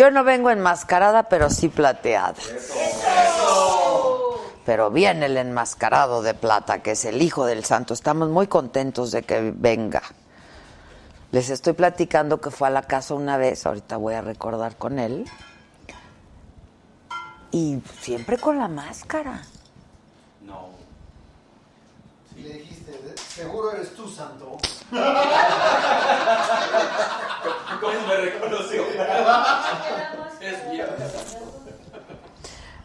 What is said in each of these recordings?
Yo no vengo enmascarada, pero sí plateada. Pero viene el enmascarado de plata, que es el Hijo del Santo. Estamos muy contentos de que venga. Les estoy platicando que fue a la casa una vez, ahorita voy a recordar con él. Y siempre con la máscara. Y le dijiste, seguro eres tú, santo. ¿Cómo me reconoció? es bien.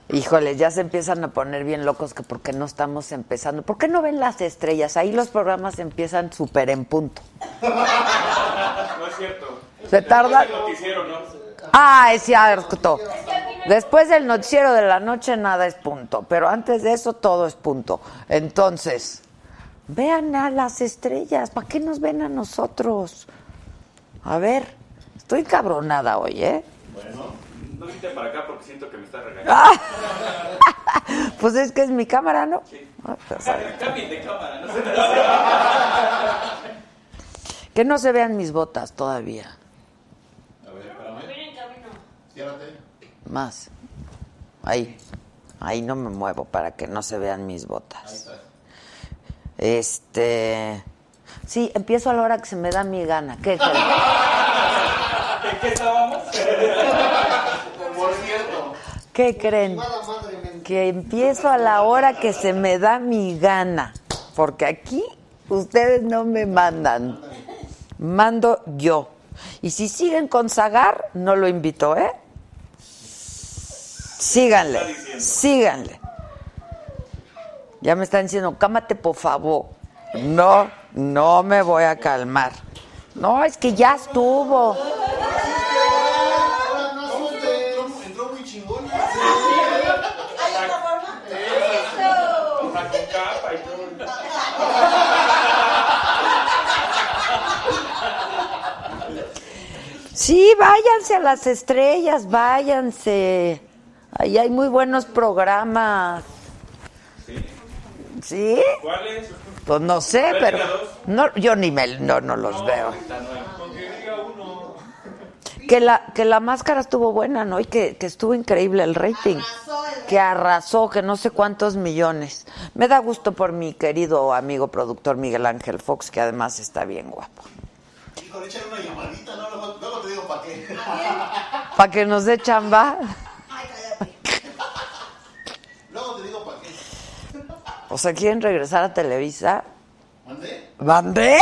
Híjole, ya se empiezan a poner bien locos que porque no estamos empezando. ¿Por qué no ven las estrellas? Ahí los programas empiezan súper en punto. No es cierto. Se tarda. El noticiero, ¿no? Ah, es cierto. Después del noticiero de la noche nada es punto, pero antes de eso todo es punto. Entonces, vean a las estrellas, ¿para qué nos ven a nosotros? A ver, estoy cabronada hoy, ¿eh? Bueno, no quite para acá porque siento que me está regañando. Ah. Pues es que es mi cámara, ¿no? Ah, pues. Cambien de cámara, no sé. Que no se vean mis botas todavía. A ver, espérame. Ciérrate. Más. Ahí. Ahí no me muevo para que no se vean mis botas. Este. Sí, empiezo a la hora que se me da mi gana. ¿Qué? ¿En qué estábamos? Por cierto. ¿Qué creen? Que empiezo a la hora que se me da mi gana. Porque aquí ustedes no me mandan. Mando yo. Y si siguen con Zagar, no lo invito, ¿eh? Síganle, síganle. Ya me están diciendo, cámate por favor. No, no me voy a calmar. No, es que ya estuvo. Sí, váyanse a las estrellas, váyanse. Ahí hay muy buenos programas. ¿Sí? ¿Cuál es? Pues no sé, pero no, yo ni me, no, no los veo. Nuevo. Con que diga uno. Que la, que la máscara estuvo buena, ¿no? Y que, que estuvo increíble el rating. Que arrasó, que no sé cuántos millones. Me da gusto por mi querido amigo productor Miguel Ángel Fox, que además está bien guapo. Híjole, una llamadita, ¿no? Luego, luego te digo para qué. Para que nos dé chamba. Luego te digo para qué. O sea, ¿quieren regresar a Televisa? ¿Mandé? ¿Mandé?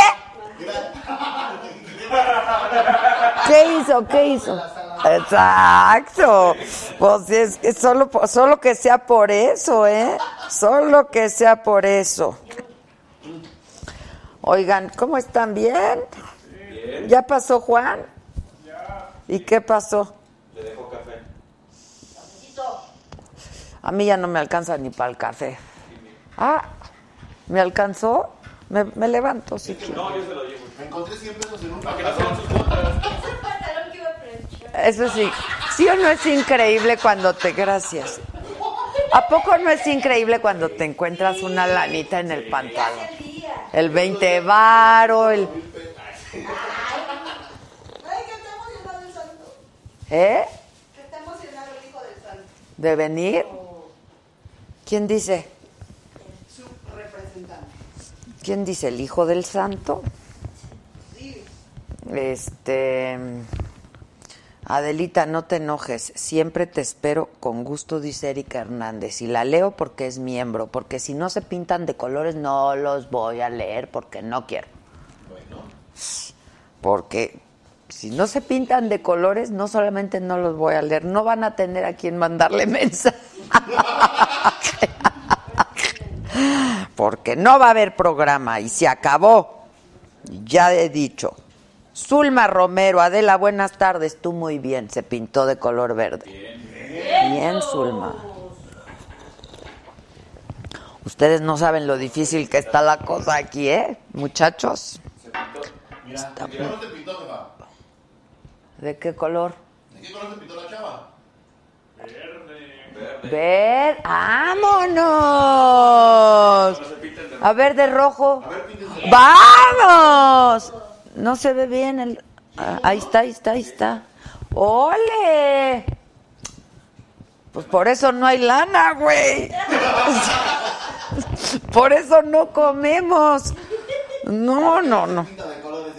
¿Qué hizo? ¿Qué hizo? Exacto. Pues es, es solo, solo que sea por eso, ¿eh? Solo que sea por eso. Oigan, ¿cómo están? ¿Bien? ¿Ya pasó Juan? ¿Y qué pasó? Le dejo café. A mí ya no me alcanza ni para el café. Ah, ¿me alcanzó? Me, me levanto si quiero. No, yo se lo llevo. Me encontré 100 pesos en un Para que no sean sus botas. Eso sí. ¿Sí o no es increíble cuando te... Gracias. ¿A poco no es increíble cuando te encuentras una lanita en el pantalón? El 20 varo, el... ¿Eh? ¿De venir? ¿Quién dice? ¿Quién dice? ¿El hijo del santo? Este... Adelita, no te enojes, siempre te espero con gusto, dice Erika Hernández. Y la leo porque es miembro, porque si no se pintan de colores no los voy a leer porque no quiero. Porque si no se pintan de colores, no solamente no los voy a leer, no van a tener a quien mandarle mensaje. Porque no va a haber programa y se acabó. Ya he dicho. Zulma Romero, Adela, buenas tardes. Tú muy bien, se pintó de color verde. Bien, Zulma. Ustedes no saben lo difícil que está la cosa aquí, ¿eh? Muchachos. Mira, ¿de qué color te pintó, jefa? ¿De qué color? ¿De qué color te pintó la chava? Ver, vámonos. A ver de rojo. Vamos. No se ve bien el. ah, ahí está, ahí está, ahí está. ¡Ole! Pues por eso no hay lana, güey. Por eso no comemos. No, no, no.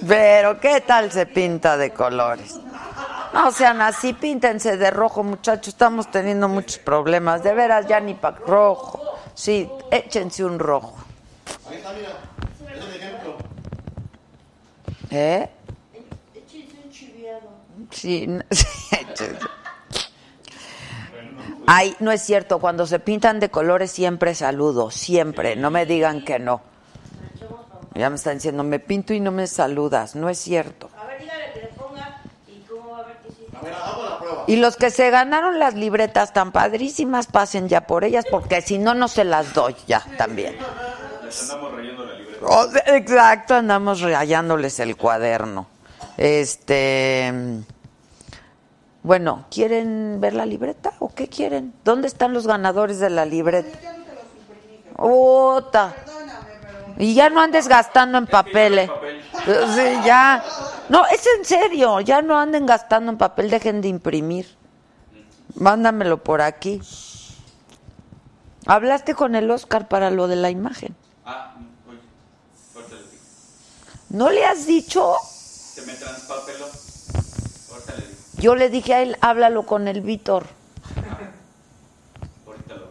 Pero ¿qué tal se pinta de colores? No sean así, píntense de rojo, muchachos. Estamos teniendo muchos problemas. De veras, ya ni para rojo. Sí, échense un rojo. Ahí está, mira. Es ejemplo. ¿Eh? Sí, no- sí, échense. Ay, no es cierto. Cuando se pintan de colores siempre saludo. Siempre. No me digan que no. Ya me están diciendo, me pinto y no me saludas. No es cierto. A ver, dígale que le ponga y cómo va a ver que sí. A ver, hagamos la prueba. Y los que se ganaron las libretas tan padrísimas, pasen ya por ellas, porque si no, no se las doy ya también. Les andamos rayando la libreta. Exacto, andamos rayándoles el cuaderno. Este. Bueno, ¿quieren ver la libreta o qué quieren? ¿Dónde están los ganadores de la libreta? Ota. Y ya no andes gastando en papeles. Sí, ya. No, es en serio, ya no anden gastando en papel, dejen de imprimir. Mándamelo por aquí. ¿Hablaste con el Oscar para lo de la imagen? Ah, oye. ¿No le has dicho? Se me transpapeló. Yo le dije a él, háblalo con el Víctor.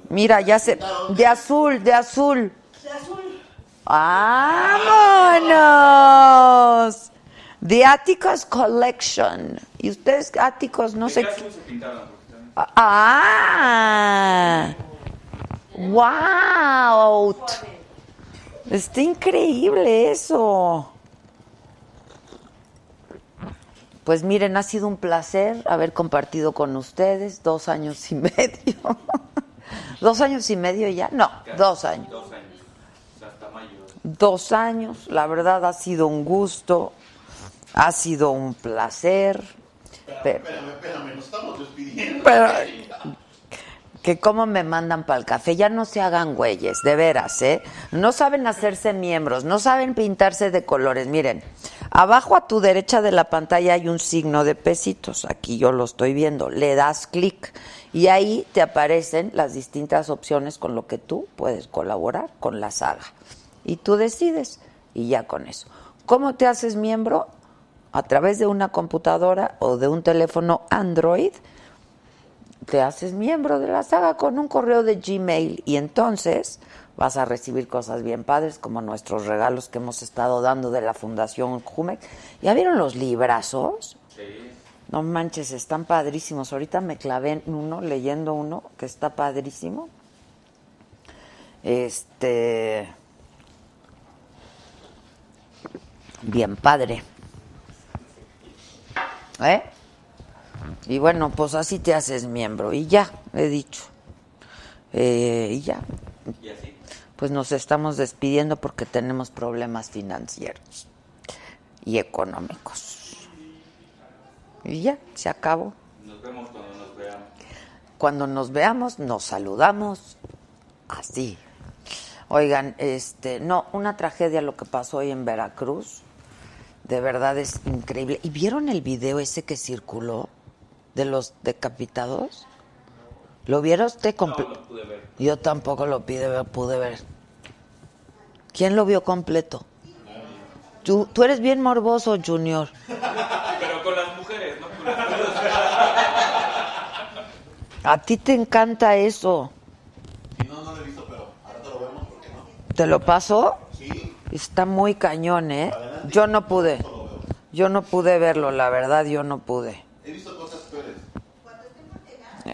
Mira, ya se... De azul, de azul. De azul. ¡Vámonos! The Atticus Collection. Y ustedes, Atticus, no ¿De sé se pintaron? Porque también- ¡Ah! ¡Wow! Está increíble eso. Pues miren, ha sido un placer haber compartido con ustedes dos años y medio. ¿Dos años y medio ya? No, dos años. Dos años. O sea, hasta mayo. Dos años, la verdad ha sido un gusto, ha sido un placer. Pero, Espérame, espérame, nos estamos despidiendo. pero que cómo me mandan para el café, ya no se hagan güeyes, de veras, ¿eh? No saben hacerse miembros, no saben pintarse de colores. Miren, abajo a tu derecha de la pantalla hay un signo de pesitos, aquí yo lo estoy viendo, le das clic y ahí te aparecen las distintas opciones con lo que tú puedes colaborar con la saga. Y tú decides, y ya con eso. ¿Cómo te haces miembro? A través de una computadora o de un teléfono Android te haces miembro de la saga con un correo de Gmail y entonces vas a recibir cosas bien padres como nuestros regalos que hemos estado dando de la Fundación Jumex. ¿Ya vieron los librazos? No manches, están padrísimos. Ahorita me clavé en uno, leyendo uno que está padrísimo. Este. Bien padre. ¿Eh? Y bueno, pues así te haces miembro. Y ya, he dicho. Eh, y ya, Y así. pues nos estamos despidiendo porque tenemos problemas financieros y económicos. Y ya, se acabó. Nos vemos cuando nos veamos. Cuando nos veamos, nos saludamos así. Oigan, este, no, una tragedia lo que pasó hoy en Veracruz. De verdad es increíble. ¿Y vieron el video ese que circuló de los decapitados? ¿Lo vieron usted completo? no pude ver. Yo tampoco lo pude ver, pude ver. ¿Quién lo vio completo? Tú, tú eres bien morboso, Junior. Pero con las mujeres, ¿no? Con las mujeres. A ti te encanta eso. No, no lo he visto, pero ahora te lo vemos, ¿por qué no? ¿Te lo paso? Está muy cañón, ¿eh? Yo no pude. Yo no pude verlo, la verdad, yo no pude. he visto cosas peores.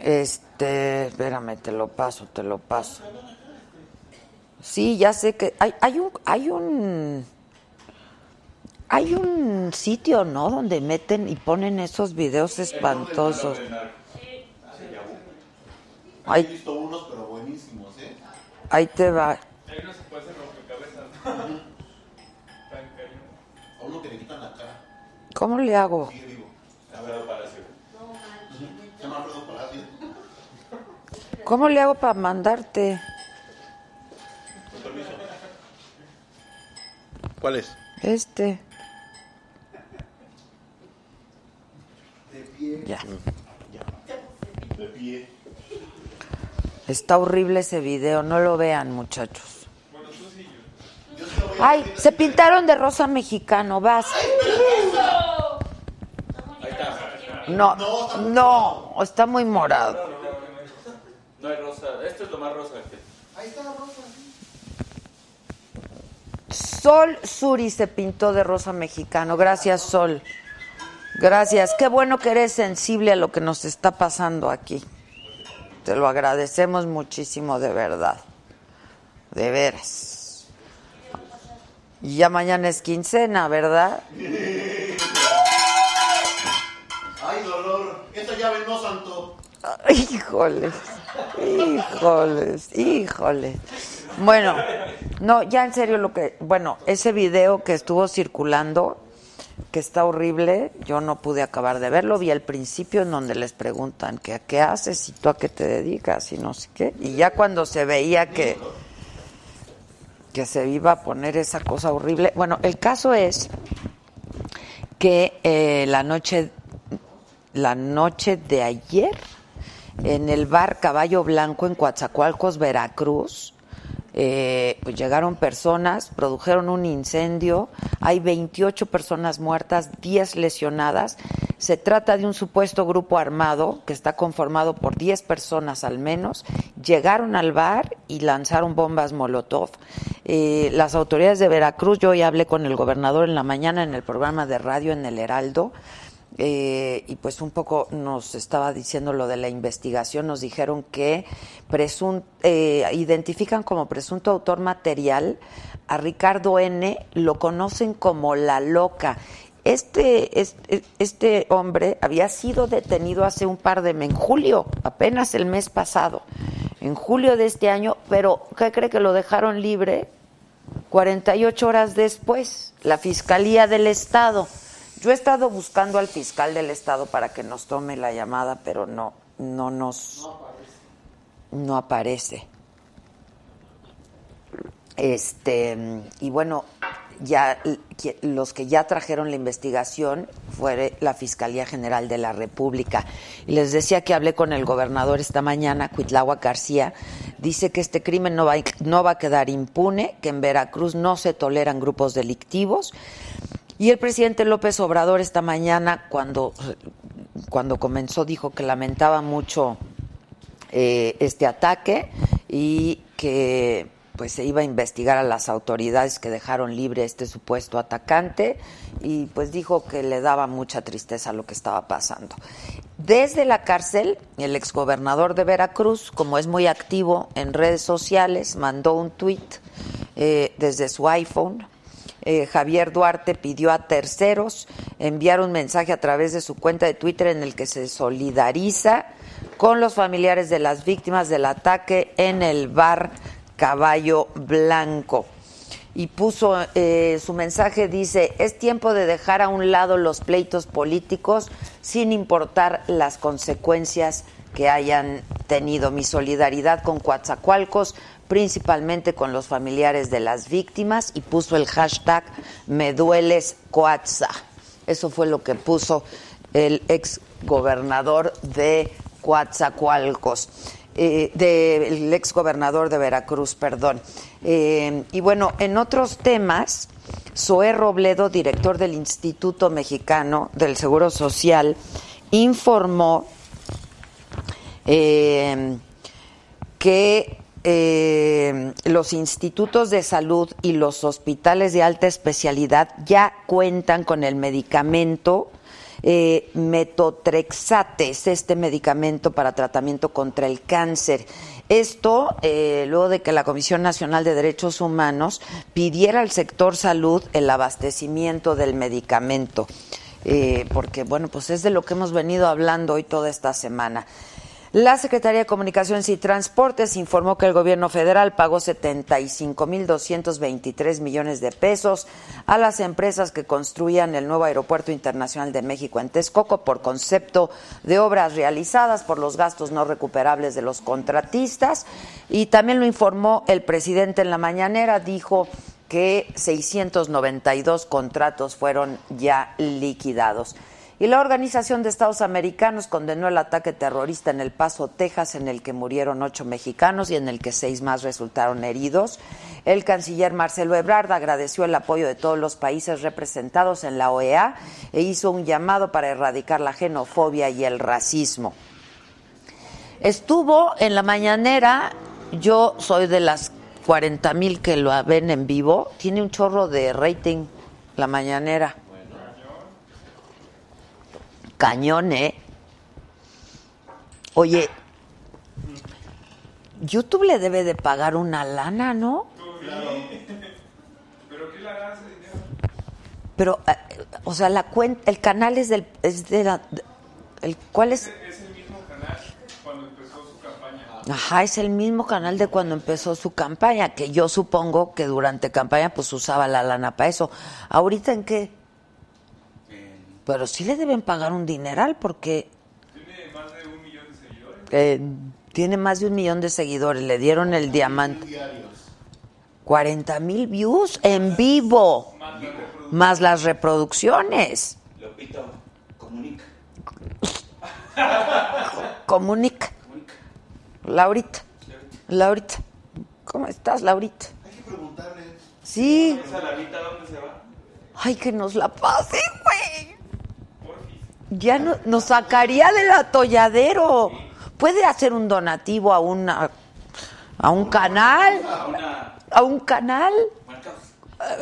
Este, espérame, te lo paso, te lo paso. Sí, ya sé que hay, hay un, hay un, hay un sitio, ¿no? Donde meten y ponen esos videos espantosos. He Ahí, visto unos, pero buenísimos, ¿eh? ahí te va. Ahí no se puede hacer rompecabezas. Tan cañón. A uno que le quitan la cara. ¿Cómo le hago? Sigue vivo. ¿Cómo le hago para mandarte? ¿Cuál es? Este. De pie. Ya. De pie. Está horrible ese video, no lo vean, muchachos. Ay, se pintaron de rosa mexicano, vas. No, no, está muy morado. No hay rosa. Esto es lo más rosa que. Sol Suri se pintó de rosa mexicano. Gracias, Sol. Gracias. Qué bueno que eres sensible a lo que nos está pasando aquí. Te lo agradecemos muchísimo, de verdad. De veras. Y ya mañana es quincena, ¿verdad? Ay, dolor. Esta llave no, santo. Híjoles, híjoles, híjoles. Bueno, no, ya en serio lo que, bueno, ese video que estuvo circulando, que está horrible, yo no pude acabar de verlo, vi al principio en donde les preguntan que a qué haces y tú a qué te dedicas y no sé qué, y ya cuando se veía que que se iba a poner esa cosa horrible, bueno, el caso es que eh, la noche la noche de ayer en el bar Caballo Blanco en Coatzacoalcos, Veracruz. eh, pues llegaron personas, produjeron un incendio, hay 28 personas muertas, 10 lesionadas. Se trata de un supuesto grupo armado que está conformado por 10 personas al menos. Llegaron al bar y lanzaron bombas Molotov. Eh, las autoridades de Veracruz, yo hoy hablé con el gobernador en la mañana en el programa de radio en el Heraldo. Eh, y pues un poco nos estaba diciendo lo de la investigación, nos dijeron que presun- eh, identifican como presunto autor material a Ricardo N., lo conocen como La Loca. Este, este, este hombre había sido detenido hace un par de meses, en julio, apenas el mes pasado, en julio de este año, pero ¿qué cree que lo dejaron libre? 48 horas después, la Fiscalía del Estado. Yo he estado buscando al fiscal del Estado para que nos tome la llamada, pero no, no nos, no aparece. Este, y bueno, ya los que ya trajeron la investigación fue la Fiscalía General de la República. Y les decía que hablé con el gobernador esta mañana, Cuitláhuac García, dice que este crimen no va, no va a quedar impune, que en Veracruz no se toleran grupos delictivos. Y el presidente López Obrador esta mañana, cuando, cuando comenzó, dijo que lamentaba mucho eh, este ataque y que pues se iba a investigar a las autoridades que dejaron libre este supuesto atacante y pues dijo que le daba mucha tristeza lo que estaba pasando. Desde la cárcel, el exgobernador de Veracruz, como es muy activo en redes sociales, mandó un tuit eh, desde su iPhone eh, Javier Duarte pidió a terceros enviar un mensaje a través de su cuenta de Twitter en el que se solidariza con los familiares de las víctimas del ataque en el bar Caballo Blanco. Y puso eh, su mensaje, dice, es tiempo de dejar a un lado los pleitos políticos sin importar las consecuencias que hayan tenido. Mi solidaridad con Coatzacoalcos, principalmente con los familiares de las víctimas, y puso el hashtag Me dueles Coatza. Eso fue lo que puso el ex gobernador de Coatzacoalcos. Eh, del ex gobernador de Veracruz, perdón. Eh, y bueno, en otros temas, Zoé Robledo, director del Instituto Mexicano del Seguro Social, informó eh, que los institutos de salud y los hospitales de alta especialidad ya cuentan con el medicamento eh, metotrexate, es este medicamento para tratamiento contra el cáncer. Esto eh, luego de que la Comisión Nacional de Derechos Humanos pidiera al sector salud el abastecimiento del medicamento. Eh, porque bueno, pues es de lo que hemos venido hablando hoy toda esta semana. La Secretaría de Comunicaciones y Transportes informó que el gobierno federal pagó 75.223 millones de pesos a las empresas que construían el nuevo Aeropuerto Internacional de México en Texcoco por concepto de obras realizadas por los gastos no recuperables de los contratistas. Y también lo informó el presidente en la mañanera, dijo que 692 contratos fueron ya liquidados. Y la Organización de Estados Americanos condenó el ataque terrorista en El Paso, Texas, en el que murieron ocho mexicanos y en el que seis más resultaron heridos. El canciller Marcelo Ebrard agradeció el apoyo de todos los países representados en la OEA e hizo un llamado para erradicar la xenofobia y el racismo. Estuvo en la mañanera, yo soy de las 40 mil que lo ven en vivo, tiene un chorro de rating la mañanera. Cañón, ¿eh? Oye, YouTube le debe de pagar una lana, ¿no? ¿Pero qué hará ese dinero? Pero, o sea, la cuenta, el canal es del, es de la, ¿cuál es? Es el mismo canal cuando empezó su campaña. Ajá, es el mismo canal de cuando empezó su campaña, que yo supongo que durante campaña pues usaba la lana para eso. ¿Ahorita en qué? Pero sí le deben pagar un dineral porque Tiene más de un millón de seguidores. eh, tiene más de un millón de seguidores, le dieron el diamante. Diarios. 40 mil views en vivo, más las reproducciones. Lopito, comunica. Comunica. Laurita. Laurita. ¿Cómo estás, Laurita? Hay que preguntarle. Sí. ¿Esa lanita dónde se va? Ay, que nos la pase, güey. Ya no, nos sacaría del atolladero. Puede hacer un donativo a una a un canal, A un canal.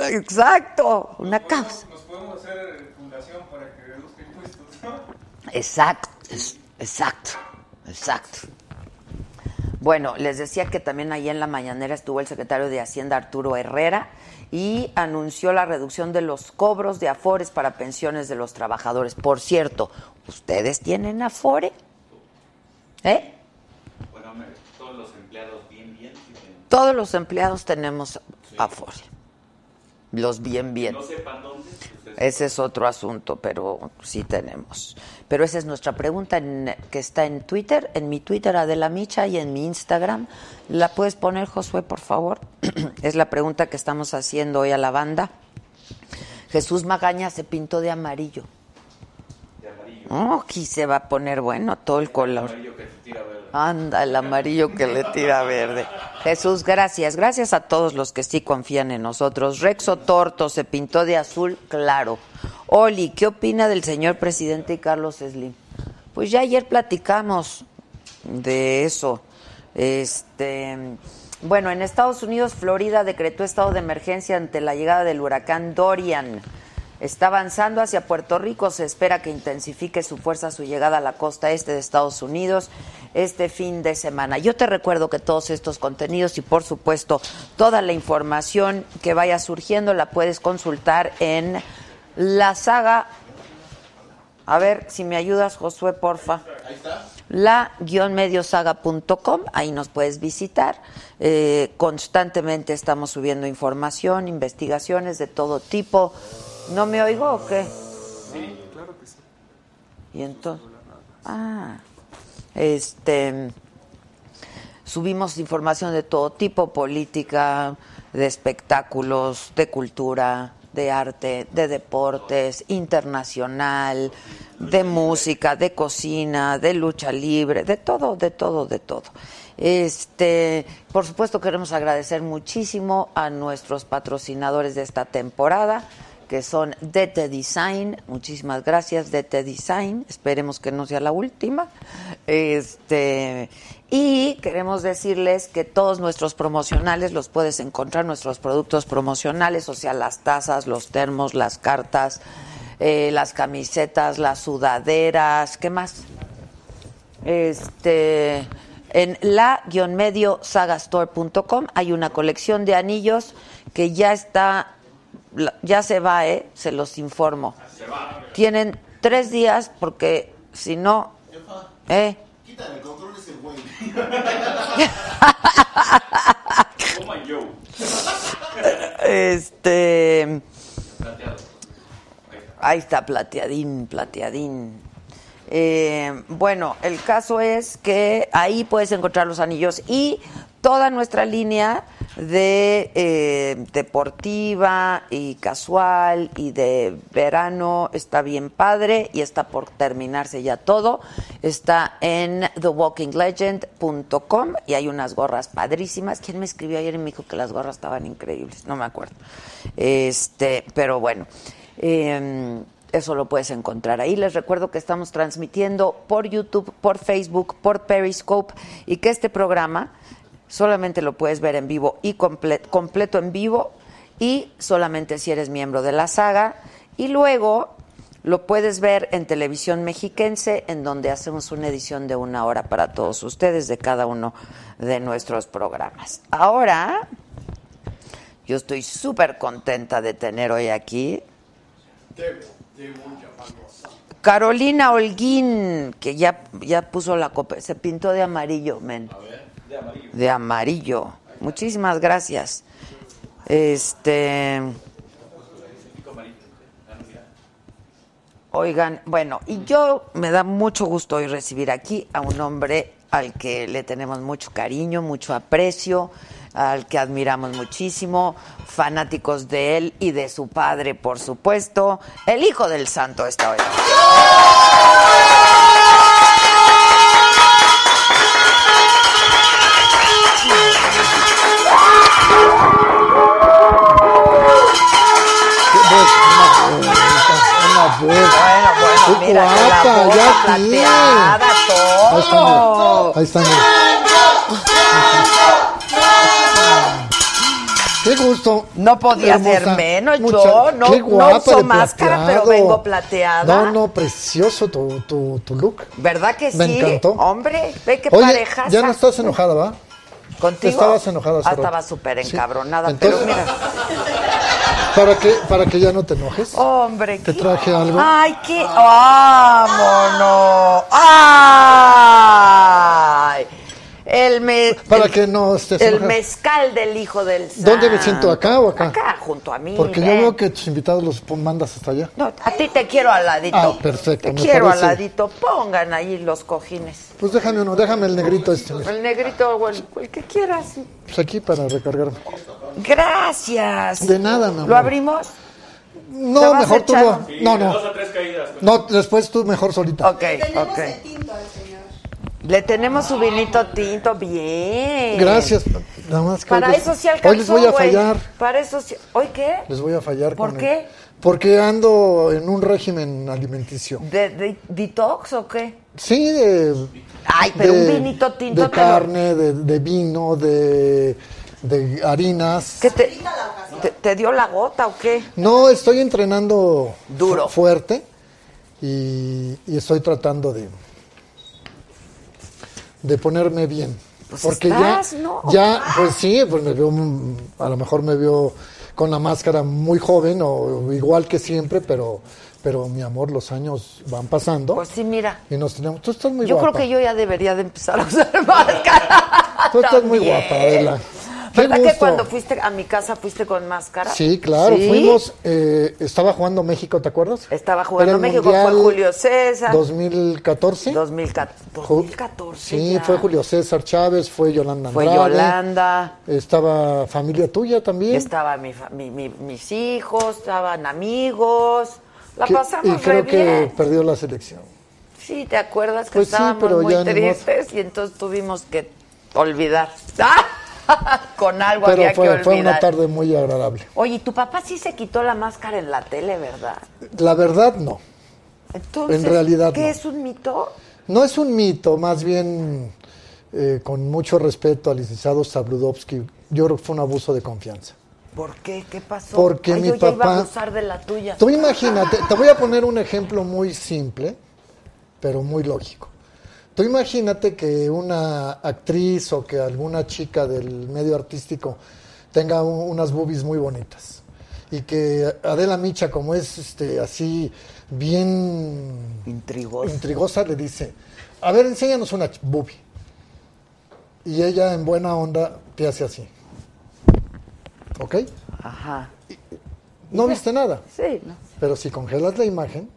Exacto, una causa. Nos podemos hacer fundación para que reduzca impuestos. Exacto, exacto, exacto. Bueno, les decía que también ahí en la mañanera estuvo el secretario de Hacienda Arturo Herrera y anunció la reducción de los cobros de afores para pensiones de los trabajadores. Por cierto, ¿ustedes tienen afore? ¿Eh? Bueno, todos los empleados bien, bien. sí. Todos los empleados tenemos afore. Los bien, bien. No sepan dónde. pues es- Ese es otro asunto, pero sí tenemos. Pero esa es nuestra pregunta en- que está en Twitter, en mi Twitter Adela Micha y en mi Instagram. ¿La puedes poner, Josué, por favor? es la pregunta que estamos haciendo hoy a la banda. Jesús Magaña se pintó de amarillo. de amarillo. Oh, aquí se va a poner bueno todo el color. Amarillo que te tira. Anda, el amarillo que le tira verde. Jesús, gracias. Gracias a todos los que sí confían en nosotros. Rexo Torto se pintó de azul claro. Oli, ¿qué opina del señor presidente Carlos Slim? Pues ya ayer platicamos de eso. Este, bueno, en Estados Unidos, Florida decretó estado de emergencia ante la llegada del huracán Dorian. Está avanzando hacia Puerto Rico. Se espera que intensifique su fuerza su llegada a la costa este de Estados Unidos este fin de semana. Yo te recuerdo que todos estos contenidos y por supuesto toda la información que vaya surgiendo la puedes consultar en la saga A ver si me ayudas, Josué, porfa. Ahí está. la-mediosaga.com, ahí nos puedes visitar. Eh, constantemente estamos subiendo información, investigaciones de todo tipo. ¿No me oigo o qué? Sí, claro que sí. Y entonces. Ah, este. Subimos información de todo tipo, política, de espectáculos, de cultura, de arte, de deportes, internacional, de música, de cocina, de lucha libre, de todo, de todo, de todo. Este, por supuesto queremos agradecer muchísimo a nuestros patrocinadores de esta temporada, que son DT Design. Muchísimas gracias DT Design. Esperemos que no sea la última. Este, y queremos decirles que todos nuestros promocionales los puedes encontrar, nuestros productos promocionales, o sea, las tazas, los termos, las cartas, eh, las camisetas, las sudaderas, ¿qué más? Este, en la-mediosagastore.com hay una colección de anillos que ya está, ya se va, ¿eh? Se los informo. Tienen tres días porque si no, ¿eh? Quítale control ese güey. Este. Ahí está, plateadín, plateadín. Eh, bueno, el caso es que ahí puedes encontrar los anillos y toda nuestra línea de eh, deportiva y casual y de verano está bien padre y está por terminarse ya todo. Está en thewalkinglegend.com y hay unas gorras padrísimas. ¿Quién me escribió ayer y me dijo que las gorras estaban increíbles? No me acuerdo. Este, pero bueno. Eh, eso lo puedes encontrar ahí. Les recuerdo que estamos transmitiendo por YouTube, por Facebook, por Periscope y que este programa solamente lo puedes ver en vivo y comple- completo en vivo y solamente si eres miembro de la saga. Y luego lo puedes ver en televisión mexiquense, en donde hacemos una edición de una hora para todos ustedes de cada uno de nuestros programas. Ahora, yo estoy súper contenta de tener hoy aquí Carolina Holguín, que ya, ya puso la copa, se pintó de amarillo, men. De amarillo. De amarillo. Muchísimas gracias. Este. Oigan, bueno, y yo me da mucho gusto hoy recibir aquí a un hombre al que le tenemos mucho cariño, mucho aprecio, al que admiramos muchísimo, fanáticos de él y de su padre, por supuesto. El hijo del santo está hoy. Qué mira, la guapa, boca ya plateada, Ahí está, todo. mira. Ahí está. Qué gusto. No podía Hermosa. ser menos, Mucha- yo no, qué no guapa uso de máscara, pero vengo plateada. No, no, precioso tu, tu, tu look. ¿Verdad que Me sí? encantó. Hombre, ve qué Oye, pareja. ya no estás enojada, ¿va? ¿Contigo? Estabas enojada Ah, estaba súper Sí. encabronada, Entonces- pero mira. ¿Para que, para que ya no te enojes. Hombre, ¿Te traje algo? ¡Ay, qué! ¡Vámonos! ¡Ay! El, me, Para el- que no estés El mezcal del hijo del santo. ¿Dónde me siento, acá o acá? Acá, junto a mí. Porque yo veo que tus invitados los mandas hasta allá. No, a ti te quiero al ladito. Ah, perfecto, Te me quiero al parece. ladito. Pongan ahí los cojines. Pues déjame uno, déjame el negrito este. mira. El negrito o el, el que quieras. Pues aquí para recargarme. Gracias. De nada, mi amor. ¿Lo abrimos? ¿Te No, mejor tú Sí, No, de no. Dos o tres caídas. pues. No, después tú mejor solita. Ok, ok. Le tenemos su vinito tinto, bien. Gracias. Nada más que Para hoy eso sí alcanzó, Hoy les voy a güey. fallar. Para eso sí. ¿Hoy qué? Les voy a fallar. ¿Por con qué? el- porque ando en un régimen alimenticio. ¿De, de- detox o qué? Sí, de. Ay, pero de- un vinito tinto De carne, de, de vino, de, de harinas. ¿Qué te, te, te dio la gota o qué? No, estoy entrenando Duro. fu- fuerte y, y estoy tratando de de ponerme bien. Pues Porque estás, ya, ¿no? ya, pues sí, pues me veo, a lo mejor me veo con la máscara muy joven o igual que siempre, pero, pero mi amor, los años van pasando Pues sí, mira. y nos tenemos. Tú estás muy Yo guapa. creo que yo ya debería de empezar a usar máscara. Tú estás muy guapa, Adela. Qué ¿Verdad que gusto. cuando fuiste a mi casa fuiste con máscara? Sí, claro, ¿Sí? fuimos, eh, estaba jugando México, ¿te acuerdas? Estaba jugando México, Mundial fue Julio César. 2014. 2014. Ju- 2014 Sí, ya. fue Julio César Chávez, fue Yolanda Fue Andrade. Yolanda. Estaba familia tuya también. Estaba mi, mi- mi- mis hijos, estaban amigos. La Que- pasamos y creo re que bien. perdió la selección. Sí, ¿te acuerdas que Pues sí, estábamos pero muy tristes y entonces tuvimos que olvidar? Con algo Pero había que fue, olvidar. fue una tarde muy agradable. Oye, ¿y tu papá sí se quitó la máscara en la tele, ¿verdad? La verdad, no. Entonces, En realidad, ¿qué no. es un mito? No es un mito, más bien, eh, con mucho respeto al licenciado Sabludovsky, yo creo que fue un abuso de confianza. ¿Por qué? ¿Qué pasó? Porque Ay, mi yo ya iba a papá- abusar de la tuya. Tú imagínate, te voy a poner un ejemplo muy simple, pero muy lógico. Tú imagínate que una actriz o que alguna chica del medio artístico tenga un- unas boobies muy bonitas y que Adela Micha, como es este así bien Intrigoso. intrigosa, le dice, a ver, enséñanos una boobie. Y ella en buena onda te hace así. ¿Ok? Ajá. No viste nada. Sí, ¿no? Pero si congelas la imagen,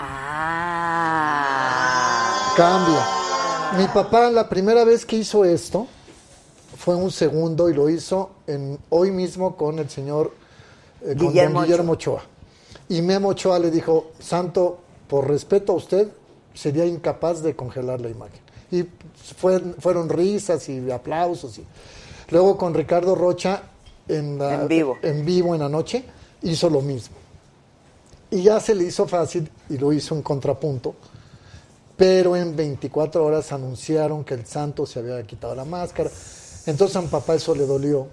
Ah. Cambia. Mi papá la primera vez que hizo esto fue un segundo y lo hizo en, hoy mismo con el señor eh, con Guillermo Guillermo Ochoa. Y Memo Ochoa le dijo, Santo, por respeto a usted, sería incapaz de congelar la imagen. Y fue- fueron risas y aplausos. Y... Luego con Ricardo Rocha en, la- En vivo. en vivo en la noche hizo lo mismo. Y ya se le hizo fácil y lo hizo en contrapunto. Pero en 24 horas anunciaron que el santo se había quitado la máscara. Entonces a mi papá eso le dolió.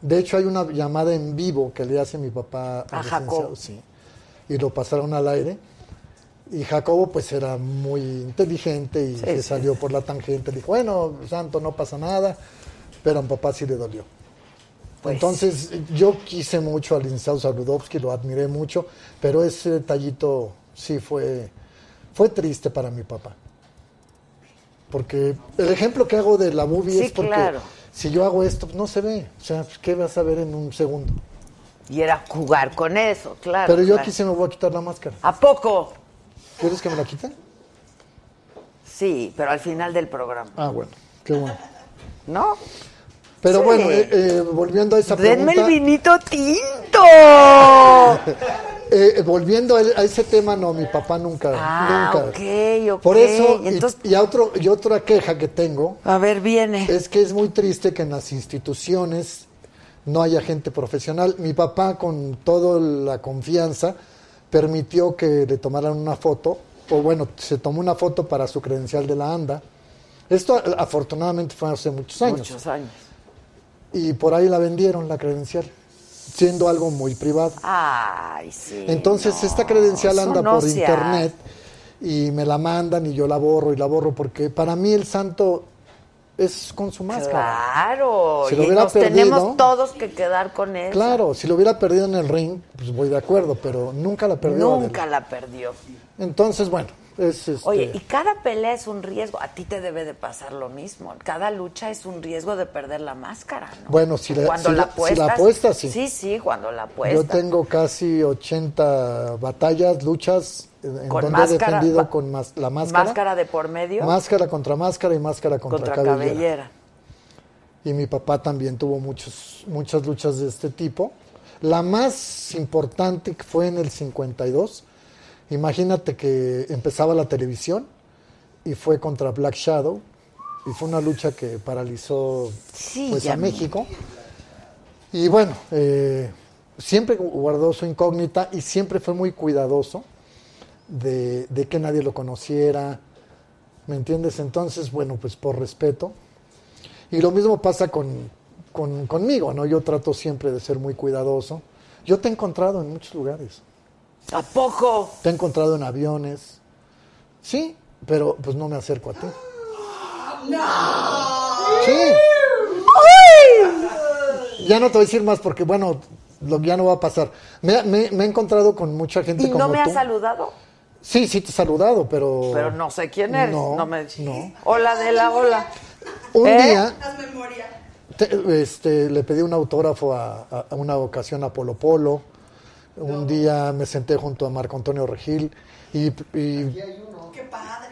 De hecho hay una llamada en vivo que le hace mi papá A Jacobo. sí. Y lo pasaron al aire. Y Jacobo pues era muy inteligente y se sí. salió por la tangente. Dijo, bueno, santo, no pasa nada. Pero a mi papá sí le dolió. Pues. Entonces, yo quise mucho al licenciado Saludowski, lo admiré mucho, pero ese detallito sí fue, fue triste para mi papá. Porque el ejemplo que hago de la movie Sí, es porque claro. si yo hago esto, no se ve. O sea, pues, ¿qué vas a ver en un segundo? Y era jugar con eso, claro. pero yo claro. aquí se me voy a quitar la máscara. ¿A poco? ¿Quieres que me la quite? Sí, pero al final del programa. Ah, bueno, qué bueno. ¿No? Pero Sí. bueno, eh, eh, volviendo a esa Denme pregunta. el vinito tinto. eh, volviendo a, a ese tema, no, mi papá nunca, Ah, nunca. ok, ok. Por eso, y- Entonces- y, a otro, y otra queja que tengo A ver, viene. es que es muy triste que en las instituciones no haya gente profesional. Mi papá, con toda la confianza, permitió que le tomaran una foto, o bueno, se tomó una foto para su credencial de la ANDA. Esto afortunadamente fue hace muchos años. Muchos años. Y por ahí la vendieron, la credencial, siendo algo muy privado. Ay, sí. Entonces no, esta credencial anda no por internet y me la mandan y yo la borro y la borro porque para mí el santo es con su máscara. Claro. Si lo y hubiera nos perdido- tenemos todos que quedar con eso. Claro, si lo hubiera perdido en el ring, pues voy de acuerdo, pero nunca la perdió. Nunca Adela. la perdió. Entonces, bueno, es este, Oye, y cada pelea es un riesgo. A ti te debe de pasar lo mismo. Cada lucha es un riesgo de perder la máscara, ¿no? Bueno, si la- cuando si la la- si la apuestas. sí. Sí, sí, cuando la apuestas. yo tengo casi 80 batallas, luchas en Con donde máscara, he defendido con la máscara. Máscara de por medio. Máscara contra máscara y máscara contra, contra cabellera. cabellera. y mi papá también tuvo muchos, muchas luchas de este tipo. La más importante fue en el 52. Imagínate que empezaba la televisión y fue contra Black Shadow y fue una lucha que paralizó Sí, pues, a México. Y bueno, eh, siempre guardó su incógnita y siempre fue muy cuidadoso de, de que nadie lo conociera. ¿Me entiendes? Entonces, bueno, pues por respeto. Y lo mismo pasa con, con- conmigo, ¿no? Yo trato siempre de ser muy cuidadoso. Yo te he encontrado en muchos lugares. ¿A poco? Te he encontrado en aviones. Sí, pero pues no me acerco a ti. Sí. Ya no te voy a decir más porque, bueno, lo que ya no va a pasar. Me, me- me he encontrado con mucha gente ¿Y como no me tú. has saludado? Sí, sí te he saludado, pero... Pero no sé quién eres. No, No, me... no. Hola de la hola. Un ¿Eh? día te- este, le pedí un autógrafo a, a- a una ocasión a Polo Polo. Un día me senté junto a Marco Antonio Regil y, y,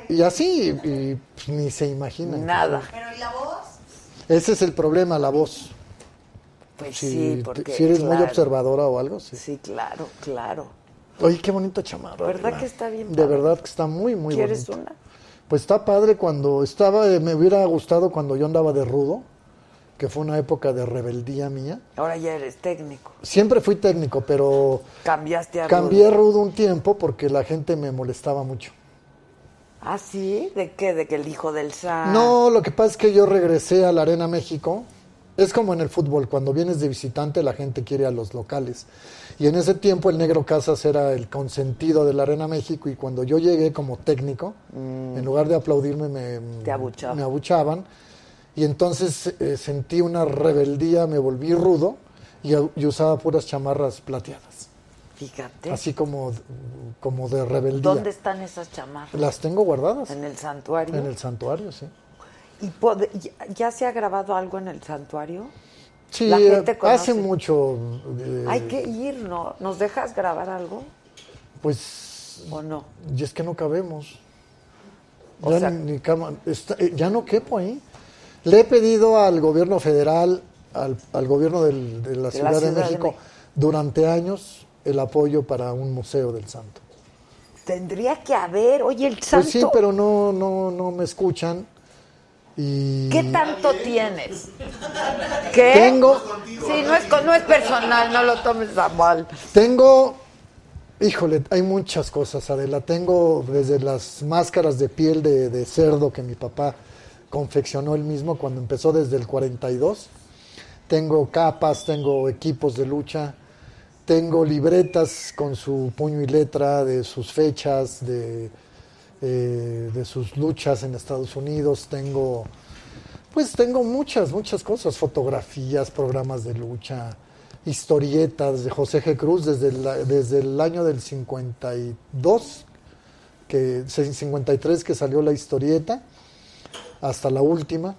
y así, y, pues, ni se imaginan. Nada. Ese es el problema, la voz. Pues Si, sí, porque. si eres muy claro. observadora o algo, sí. Sí, claro, claro. Oye, qué bonito chamarra. ¿Verdad Adela. que está bien De padre? verdad que está muy, muy ¿Quieres bonito. una? Pues está padre cuando estaba, eh, me hubiera gustado cuando yo andaba de rudo, que fue una época de rebeldía mía. Ahora ya eres técnico. Siempre fui técnico, pero Cambiaste a cambié rudo. rudo un tiempo porque la gente me molestaba mucho. ¿Ah, sí? ¿De qué? ¿De que el hijo del San? No, lo que pasa es que yo regresé a la Arena México. Es como en el fútbol, cuando vienes de visitante la gente quiere a los locales. Y en ese tiempo el Negro Casas era el consentido de la Arena México y cuando yo llegué como técnico, en lugar de aplaudirme me, Mm. Te abuchaban. me abuchaban. Y entonces eh, sentí una rebeldía, me volví rudo y, y usaba puras chamarras plateadas. Fíjate. Así como, como de rebeldía. ¿Dónde están esas chamarras? Las tengo guardadas En el santuario. en el santuario, sí. ¿Y ya, se ha grabado algo en el santuario? Sí, La gente eh, hace mucho. eh, Hay que ir, ¿no? ¿Nos dejas grabar algo Pues. o no? Y es que no cabemos. O Ya, sea- ni, ni cama- está- ya no quepo ahí. Le he pedido al gobierno federal, al, al gobierno del- de la De la Ciudad de, México, durante años el apoyo para un museo del santo. Tendría que haber, oye, el santo. Pues sí, pero no, no, no me escuchan. Y ¿Qué tanto tienes? ¿Qué? Tengo- Sí, no es, no es personal, no lo tomes a mal. Tengo, híjole, hay muchas cosas, Adela. Tengo desde las máscaras de piel de, de cerdo que mi papá confeccionó él mismo cuando empezó desde el 42. Tengo capas, tengo equipos de lucha, tengo libretas con su puño y letra de sus fechas, de, eh, de sus luchas en Estados Unidos. Tengo, pues tengo muchas, muchas cosas, fotografías, programas de lucha, historietas de José G. Cruz desde el, desde el año del 52, que, 53 que salió la historieta, hasta la última.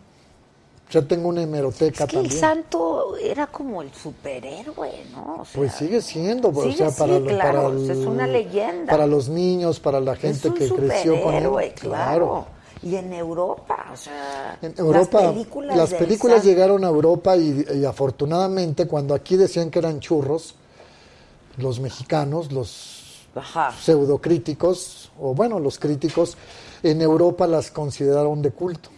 Ya tengo una hemeroteca Es que el también. santo era como el superhéroe, ¿no? O sea, Pues sigue siendo, o sea, para, sí, claro, para es el- una leyenda. Para los niños, para la gente es un que creció con él. superhéroe, claro. Y en Europa, o sea, En Europa, las películas, las del películas santo- llegaron a Europa y, y afortunadamente cuando aquí decían que eran churros, los mexicanos, los Ajá. pseudocríticos, o bueno, los críticos, en Europa las consideraron de culto.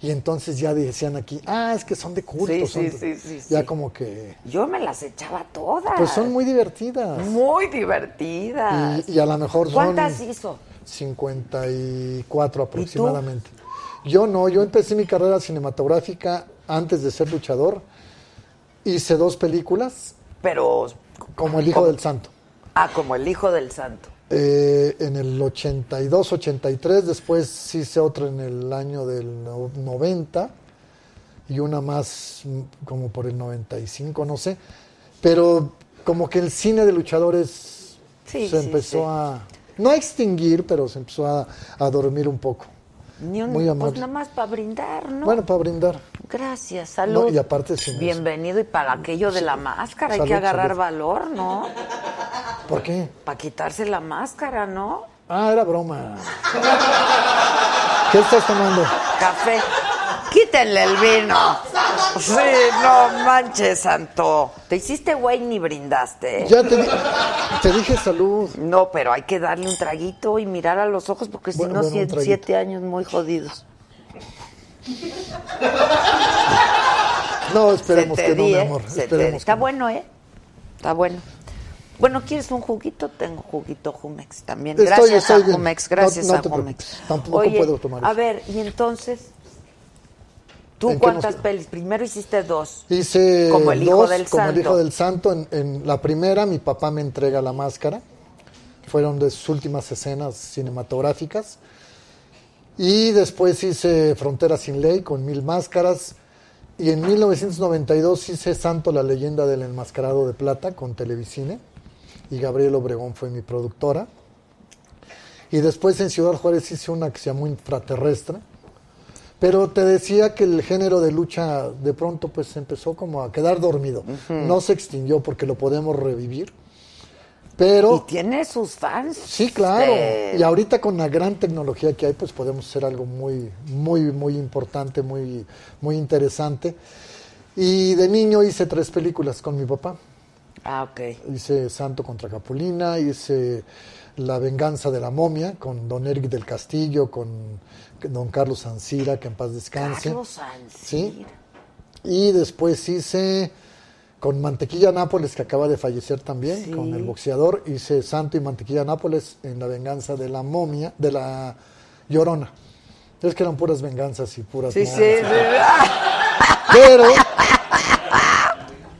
Y entonces ya decían aquí, ah, es que son de culto. Sí, son sí, de-". sí, sí, Ya sí. como que, Yo me las echaba todas. pues son muy divertidas. muy divertidas. Y, y a lo mejor son ¿Cuántas hizo? 54 aproximadamente. Yo no, yo empecé mi carrera cinematográfica antes de ser luchador. Hice dos películas, Pero, como El Hijo del Santo. ah, como el hijo del santo. Eh, en el 82, 83, después hice otra en el año del no- 90 y una más mm, como por el 95, no sé. Pero como que el cine de luchadores Sí, se sí, empezó sí. a, no a extinguir, pero se empezó a, a dormir un poco. Ni un, Muy pues amable. nada más para brindar, ¿no? Bueno, para brindar. Gracias, salud. No, y aparte. Bienvenido y para aquello de la máscara hay que agarrar salud. valor, ¿no? ¿Por qué? Para quitarse la máscara, ¿no? Ah, era broma. ¿Qué estás tomando? Café. Quítenle el vino. Sí, no manches, santo. Te hiciste güey ni brindaste. Ya te, di- te dije salud. No, pero hay que darle un traguito y mirar a los ojos porque si no, bueno, siete, siete años muy jodidos. No, esperemos que no, mi ¿eh? amor. Esperemos. Está que no. bueno, ¿eh? Está bueno. Bueno, ¿quieres un juguito? Tengo juguito Jumex también. Estoy- Gracias estoy a bien. Jumex, gracias No- no a Jumex. preocupes. Tampoco Oye, puedo tomar A eso. ver, y entonces, ¿tú ¿En qué cuántas pelis? Primero hiciste dos. Hice Como el hijo dos, del como el santo. hijo del santo. En, en la primera, mi papá me entrega la máscara. Fueron de sus últimas escenas cinematográficas. Y después hice Frontera sin Ley con mil máscaras. Y en 1992 hice Santo, la leyenda del enmascarado de plata con Televicine. Y Gabriel Obregón fue mi productora. Y después en Ciudad Juárez hice una que se llamó Infraterrestre. Pero te decía que el género de lucha de pronto pues empezó como a quedar dormido. No se extinguió porque lo podemos revivir. Pero Y tiene sus fans. Sí, claro. Y ahorita con la gran tecnología que hay, pues podemos hacer algo muy, muy, muy importante, muy, muy interesante. Y de niño hice tres películas con mi papá. Ah, ok. Hice Santo contra Capulina, hice La venganza de la momia con Don Eric del Castillo, con Don Carlos Ancira, que en paz descanse. Carlos. Sí. Y después hice con Mantequilla Nápoles, que acaba de fallecer también, Sí. con el boxeador, hice Santo y Mantequilla Nápoles en la venganza de la momia, de la llorona. Es que eran puras venganzas y puras Sí, sí, sí. Pero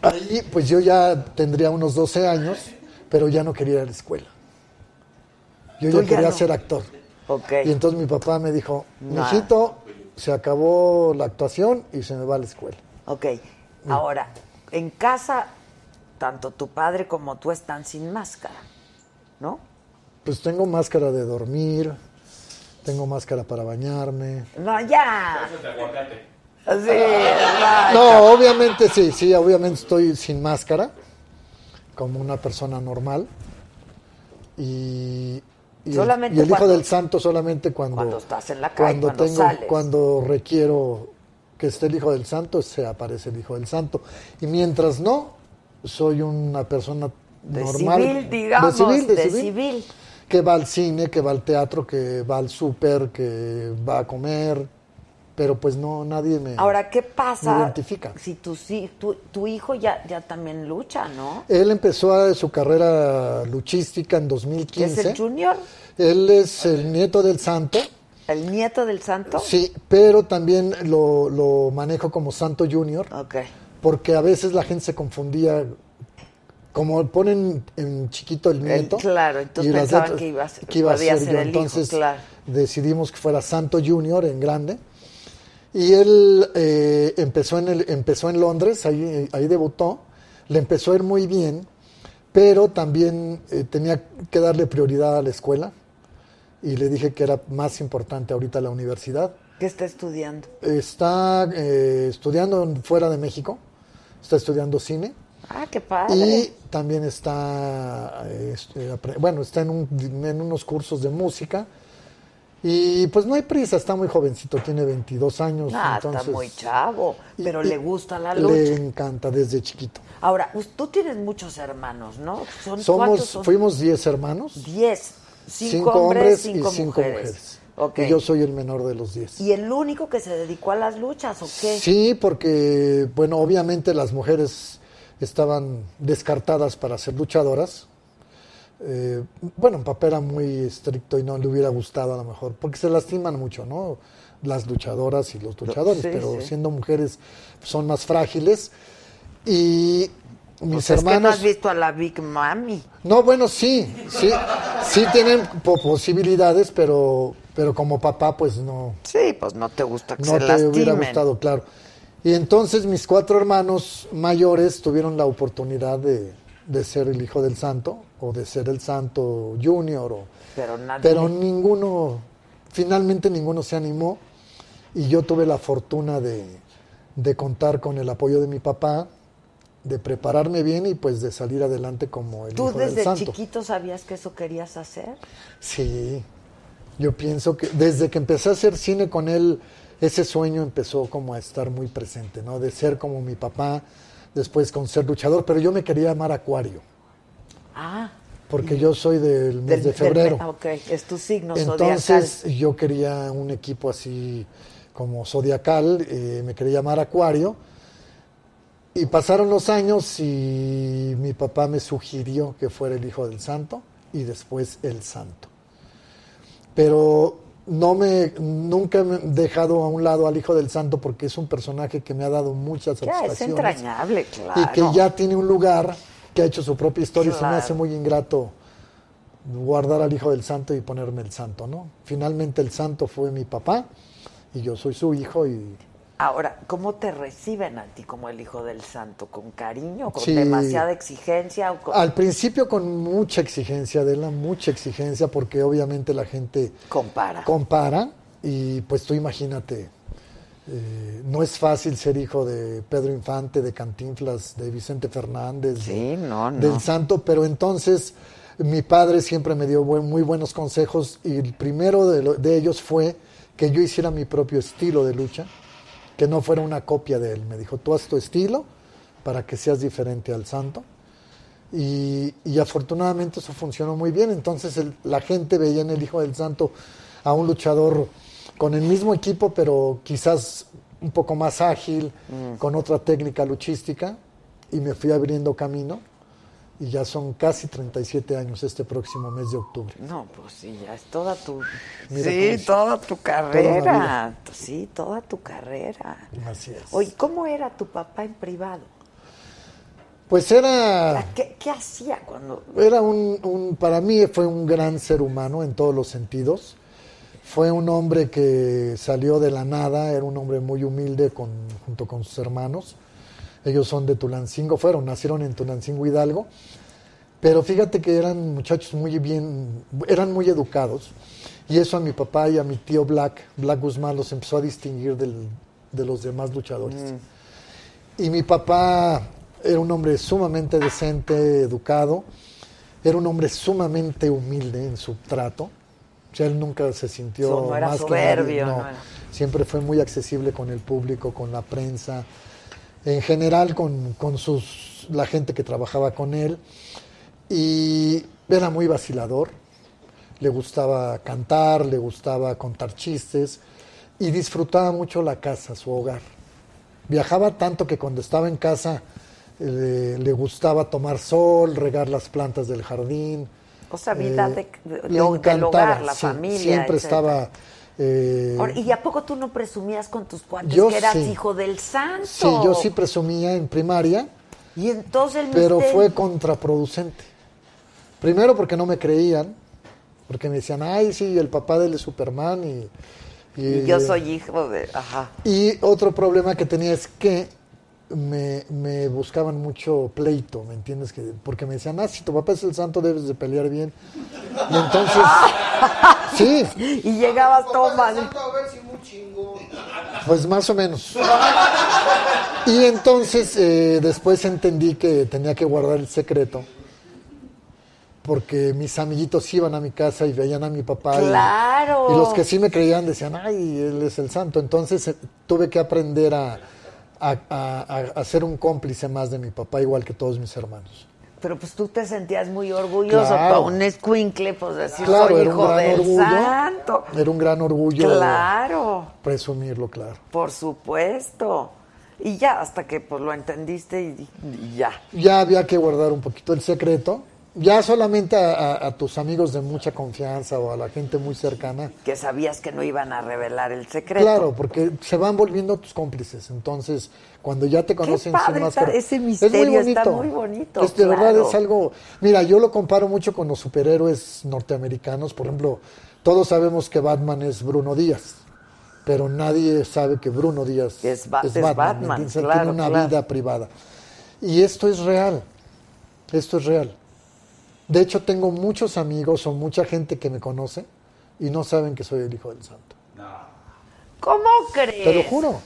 ahí pues yo ya tendría unos 12 años, pero ya no quería ir a la escuela. Yo ya ya quería no. ser actor. Ok. Y entonces mi papá me dijo, mijito, se acabó la actuación y se me va a la escuela. Ok. Ahora, en casa, tanto tu padre como tú están sin máscara, ¿no? Pues tengo máscara de dormir, tengo máscara para bañarme. No, ya. Eso te aguacate. Sí, exacto. No, obviamente sí, sí, obviamente estoy sin máscara, como una persona normal. Y, Solamente y el, hijo del santo solamente cuando, cuando estás en la calle, cuando tengo, sales. cuando requiero que esté el hijo del santo, se aparece el hijo del santo. Y mientras no, soy una persona De normal. civil, digamos, de civil, de de civil, civil. que va al cine, que va al teatro, que va al súper, que va a comer, pero pues no, nadie me... Ahora, ¿qué me pasa identifica. si tu, si tu, tu hijo ya, ya también lucha, ¿no? Él empezó a- su carrera luchística en ¿Que 2015. es el junior? Él es el nieto del santo, ¿El nieto del santo? sí, pero también lo, lo manejo como santo junior, Ok. porque a veces la gente se confundía, como ponen en chiquito el nieto. claro, entonces pensaban letras- que iba a ser- que iba a ser ser yo. el hijo, Entonces claro. decidimos que fuera santo junior en grande. Y él eh, empezó, en el, empezó en Londres, ahí, ahí debutó, le empezó a ir muy bien, pero también eh, tenía que darle prioridad a la escuela y le dije que era más importante ahorita la universidad. ¿Qué está estudiando? Está eh, estudiando fuera de México, está estudiando cine Ah, qué padre. y también está, eh, apre- bueno, está en, un- en unos cursos de música. Y pues no hay prisa, está muy jovencito, tiene 22 años. Ah, entonces, está muy chavo, pero y- le gusta la Le lucha. encanta desde chiquito. Ahora, tú tienes muchos hermanos, ¿no? ¿Son Somos, son? fuimos 10 hermanos, Diez. Cinco, cinco hombres, hombres cinco y 5 mujeres. mujeres. Ok. Y yo soy el menor de los 10. ¿Y el único que se dedicó a las luchas o qué? Sí, porque, bueno, obviamente las mujeres estaban descartadas para ser luchadoras. Eh, bueno, mi papá era muy estricto y no le hubiera gustado a lo mejor, porque se lastiman mucho, ¿no? Las luchadoras y los luchadores, Sí, pero sí. siendo mujeres son más frágiles. Y mis Pues es que no hermanos... has visto a la Big Mami. No, bueno, sí, sí, sí tienen po- posibilidades, pero, pero como papá, pues no, Sí, pues no te gusta que no se te lastimen. hubiera gustado, claro. Y entonces mis cuatro hermanos mayores tuvieron la oportunidad de, de ser el hijo del santo, o de ser el santo junior, o, Pero nadie. pero ninguno, finalmente ninguno se animó, y yo tuve la fortuna de, de contar con el apoyo de mi papá, de prepararme bien y pues de salir adelante como el ¿Tú hijo del desde santo. chiquito sabías que eso querías hacer? Sí, yo pienso que desde que empecé a hacer cine con él, ese sueño empezó como a estar muy presente, ¿no? De ser como mi papá, después con ser luchador, pero yo me quería llamar Acuario, Ah, porque yo soy del mes del- de febrero. ok, es tu signo Entonces zodiacal. yo quería un equipo así como zodiacal, eh, me quería llamar Acuario. Y pasaron los años y mi papá me sugirió que fuera el hijo del santo y después el santo. Pero no me, nunca he dejado a un lado al hijo del santo porque es un personaje que me ha dado muchas Ya, es satisfacciones entrañable, claro. y que ya tiene un lugar, que ha hecho su propia historia y se me hace muy ingrato guardar al hijo del santo y ponerme el santo, ¿no? Finalmente el santo fue mi papá y yo soy su hijo y Ahora, ¿cómo te reciben a ti como el hijo del santo? ¿Con cariño? ¿Con Sí. demasiada exigencia? O con- Al principio con mucha exigencia, Adela, mucha exigencia, porque obviamente la gente Compara. compara y pues tú imagínate, eh, no es fácil ser hijo de Pedro Infante, de Cantinflas, de Vicente Fernández, de- Sí, no, no. del santo, pero entonces mi padre siempre me dio buen- muy buenos consejos y el primero de, lo- de ellos fue que yo hiciera mi propio estilo de lucha, que no fuera una copia de él. Me dijo, tú haz tu estilo para que seas diferente al santo. Y, y afortunadamente eso funcionó muy bien. Entonces el- la gente veía en el Hijo del Santo a un luchador con el mismo equipo, pero quizás un poco más ágil, con otra técnica luchística. Y me fui abriendo camino. Y ya son casi 37 años este próximo mes de octubre. No, pues sí, ya es toda tu... Mira sí, es. toda tu carrera. Sí, toda tu carrera. Así es. Oye, ¿cómo era tu papá en privado? Pues era... ¿Qué, qué hacía cuando...? Era un, un- para mí fue un gran ser humano en todos los sentidos. Fue un hombre que salió de la nada, era un hombre muy humilde con, junto con sus hermanos. Ellos son de Tulancingo, fueron, nacieron en Tulancingo Hidalgo. Pero fíjate que eran muchachos muy bien, eran muy educados. Y eso a mi papá y a mi tío Black, Black Guzmán, los empezó a distinguir del- de los demás luchadores. Y mi papá era un hombre sumamente decente, educado, era un hombre sumamente humilde en su trato. O sea, él nunca se sintió So- no era más que soberbio, no era- Siempre fue muy accesible con el público, con la prensa, en general con, con sus, la gente que trabajaba con él. Y era muy vacilador, le gustaba cantar, le gustaba contar chistes y disfrutaba mucho la casa, su hogar. Viajaba tanto que cuando estaba en casa eh, le gustaba tomar sol, regar las plantas del jardín. O sea, vida Eh, de- de- le del encantaba, hogar, la sí, familia, Siempre etcétera. estaba... eh, ¿Y a poco tú no presumías con tus cuates que eras sí. hijo del santo? sí, yo sí presumía en primaria, Y entonces el pero misterio- fue contraproducente. Primero porque no me creían, porque me decían, ay, sí, el papá de él es Superman y... Y yo soy hijo de... Ajá. Y otro problema que tenía es que me, me buscaban mucho pleito, ¿me entiendes? Que, porque me decían, ah, si tu papá es el santo debes de pelear bien. Y entonces, sí, Y llegabas todo mal. a ver si muy chingón. pues más o menos. Y entonces eh, después entendí que tenía que guardar el secreto. Porque mis amiguitos iban a mi casa y veían a mi papá. y- ¡Claro! Y, los que sí me creían decían, ay, él es el santo. Entonces eh, tuve que aprender a, a, a- a ser un cómplice más de mi papá, igual que todos mis hermanos. Pero pues tú te sentías muy orgulloso. Claro. Para un escuincle, pues decir, Claro, soy un hijo gran del orgullo. santo. Era un gran orgullo Claro, presumirlo, claro. por supuesto. Y ya, hasta que pues lo entendiste y, y ya. Ya había que guardar un poquito el secreto. Ya solamente a, a- a tus amigos de mucha confianza o a la gente muy cercana. Que sabías que no iban a revelar el secreto. Claro, porque se van volviendo tus cómplices. Entonces, cuando ya te conocen padre sin está- ese es misterio está muy bonito, Es, de verdad es algo. Mira, yo lo comparo mucho con los superhéroes norteamericanos. Por ejemplo, todos sabemos que Batman es Bruno Díaz. Pero nadie sabe que Bruno Díaz Es Ba- es Batman. Él claro, tiene una claro. vida privada. Y esto es real. Esto es real. De hecho, tengo muchos amigos o mucha gente que me conoce y no saben que soy el hijo del santo. ¿Cómo crees? Te lo juro.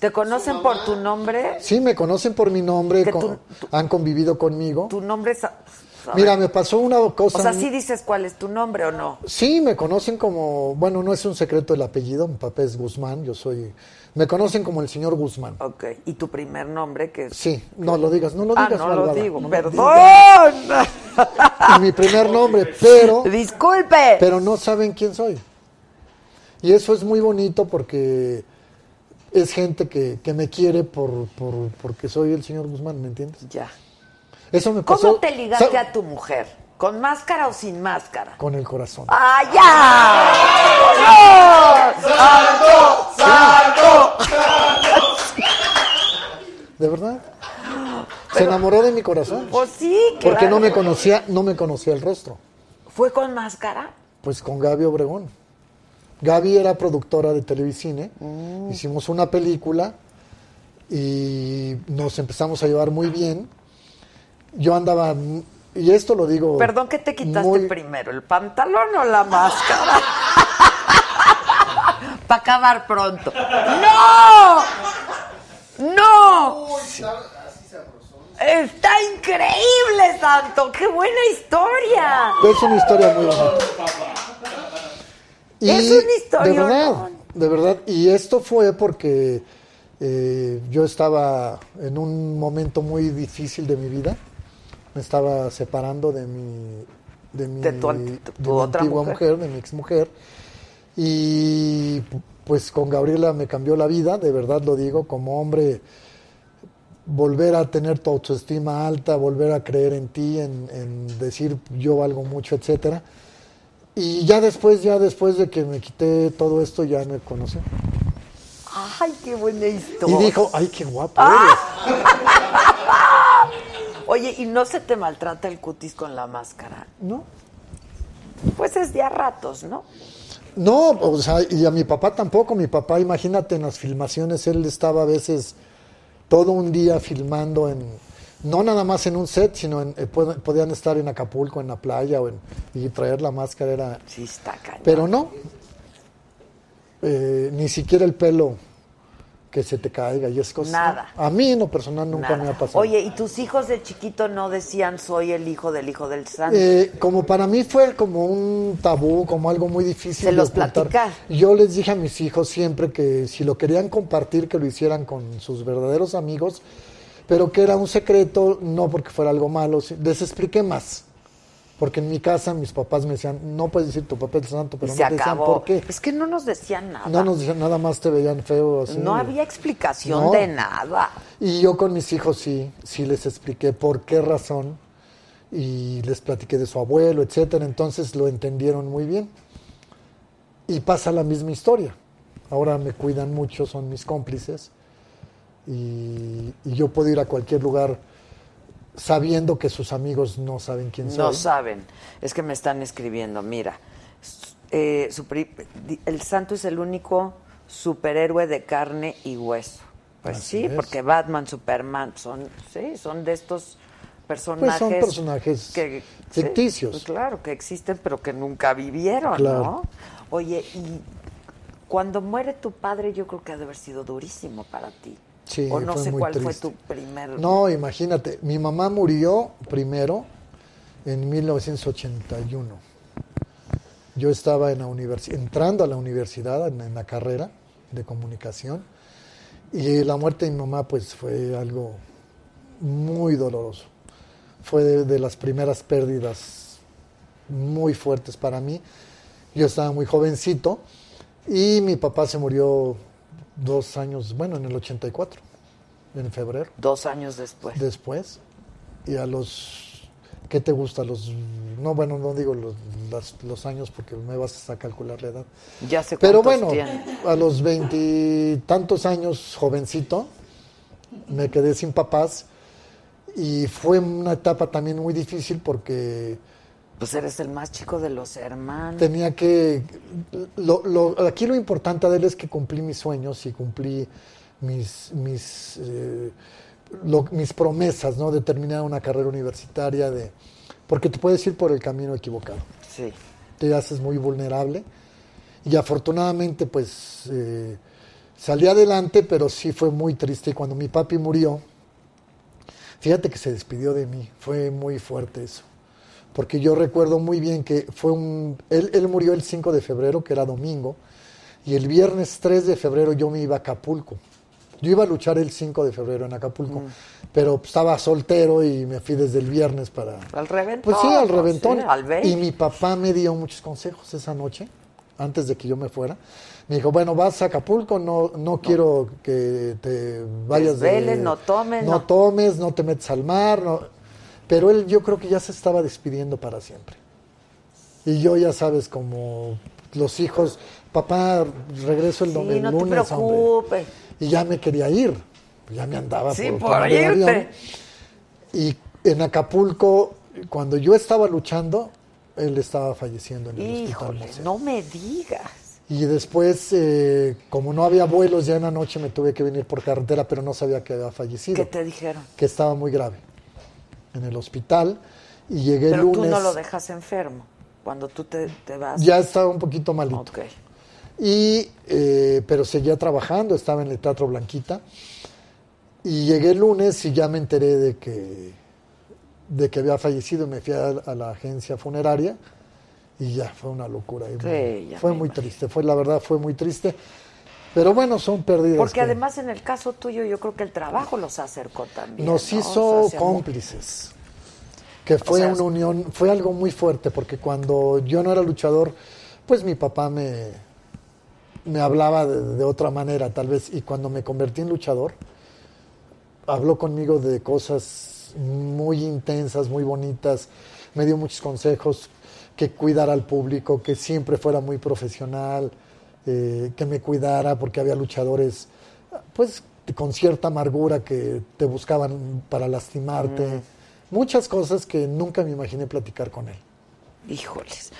¿Te conocen por tu nombre? Sí, me conocen por mi nombre, han convivido conmigo. Tu nombre es... Mira, me pasó una cosa. O sea, ¿sí dices cuál es tu nombre o no? Sí, me conocen como, bueno, no es un secreto el apellido, mi papá es Guzmán, yo soy, me conocen como el señor Guzmán. Ok. ¿Y tu primer nombre que es? Sí, no lo digas, no lo Ah, digas. no lo digo, no perdón. digas. Y mi primer nombre, pero, Disculpe. pero no saben quién soy. Y eso es muy bonito porque es gente que, que me quiere por, por, porque soy el señor Guzmán, ¿me entiendes? Ya. Eso me pasó. ¿Cómo te ligaste a tu mujer? ¿Con máscara o sin máscara? Con el corazón. ¡Ah, ya! ¡No! ¡Santo! ¡Santo! ¿De verdad? Se enamoró de mi corazón. Pues sí, Porque claro. no me conocía, no me conocía el rostro. ¿Fue con máscara? Pues con Gaby Obregón. Gaby era productora de Televicine, Mm. hicimos una película y nos empezamos a llevar muy bien. Yo andaba, y esto lo digo... Perdón, ¿qué te quitaste muy- primero? ¿El pantalón o la máscara? Para acabar pronto. ¡No! ¡No! Está increíble, Santo. ¡Qué buena historia! Es una historia muy bonita. Es una historia, De verdad, de verdad. Y esto fue porque eh, yo estaba en un momento muy difícil de mi vida. Me estaba separando de mi, de mi, De tu de otra antigua mujer. mujer, de mi exmujer. Y pues con Gabriela me cambió la vida, de verdad lo digo, como hombre volver a tener tu autoestima alta, volver a creer en ti, en, en decir yo valgo mucho, etcétera. Y ya después, ya después de que me quité todo esto, ya me conoció. ¡Ay, qué buena historia! Y dijo, ay, qué guapo Ah. eres. Oye, ¿y no se te maltrata el cutis con la máscara? No, Pues es de a ratos, ¿no? no, o sea, y a mi papá tampoco. Mi papá, imagínate, en las filmaciones, él estaba a veces todo un día filmando en, no nada más en un set, sino en, eh, pod- podían estar en Acapulco, en la playa, o en, y traer la máscara era... Sí, está cañón. Pero no, eh, ni siquiera el pelo que se te caiga y es cosa. Nada. A mí en lo personal nunca Nada. me ha pasado. Oye, ¿y tus hijos de chiquito no decían soy el hijo del hijo del santo? Eh, como para mí fue como un tabú, como algo muy difícil. Se de los ocultar. platicar. Yo les dije a mis hijos siempre que si lo querían compartir, que lo hicieran con sus verdaderos amigos, pero que era un secreto, no porque fuera algo malo. Les expliqué más. Porque en mi casa mis papás me decían, no puedes decir tu papá es santo, y pero no se te decían por qué. Es que no nos decían nada. No nos decían, nada más te veían feo. Así. No había explicación No. de nada. Y yo con mis hijos sí, sí les expliqué por qué razón y les platiqué de su abuelo, etcétera. Entonces lo entendieron muy bien. Y pasa la misma historia. Ahora me cuidan mucho, son mis cómplices. Y, y yo puedo ir a cualquier lugar sabiendo que sus amigos no saben quién soy. No saben. Es que me están escribiendo. Mira, eh, el santo es el único superhéroe de carne y hueso. Pues Así sí, es. porque Batman, Superman son, sí, son de estos personajes. Pues son personajes que, ficticios. pues claro, que existen, pero que nunca vivieron, Claro. ¿no? Oye, y cuando muere tu padre, yo creo que ha de haber sido durísimo para ti. Sí, o no fue sé muy cuál triste. fue tu primer. No, imagínate, mi mamá murió primero en 1981. Yo estaba en la universi- entrando a la universidad, en, en la carrera de comunicación, y la muerte de mi mamá pues fue algo muy doloroso. Fue de, de las primeras pérdidas muy fuertes para mí. Yo estaba muy jovencito y mi papá se murió dos años, bueno, en el 84, en febrero Dos años después. después y a los ¿qué te gusta? los no bueno no digo los, las- los años porque me vas a calcular la edad ya sé pero bueno tiene. a los veintitantos años jovencito me quedé sin papás y fue una etapa también muy difícil porque Pues eres el más chico de los hermanos. tenía que lo, lo- aquí lo importante de él es que cumplí mis sueños y cumplí mis mis eh, lo- mis promesas no de terminar una carrera universitaria de porque te puedes ir por el camino equivocado. Sí. te haces muy vulnerable y afortunadamente pues eh, salí adelante pero sí fue muy triste. Y cuando mi papi murió fíjate que se despidió de mí. Fue muy fuerte eso porque yo recuerdo muy bien que fue un él, él murió el 5 de febrero que era domingo y el viernes 3 de febrero yo me iba a Acapulco yo iba a luchar el 5 de febrero en Acapulco pero estaba soltero y me fui desde el viernes para Al reventón. pues sí, al reventón. sí, al baile. y mi papá me dio muchos consejos esa noche, antes de que yo me fuera. Me dijo, bueno, vas a Acapulco, no, no, quiero que te vayas Desveles, de... no tomes, No, no. tomes, no te metes al mar. no- Pero él yo creo que ya se estaba despidiendo para siempre. Y yo ya sabes, como los hijos, papá, regreso el, Sí, el no te lunes, hombre". preocupes. Y ya me quería ir. Ya me andaba Sí, por el irte. avión. Y en Acapulco, cuando yo estaba luchando, él estaba falleciendo en el hospital. Híjole, no me digas. Y después, eh, como no había vuelos ya en la noche, me tuve que venir por carretera, pero no sabía que había fallecido. ¿Qué te dijeron? Que estaba muy grave en el hospital. Y llegué el Pero lunes. tú no lo dejas enfermo cuando tú te, te vas. Ya estaba un poquito malito. Ok. Y, eh, pero seguía trabajando, estaba en el Teatro Blanquita. Y llegué el lunes y ya me enteré de que, de que había fallecido. Me fui a, a la agencia funeraria y ya fue una locura. Y Sí, fue muy imagino. triste, fue la verdad, fue muy triste. Pero bueno, son pérdidas. Porque que además en el caso tuyo yo creo que el trabajo los acercó también. nos ¿no? hizo O sea, cómplices. Que fue sea, una unión, fue algo muy fuerte, porque cuando yo no era luchador, pues mi papá me, me hablaba de, de otra manera, tal vez, y cuando me convertí en luchador, habló conmigo de cosas muy intensas, muy bonitas, me dio muchos consejos, que cuidara al público, que siempre fuera muy profesional, eh, que me cuidara, porque había luchadores, pues, con cierta amargura que te buscaban para lastimarte, muchas cosas que nunca me imaginé platicar con él. Híjoles.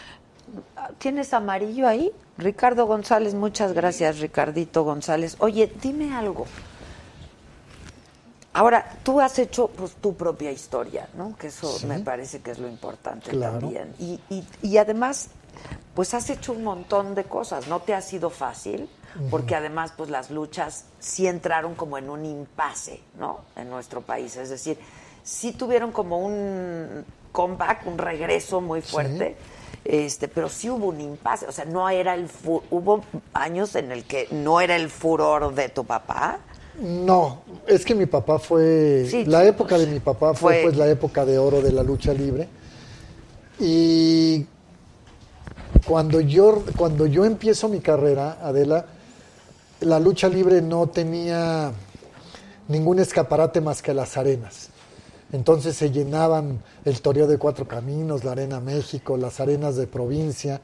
¿Tienes amarillo ahí? Ricardo González, muchas gracias, Ricardito González. Oye, dime algo. Ahora, tú has hecho pues, tu propia historia, ¿no? Que eso Sí. me parece que es lo importante Claro. también. Y, y- y además, pues has hecho un montón de cosas. No te ha sido fácil, porque además, pues las luchas sí entraron como en un impasse, ¿no? En nuestro país. Es decir, sí tuvieron como un comeback, un regreso muy fuerte. Este, pero sí hubo un impasse, o sea, no era el fu- hubo años en el que no era el furor de tu papá. No, es que mi papá fue, Sí, la época de mi papá fue, fue- pues la época de oro de la lucha libre. Y cuando yo, cuando yo empiezo mi carrera, Adela, la lucha libre no tenía ningún escaparate más que las arenas. Entonces se llenaban el Toreo de Cuatro Caminos, la Arena México, las arenas de provincia.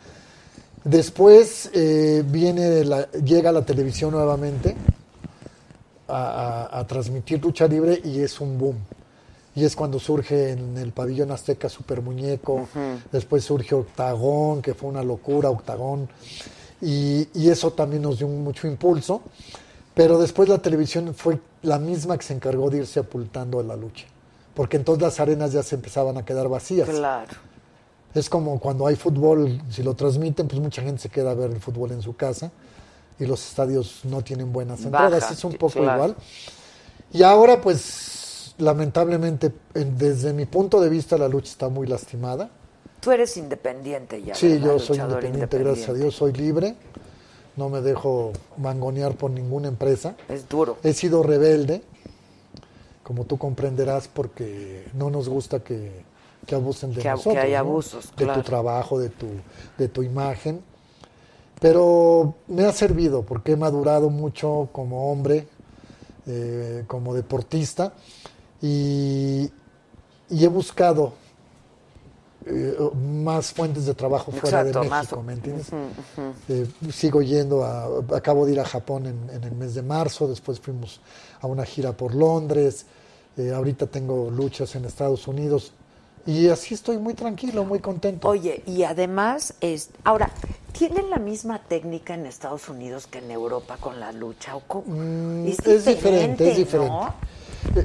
Después eh, viene la- llega la televisión nuevamente a, transmitir lucha libre y es un boom. Y es cuando surge en el pabellón azteca Super Muñeco, después surge Octagón, que fue una locura, Octagón, y, y eso también nos dio mucho impulso. Pero después la televisión fue la misma que se encargó de ir sepultando la lucha, porque entonces las arenas ya se empezaban a quedar vacías. Claro. Es como cuando hay fútbol, si lo transmiten, pues mucha gente se queda a ver el fútbol en su casa y los estadios no tienen buenas entradas. Baja, es un poco claro. igual. Y ahora, pues, lamentablemente, en- desde mi punto de vista, la lucha está muy lastimada. Tú eres independiente ya. Sí, ¿verdad? yo soy independiente, gracias a Dios, soy libre. No me dejo mangonear por ninguna empresa. Es duro. He sido rebelde, como tú comprenderás, porque no nos gusta que, que abusen de Que- que nosotros. haya ¿no? abusos, De claro. tu trabajo, de tu, de tu imagen. Pero me ha servido porque he madurado mucho como hombre, eh, como deportista, y, y he buscado eh, más fuentes de trabajo fuera Exacto, de más- México, ¿me entiendes? Eh, sigo yendo a, acabo de ir a Japón en, en el mes de marzo, después fuimos a una gira por Londres, eh, ahorita tengo luchas en Estados Unidos y así estoy muy tranquilo, muy contento. Oye, y además, es, ahora, ¿tienen la misma técnica en Estados Unidos que en Europa con la lucha? ¿O cómo? Mm, es diferente, es diferente. ¿no?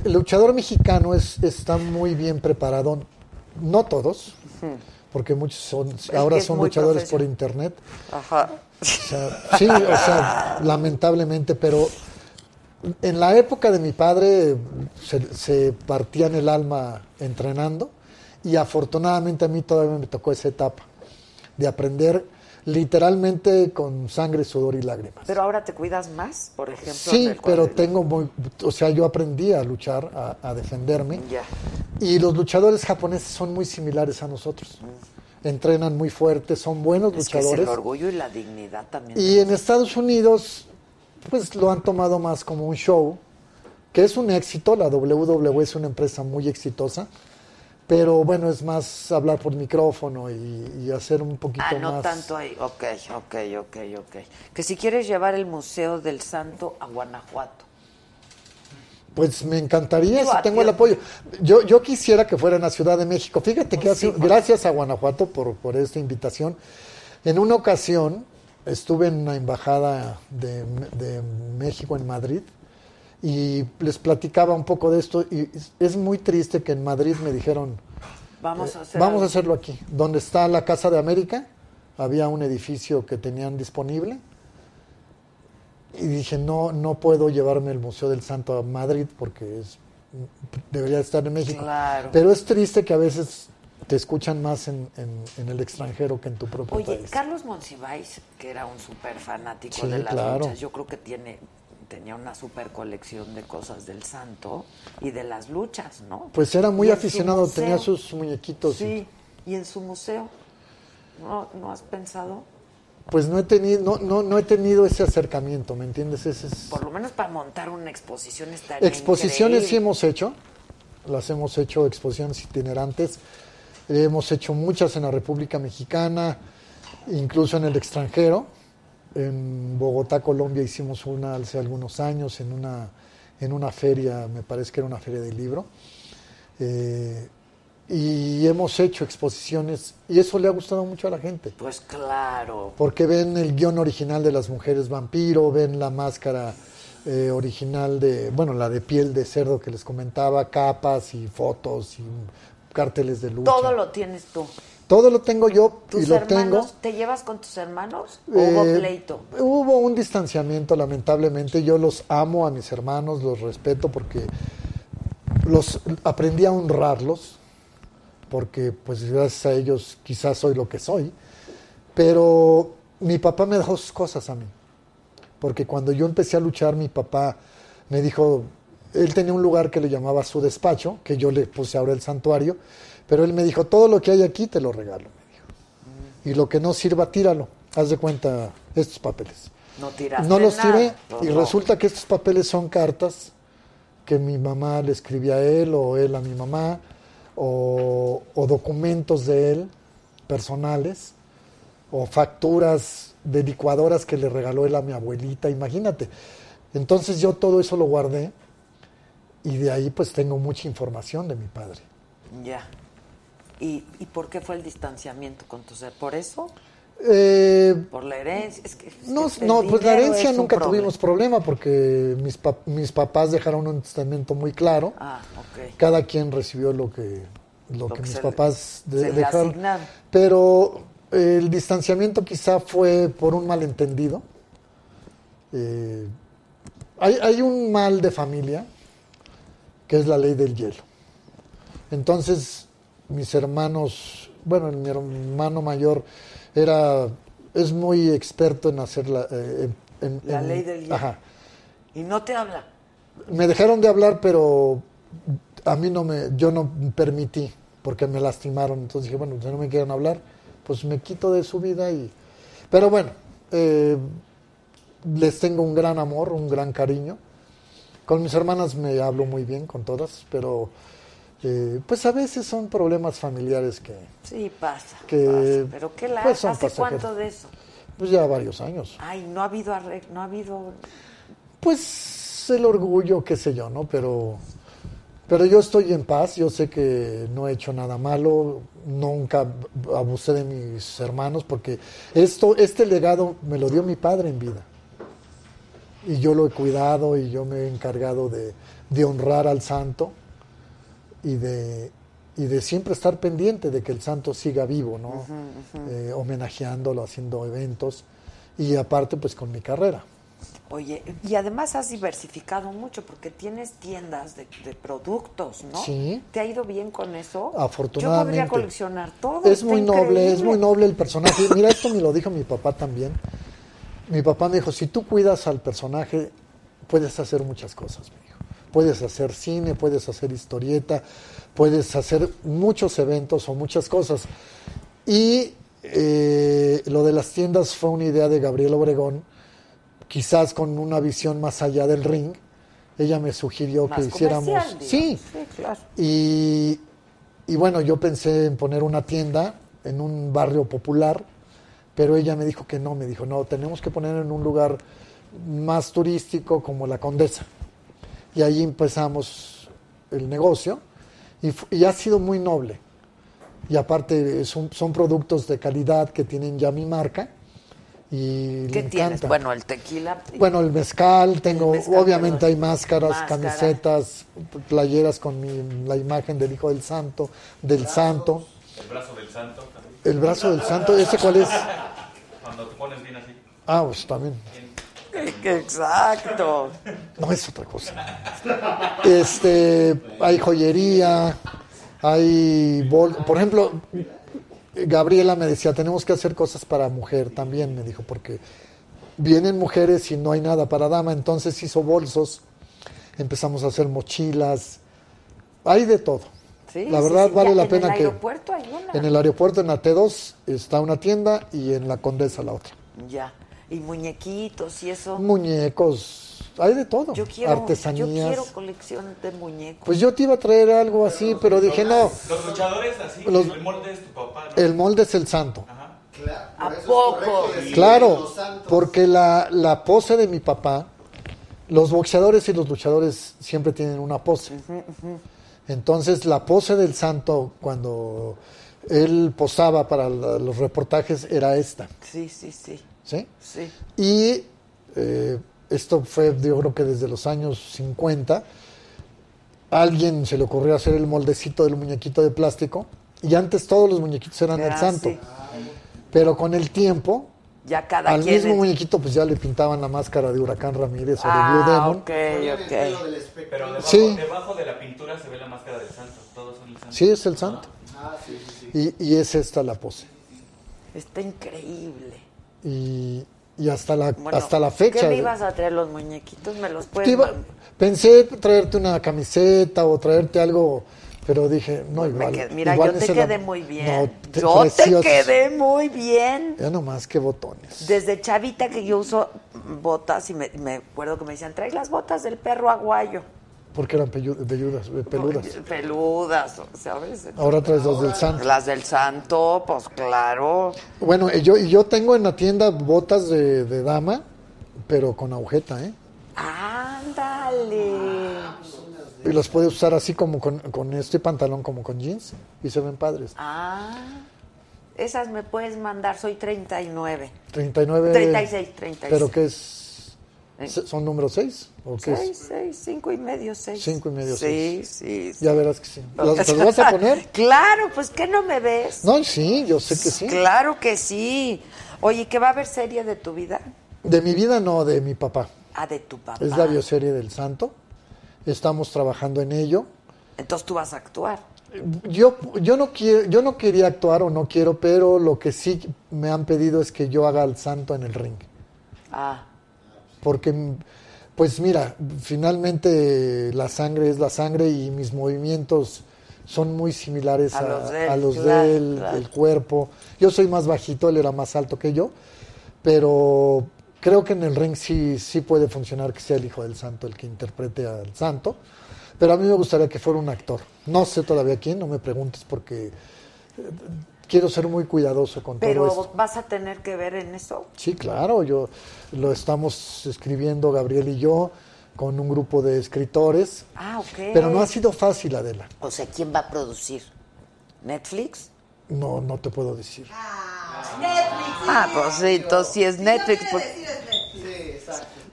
El luchador mexicano es, está muy bien preparado, no todos, porque muchos son, ahora son luchadores por internet. Ajá. O sea, sí, o sea, lamentablemente, pero en la época de mi padre se, se partían el alma entrenando y afortunadamente a mí todavía me tocó esa etapa de aprender literalmente con sangre, sudor y lágrimas. Pero ahora te cuidas más, por ejemplo. Sí, pero tengo muy, o sea, yo aprendí a luchar, a, a defenderme. Ya. Y los luchadores japoneses son muy similares a nosotros. Entrenan muy fuerte, son buenos Es que es luchadores. el orgullo y la dignidad también. Y en Estados Unidos, pues lo han tomado más como un show, que es un éxito. La WWE es una empresa muy exitosa. Pero bueno, es más hablar por micrófono y, y hacer un poquito Ah, no más. tanto ahí. Ok, ok, ok, ok. Que si quieres llevar el Museo del Santo a Guanajuato. Pues me encantaría Digo, si tengo el apoyo. Yo, yo quisiera que fuera en la Ciudad de México. Fíjate que Pues hace- sí, porque- gracias a Guanajuato por, por esta invitación. En una ocasión estuve en una embajada de, de México en Madrid y les platicaba un poco de esto y es- muy triste que en Madrid me dijeron, Vamos a hacer vamos a hacerlo aquí, donde está la Casa de América, había un edificio que tenían disponible y dije, no, no puedo llevarme el Museo del Santo a Madrid porque es, debería estar en México. Claro. Pero es triste que a veces te escuchan más en, en- en el extranjero que en tu propio Oye, país. Carlos Monsiváis, que era un súper fanático Sí, de las claro. luchas, yo creo que tiene tenía una súper colección de cosas del santo y de las luchas, ¿no? Pues era muy su aficionado, tenía sus muñequitos. Sí, y en su museo. ¿No, ¿No has pensado? pues no he tenido, no, no, no he tenido ese acercamiento, ¿me entiendes? Ese es- Por lo menos para montar una exposición estaría Exposiciones sí hemos hecho, las hemos hecho, exposiciones itinerantes. Hemos hecho muchas en la República Mexicana, incluso en el extranjero. En Bogotá, Colombia, hicimos una hace algunos años en una, en una feria, me parece que era una feria de libro. Eh, y hemos hecho exposiciones y eso le ha gustado mucho a la gente. Pues claro. Porque ven el guion original de las mujeres vampiro, ven la máscara eh, original de, bueno, la de piel de cerdo que les comentaba, capas y fotos y carteles de lucha. Todo lo tienes tú. Todo lo tengo yo ¿Tus y lo hermanos, tengo. te llevas con tus hermanos? ¿O hubo Eh, pleito? Hubo un distanciamiento, lamentablemente. Yo los amo a mis hermanos, los respeto porque los aprendí a honrarlos, porque pues gracias a ellos quizás soy lo que soy. Pero mi papá me dejó sus cosas a mí. Porque cuando yo empecé a luchar, mi papá me dijo, él tenía un lugar que le llamaba su despacho, que yo le puse ahora el santuario, pero él me dijo, todo lo que hay aquí te lo regalo, me dijo. Y lo que no sirva, tíralo. Haz de cuenta estos papeles. No tiraste No los tiré y no. resulta que estos papeles son cartas que mi mamá le escribía a él o él a mi mamá o, o documentos de él personales o facturas de licuadoras que le regaló él a mi abuelita, imagínate. Entonces yo todo eso lo guardé y de ahí pues tengo mucha información de mi padre. Ya. ¿Y, ¿Y por qué fue el distanciamiento con tus her- ¿Por eso? Eh, ¿Por la herencia? Es que, es No, que no, pues la herencia nunca problema. tuvimos problema porque mis, pap- mis papás dejaron un testamento muy claro. Ah, ok. Cada quien recibió lo que, lo que que mis papás de- dejaron. asignaron. Pero eh, el distanciamiento quizá fue por un malentendido. Eh, hay, hay un mal de familia que es la ley del hielo. Entonces, mis hermanos, bueno, mi hermano mayor era, es muy experto en hacer la, eh, en- La en- ley del hielo. Ajá. Y no te habla. Me dejaron de hablar, pero a mí no me, yo no permití, porque me lastimaron. Entonces dije, bueno, si no me quieren hablar, pues me quito de su vida y... Pero bueno, eh, les tengo un gran amor, un gran cariño. Con mis hermanas me hablo muy bien, con todas, pero eh, pues a veces son problemas familiares que, Sí, pasa. Que, pasa. Pero ¿qué la pues, son ¿Hace pasajeros. cuánto de eso? pues ya varios años. Ay, no ha habido no ha habido... Pues el orgullo, qué sé yo, ¿no? Pero, pero yo estoy en paz, yo sé que no he hecho nada malo, nunca abusé de mis hermanos, porque esto, este legado me lo dio mi padre en vida. Y yo lo he cuidado y yo me he encargado de, de honrar al santo y de, y de siempre estar pendiente de que el santo siga vivo, ¿no? Eh, homenajeándolo, haciendo eventos y aparte pues con mi carrera. Oye, y además has diversificado mucho porque tienes tiendas de, de productos, ¿no? Sí. ¿Te ha ido bien con eso? Afortunadamente. Yo podría coleccionar todo. Es muy noble, es muy noble el personaje. Mira, esto me lo dijo mi papá también. Mi papá me dijo, si tú cuidas al personaje, puedes hacer muchas cosas. Puedes hacer cine, puedes hacer historieta, puedes hacer muchos eventos o muchas cosas. Y eh, lo de las tiendas fue una idea de Gabriela Obregón, quizás con una visión más allá del ring. Ella me sugirió Más que hiciéramos... Sí. Sí, claro. y, y bueno, yo pensé en poner una tienda en un barrio popular, pero ella me dijo que no, me dijo, no, tenemos que poner en un lugar más turístico como la Condesa. Y ahí empezamos el negocio y, y ha sido muy noble. Y aparte son, son productos de calidad que tienen ya mi marca y ¿Qué le tienes? encanta. Bueno, el tequila. Bueno, el mezcal, tengo, mezcal, obviamente hay máscaras, Máscara. camisetas, playeras con mi- la imagen del Hijo del Santo, del Santo, El brazo del santo también. el brazo del Santo, ¿ese cuál es? Cuando te pones bien así. Ah, pues también, Exacto. no es otra cosa. Este, hay joyería, hay, bol- por ejemplo, Gabriela me decía, tenemos que hacer cosas para mujer también, me dijo, porque vienen mujeres y no hay nada para dama, entonces hizo bolsos, empezamos a hacer mochilas, hay de todo. Sí, la verdad sí, vale ya la en pena el que aeropuerto hay una. en el aeropuerto en AT2 está una tienda y en la Condesa la otra. Ya. Y muñequitos y eso. Muñecos, hay de todo, Yo quiero, artesanías. yo quiero colección de muñecos. Pues yo te iba a traer algo así, pero dije no, Los luchadores así, Los- el molde es tu papá, ¿no? el molde es el santo. ¿A poco? Claro, porque la, la pose de mi papá, los boxeadores y los luchadores siempre tienen una pose. Entonces la pose del santo cuando él posaba para la- los reportajes era esta, Sí, sí, sí. ¿Sí? Sí. Y eh, esto fue, yo creo que desde los años 50, alguien se le ocurrió hacer el moldecito del muñequito de plástico, y antes todos los muñequitos eran el Ah, santo. sí. Pero con el tiempo, Ya cada al quien. mismo es- muñequito pues ya le pintaban la máscara de Huracán Ramírez o de Blue Ah, Demon. ok, ok. Pero debajo, Sí. debajo de la pintura se ve la máscara del santo. Todos son el santo. Sí, es el santo. Y, y es esta la pose. Está increíble. Y, y hasta la Bueno, hasta la fecha. ¿Qué me ibas a traer los muñequitos? ¿Me los puedes iba- pensé traerte una camiseta o traerte algo, pero dije, no, igual. qued- Mira, igual yo te ese la- quedé muy bien. No, te- yo precioso. te quedé muy bien. Ya nomás, qué botones. Desde chavita que yo uso botas y me, me acuerdo que me decían, trae las botas del perro aguayo. Porque eran eh, peludas. Peludas, ¿sabes? Ahora traes dos del santo. Las del santo, pues claro. Bueno, y yo, y yo tengo en la tienda botas de, de dama, pero con agujeta, ¿eh? Ándale. Y los puedes usar así como con, con este pantalón, como con jeans, y se ven padres. Ah, esas me puedes mandar, soy 39. 39. 36, 36. ¿Pero qué es? ¿Eh? ¿Son número 6? ¿O qué 6, es? 6, 5 y medio, 6. Cinco y medio, Sí, seis. sí, sí. Ya verás que sí. ¿Los, ¿Te los vas a poner? Claro, pues que no me ves. No, sí, yo sé que sí. Claro que sí. Oye, ¿que va a haber serie de tu vida? De mi vida no, de mi papá. Ah, de tu papá. Es la bioserie del santo. Estamos trabajando en ello. Entonces tú vas a actuar. Yo, yo, no quiero, yo no quería actuar o no quiero, pero lo que sí me han pedido es que yo haga al santo en el ring. Ah, Porque, pues mira, finalmente la sangre es la sangre y mis movimientos son muy similares A a, los de él, a los claro, de él, claro. el cuerpo. Yo soy más bajito, él era más alto que yo, pero creo que en el ring sí, sí puede funcionar que sea el hijo del santo el que interprete al santo. Pero a mí me gustaría que fuera un actor. No sé todavía quién, no me preguntes porque quiero ser muy cuidadoso con todo pero esto. vas a tener que ver en eso. Sí, claro, yo lo estamos escribiendo Gabriel y yo con un grupo de escritores, Ah, ok. pero no ha sido fácil, Adela. O sea, ¿quién va a producir? ¿Netflix? No, no te puedo decir. Ah, pues sí, entonces sí es Netflix. pues-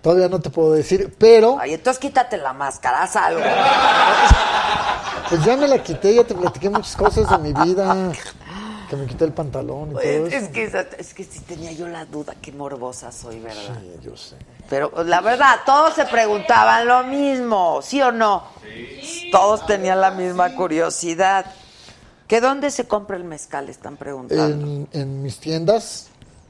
Todavía no te puedo decir, pero Ay, entonces quítate la máscara, haz algo. pues ya me la quité, ya te platiqué muchas cosas de mi vida, que me quité el pantalón y todo Es, eso. es que, es que sí tenía yo la duda, qué morbosa soy, ¿verdad? Sí, yo sé. Pero la verdad, todos se preguntaban lo mismo, ¿sí o no? Todos tenían la misma curiosidad. ¿Que dónde se compra el mezcal? Están preguntando. En, en mis tiendas,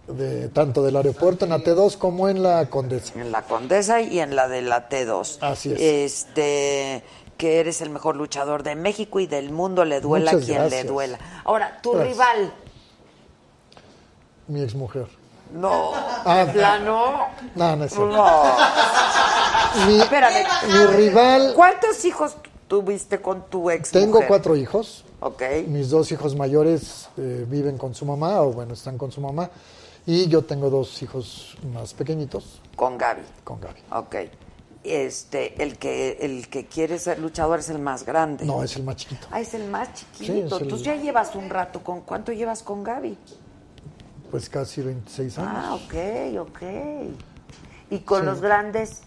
de, tanto del aeropuerto en AT2 como en la Condesa. En la Condesa y en la de la T2. Así es. Este, que eres el mejor luchador de México y del mundo, le duela a quien le duela. Ahora, tu Gracias. rival. Mi exmujer. No. Ah, ¿De plano? No, no es cierto. No. Mi, Espérame. mi rival, ¿Cuántos hijos tuviste con tu ex tengo cuatro hijos. Ok. Mis dos hijos mayores eh, viven con su mamá, o bueno, están con su mamá. Y yo tengo dos hijos más pequeñitos Con Gaby. con Gaby. Ok. Este, el que, el que quiere ser luchador es el más grande. No, es el más chiquito. Ah, es el más chiquito. Sí, el- Entonces ya llevas un rato. ¿Con cuánto llevas con Gaby? pues casi 26 años. Ah, ok, ok. ¿Y con Sí. los grandes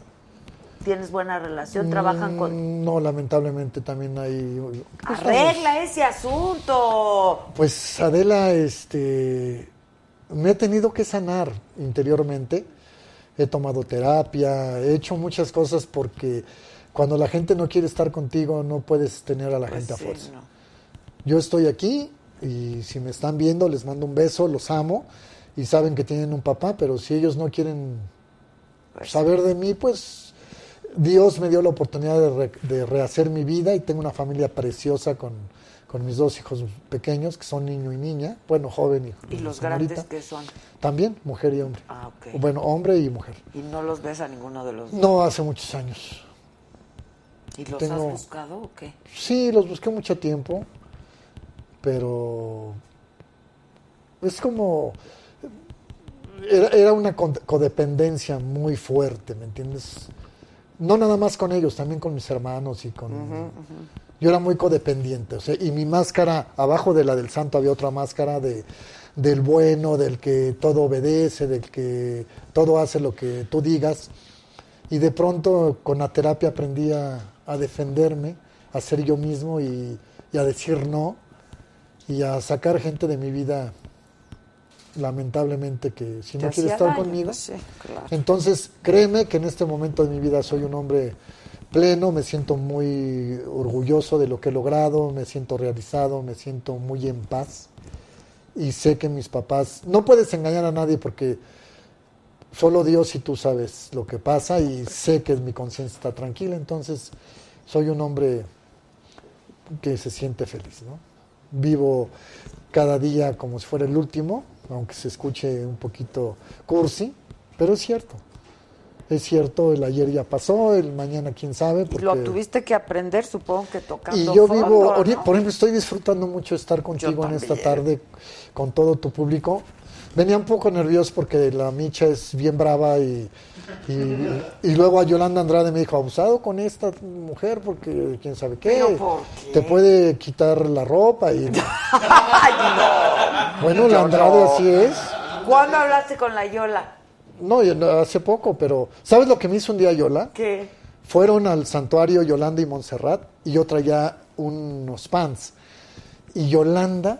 tienes buena relación? ¿Trabajan con...? Mm, No, lamentablemente también hay... pues, Arregla ese asunto. Pues Adela, este, me he tenido que sanar interiormente. He tomado terapia, he hecho muchas cosas porque cuando la gente no quiere estar contigo no puedes tener a la Pues gente a fuerza. no. Yo estoy aquí y si me están viendo les mando un beso, los amo y saben que tienen un papá, pero si ellos no quieren Pues saber de mí, pues Dios me dio la oportunidad de, re- de rehacer mi vida y tengo una familia preciosa con, con mis dos hijos pequeños, que son niño y niña, bueno, joven y, ¿Y los señorita. grandes qué son? También, mujer y hombre. Ah, ok. Bueno, hombre y mujer. ¿Y no los ves a ninguno de los dos? No hace muchos años. ¿Y los tengo- has buscado o qué? Sí, los busqué mucho tiempo, pero es como... Era, era una codependencia muy fuerte, ¿me entiendes? No nada más con ellos, también con mis hermanos y con... Yo era muy codependiente, o sea, y mi máscara, abajo de la del santo había otra máscara de, del bueno, del que todo obedece, del que todo hace lo que tú digas. Y de pronto con la terapia aprendí a, a defenderme, a ser yo mismo y, y a decir no y a sacar gente de mi vida, lamentablemente, que si ¿Te no quiere estar daño? conmigo. Sí, claro. Entonces, créeme que en este momento de mi vida soy un hombre pleno, me siento muy orgulloso de lo que he logrado, me siento realizado, me siento muy en paz y sé que mis papás, no puedes engañar a nadie porque solo Dios y tú sabes lo que pasa y sé que mi conciencia está tranquila, entonces soy un hombre que se siente feliz, ¿no? Vivo cada día como si fuera el último, aunque se escuche un poquito cursi, pero es cierto. Es cierto, el ayer ya pasó, el mañana quién sabe. Porque... lo tuviste que aprender, supongo que tocando Y yo fondo, vivo, por ejemplo, estoy disfrutando mucho estar contigo en esta tarde con todo tu público. Venía un poco nervioso porque la Micha es bien brava y, y, y luego a Yolanda Andrade me dijo, abusado con esta mujer porque quién sabe qué. Te puede quitar la ropa y... Ay, no. bueno, la Andrade no. así es. ¿Cuándo hablaste con la Yola? No, hace poco, pero ¿sabes lo que me hizo un día Yola? ¿Qué? Fueron al santuario Yolanda y Montserrat y yo traía unos pants. Y Yolanda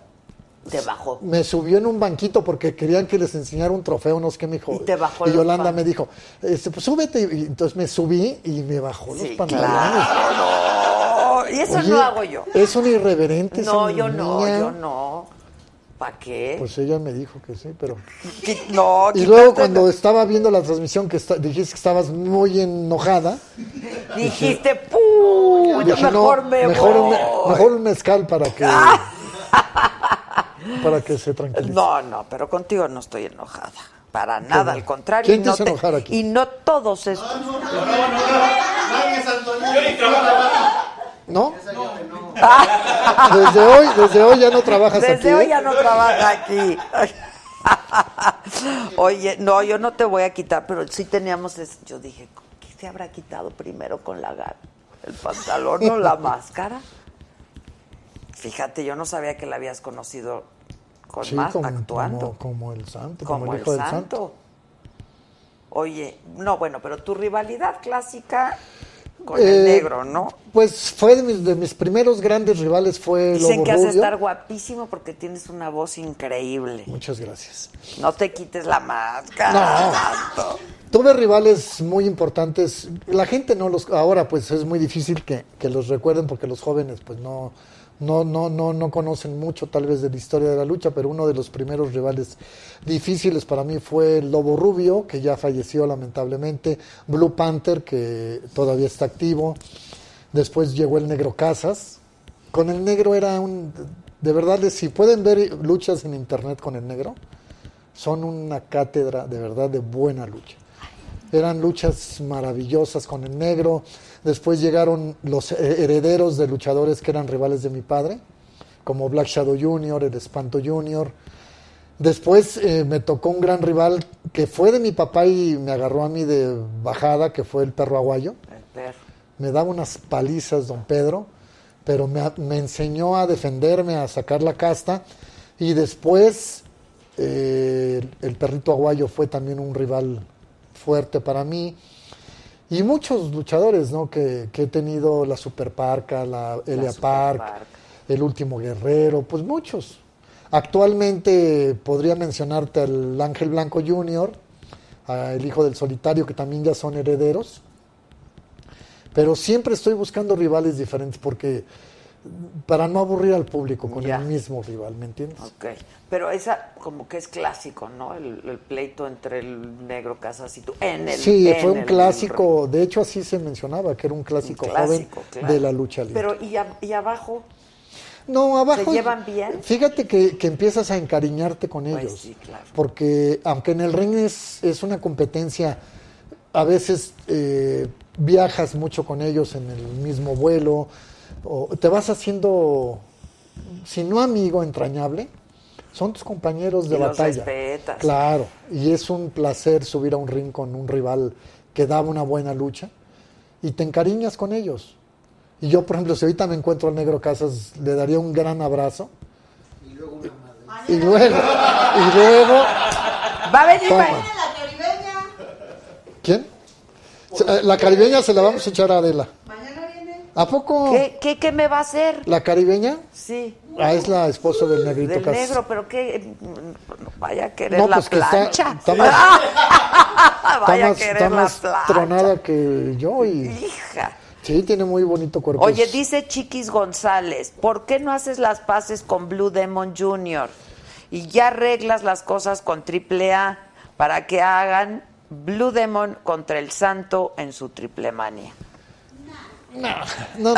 Te bajó. me subió en un banquito porque querían que les enseñara un trofeo, no sé qué me dijo. Y te bajó Y los Yolanda me dijo, este, pues súbete. Y entonces me subí y me bajó los pantalones. claro. No, y eso Oye, no hago yo. Es un irreverente. No, yo no, yo no. ¿Para qué? Pues ella me dijo que sí, pero... Qui- no, Y luego cuando estaba viendo la transmisión que esta- dijiste que estabas muy enojada, Dijiste, ¡puh! Yo dije, no, mejor me mejor, un, voy. mejor un mezcal para que... para que se tranquilice. No, no, pero contigo no estoy enojada. Para nada, al contrario. ¿Quién y te no hizo enojar aquí? Y no todos es... Nadie es Antonio. Yo ni trabajo. ¿No? Desde hoy, desde hoy ya no trabajas Desde aquí. hoy ¿eh? ya no trabaja aquí. Oye, no, yo no te voy a quitar, pero sí teníamos... Yo dije, ¿qué se habrá quitado primero con la gana? ¿El pantalón o la máscara? Fíjate, yo no sabía que la habías conocido con Sí, más como, actuando. Como, como el santo, como, como, el el hijo del santo. santo. Oye, no, bueno, pero tu rivalidad clásica con Eh, el negro, ¿no? Pues fue de mis, de mis primeros grandes rivales fue Dicen Lobo que has de estar guapísimo porque tienes una voz increíble. Muchas gracias. No te quites la máscara. No. Tuve rivales muy importantes. La gente no los ahora pues es muy difícil que, que los recuerden porque los jóvenes pues no no no no no conocen mucho tal vez de la historia de la lucha, pero uno de los primeros rivales difíciles para mí fue el Lobo Rubio, que ya falleció lamentablemente, Blue Panther que todavía está activo. Después llegó el Negro Casas. Con el Negro era un de verdad si pueden ver luchas en internet con el Negro, son una cátedra de verdad de buena lucha. Eran luchas maravillosas con el negro. Después llegaron los herederos de luchadores que eran rivales de mi padre, como Black Shadow Jr., el Espanto Jr. Después eh, me tocó un gran rival que fue de mi papá y me agarró a mí de bajada, que fue el perro aguayo. El perro. Me daba unas palizas, don Pedro, pero me, me enseñó a defenderme, a sacar la casta. Y después eh, el, el perrito aguayo fue también un rival fuerte para mí. Y muchos luchadores, ¿no? Que, que he tenido, la Super Parca, la Elia Park, Parca. el último guerrero, pues muchos. Actualmente podría mencionarte al Ángel Blanco Jr., el hijo del solitario, que también ya son herederos. Pero siempre estoy buscando rivales diferentes porque para no aburrir al público con Ya. el mismo rival, ¿me entiendes? Ok, pero esa como que es clásico, ¿no? El, el pleito entre el negro Casas y tú. En el, Sí, en fue un el- clásico, de hecho así se mencionaba, que era un clásico, Un clásico, joven claro. de la lucha libre. Pero ¿y, a- y abajo? no, abajo. ¿se llevan bien? Fíjate que, que empiezas a encariñarte con Pues ellos. sí, claro. Porque aunque en el ring es, es una competencia, a veces eh, viajas mucho con ellos en el mismo vuelo, o te vas haciendo, si no amigo entrañable, son tus compañeros de Y los batalla. respetas. Claro, y es un placer subir a un ring con un rival que da una buena lucha y te encariñas con ellos. Y yo, por ejemplo, si ahorita me encuentro al Negro Casas, le daría un gran abrazo. Y luego Y luego, y luego, Va a venir. Toma. va- ¿quién? Eh, La caribeña se la vamos a echar a Adela. ¿A poco? ¿Qué, qué, qué me va a hacer? ¿La caribeña? Sí. Ah, es la esposa del negrito Del Casas. negro, pero qué. no Vaya a querer No, la pues que está, plancha. está más, Vaya a querer está la más plancha. tronada que yo y Hija. sí, tiene muy bonito cuerpo. Oye, dice Chiquis González, ¿por qué no haces las paces con Blue Demon Jr. y ya arreglas las cosas con AAA para que hagan Blue Demon contra el Santo en su triple manía? No, no,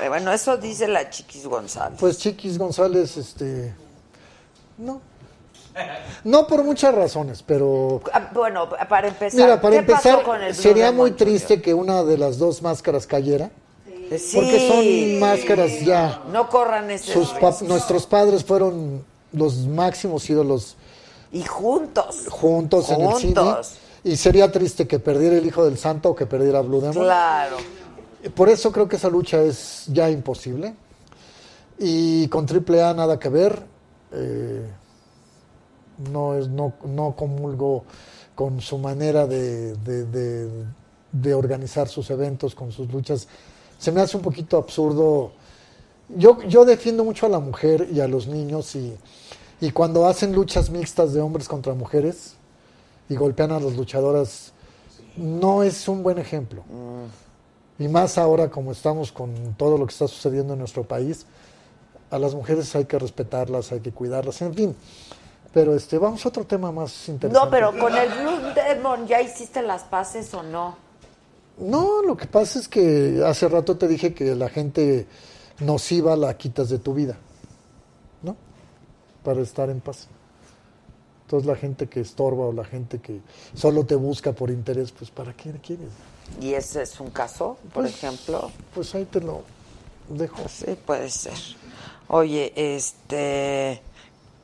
Eh, Bueno, eso dice la Chiquis González. Pues Chiquis González, este, no, no por muchas razones, pero Ah, Bueno, para empezar, mira, para ¿qué empezar pasó con el Blue sería muy triste que una de las dos máscaras cayera, Sí. porque son máscaras ya. No corran ese Sus nuestros padres fueron los máximos ídolos Y juntos. juntos, en el cine. Y sería triste que perdiera el Hijo del Santo o que perdiera Blue Demon. Claro. Por eso creo que esa lucha es ya imposible. Y con AAA nada que ver. Eh, no, es, no, no comulgo con su manera de, de- de- de organizar sus eventos, con sus luchas. Se me hace un poquito absurdo. Yo, yo defiendo mucho a la mujer y a los niños y, y cuando hacen luchas mixtas de hombres contra mujeres y golpean a las luchadoras, no es un buen ejemplo. Y más ahora como estamos con todo lo que está sucediendo en nuestro país, a las mujeres hay que respetarlas, hay que cuidarlas, en fin. Pero este, vamos a otro tema más interesante. No, pero con el Blue Demon, ¿ya hiciste las paces o no? No, lo que pasa es que hace rato te dije que la gente nociva la quitas de tu vida, ¿no? Para estar en paz. Entonces la gente que estorba o la gente que solo te busca por interés, pues ¿para qué quieres? ¿Y ese es un caso, por Pues- ejemplo? Pues ahí te lo dejo. Sí, puede ser. Oye, este,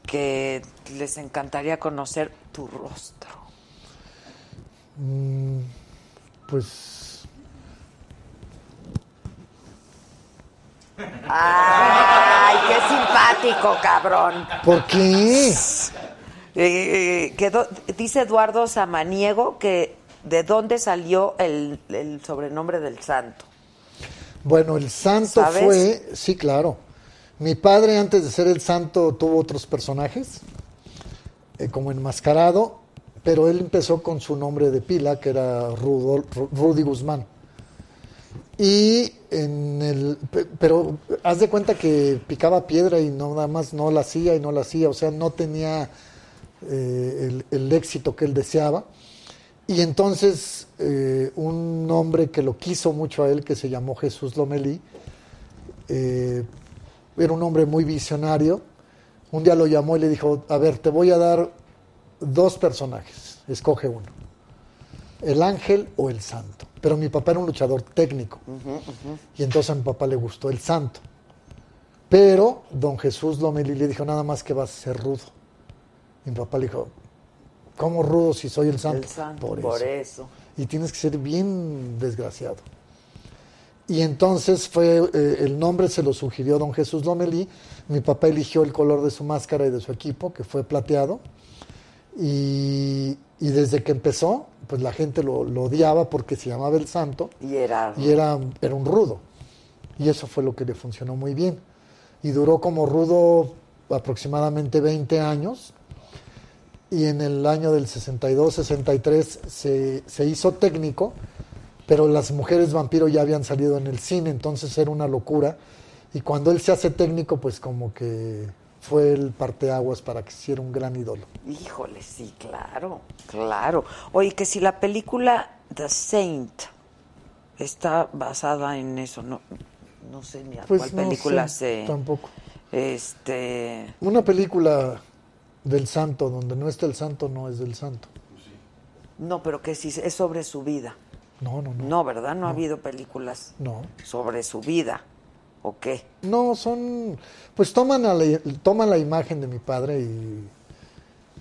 que les encantaría conocer tu rostro. Mm, pues ¡Ay, qué simpático, cabrón! ¿Por qué? Eh, quedó- dice Eduardo Samaniego que de dónde salió el, el sobrenombre del santo. Bueno, el santo ¿Sabes? fue, sí, claro. Mi padre antes de ser el santo tuvo otros personajes, eh, como enmascarado, pero él empezó con su nombre de pila, que era Rudol- Ru- Rudy Guzmán. Y en el, pe- pero haz de cuenta que picaba piedra y no nada más no la hacía y no la hacía, o sea, no tenía eh, el, el éxito que él deseaba. Y entonces eh, un hombre que lo quiso mucho a él, que se llamó Jesús Lomelí, eh, era un hombre muy visionario, un día lo llamó y le dijo, a ver, te voy a dar dos personajes, escoge uno, el ángel o el santo. Pero mi papá era un luchador técnico, y entonces a mi papá le gustó el santo. Pero don Jesús Lomelí le dijo, nada más que vas a ser rudo. Y mi papá le dijo, ¿cómo rudo si soy el santo? El santo, Por por, eso eso. y tienes que ser bien desgraciado. Y entonces fue, eh, el nombre se lo sugirió don Jesús Lomelí. Mi papá eligió el color de su máscara y de su equipo, que fue plateado. Y, y desde que empezó, pues la gente lo, lo odiaba porque se llamaba el santo Y era. y era, era un rudo. Y eso fue lo que le funcionó muy bien. Y duró como rudo aproximadamente 20 años. Y en el año del 62-63 se, se hizo técnico, pero las mujeres vampiro ya habían salido en el cine, entonces era una locura. Y cuando él se hace técnico, pues como que fue el parteaguas para que hiciera un gran ídolo. Híjole, sí, claro, claro. Oye, que si la película The Saint está basada en eso, no, no sé ni a Pues cuál no película sé, se. tampoco. Este. Una película del santo, donde no está el santo, no es del santo. No, pero que si es sobre su vida. No, no, no. No, ¿verdad? No, ha habido películas No. sobre su vida. ¿O qué? No, son. Pues toman, a la, toman la imagen de mi padre y,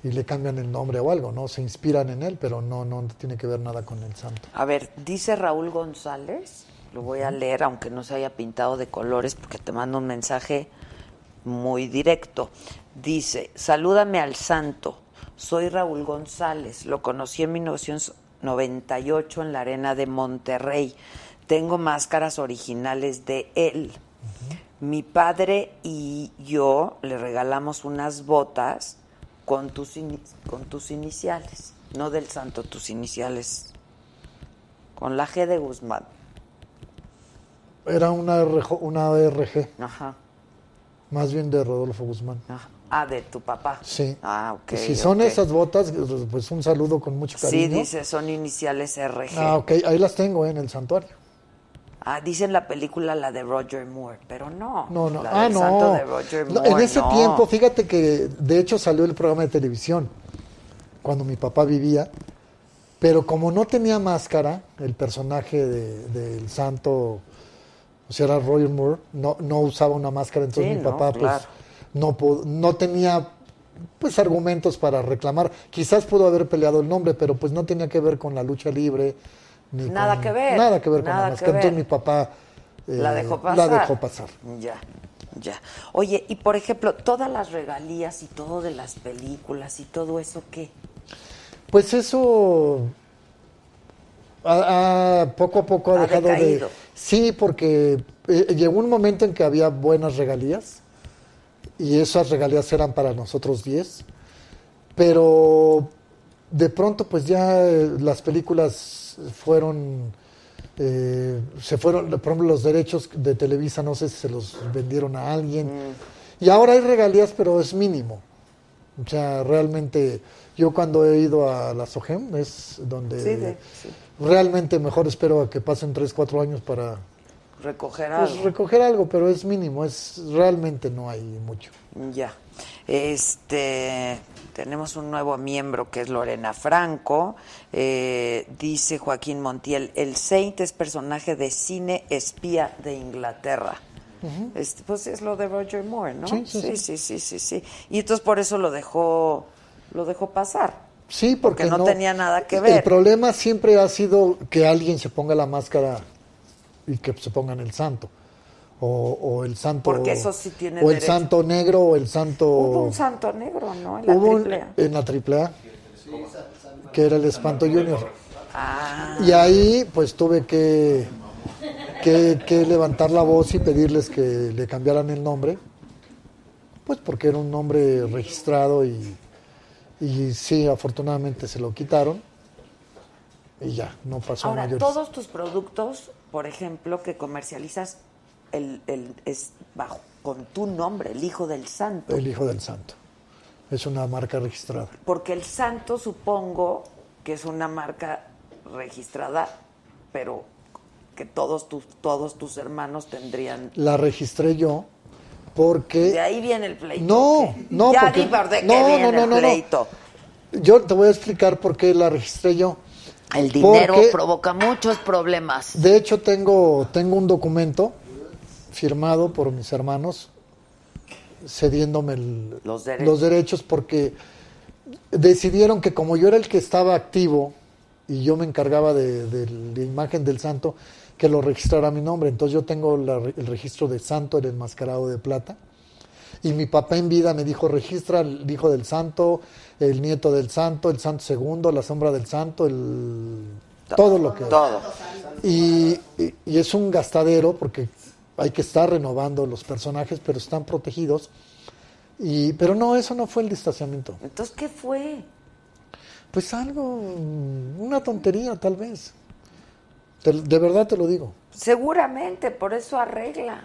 y le cambian el nombre o algo, ¿no? Se inspiran en él, pero no, no tiene que ver nada con el santo. A ver, dice Raúl González, lo voy a leer aunque no se haya pintado de colores porque te mando un mensaje muy directo. Dice, salúdame al santo, soy Raúl González, lo conocí en 1998 en la arena de Monterrey, tengo máscaras originales de él. Mi padre y yo le regalamos unas botas con tus, con tus iniciales, no del santo, tus iniciales con la G de Guzmán. Era una, una RG, Ajá. Más bien de Rodolfo Guzmán. ajá. Ah, de tu papá. Sí. Ah, ok. si son esas botas, pues un saludo con mucho cariño. Sí, dice, son iniciales RG. Ah, ok, ahí las tengo eh, en el santuario. Ah, dice en la película la de Roger Moore, pero no. No, no, La ah, del no. santo de Roger Moore, En ese no. tiempo, fíjate que de hecho salió el programa de televisión cuando mi papá vivía, pero como no tenía máscara, el personaje de- del santo, o sea, era Roger Moore, no, no usaba una máscara, entonces Sí, mi no, papá claro. pues no, no tenía pues argumentos para reclamar. Quizás pudo haber peleado el nombre, pero pues no tenía que ver con la lucha libre. Ni Nada con- que ver, Nada que ver con la máscara. Entonces mi papá eh, La dejó pasar. La dejó pasar. Ya, ya. Oye, y por ejemplo, todas las regalías y todo de las películas y todo eso, ¿qué? Pues eso ha- ha- poco a poco ha, Ha dejado decaído. de... Sí, porque eh, llegó un momento en que había buenas regalías y esas regalías eran para nosotros 10, pero de pronto pues ya eh, las películas fueron... eh, se fueron, por ejemplo, los derechos de Televisa, no sé si se los vendieron a alguien. Mm. Y ahora hay regalías, pero es mínimo. O sea, realmente yo cuando he ido a la SOGEM es donde Sí, sí. Realmente mejor espero a que pasen 3, 4 años para Recoger pues, algo. recoger algo, pero es mínimo, es realmente no hay mucho. Ya. Este, tenemos un nuevo miembro que es Lorena Franco. Eh, dice Joaquín Montiel, el Saint es personaje de cine espía de Inglaterra. Este, pues es lo de Roger Moore, ¿no? Sí, sí, sí, sí, sí, sí, sí. Y entonces por eso lo dejó, lo dejó pasar. Sí, porque, Porque no tenía nada que El ver. problema siempre ha sido que alguien se ponga la máscara y que se pongan el santo. O, o el santo. Porque eso sí tiene O el santo negro o el santo. Hubo un santo negro, ¿no? En la Hubo triple A. en la triple A, que era el Espanto Junior. Ah, Y ahí pues tuve que, que, que levantar la voz y pedirles que le cambiaran el nombre, pues porque era un nombre registrado y, y sí, afortunadamente se lo quitaron y ya, no pasó a Ahora, mayores. todos tus productos, por ejemplo, que comercializas, el, el- es bajo con tu nombre, el Hijo del Santo. El Hijo del Santo. Es una marca registrada. Porque el Santo, supongo que es una marca registrada, pero que todos tus, todos tus hermanos tendrían. La registré yo porque... De ahí viene el pleito. No, no, Ya porque- de no, viene no, no, el no, no. pleito. Yo te voy a explicar por qué la registré yo. El dinero Porque- provoca muchos problemas. De hecho, tengo, tengo un documento firmado por mis hermanos cediéndome el- Los derechos. derechos porque decidieron que como yo era el que estaba activo y yo me encargaba de, de la imagen del santo, que lo registrara mi nombre. Entonces yo tengo la el registro de santo, el enmascarado de plata. Y mi papá en vida me dijo, registra el hijo del santo, el nieto del santo, el santo segundo, la sombra del santo, el... todo lo que... Todo. Y, y- y es un gastadero porque hay que estar renovando los personajes, pero están protegidos. Y, pero no, eso no fue el distanciamiento. Entonces, ¿qué fue? Pues algo, una tontería tal vez. Te- de verdad te lo digo. Seguramente, por eso arregla.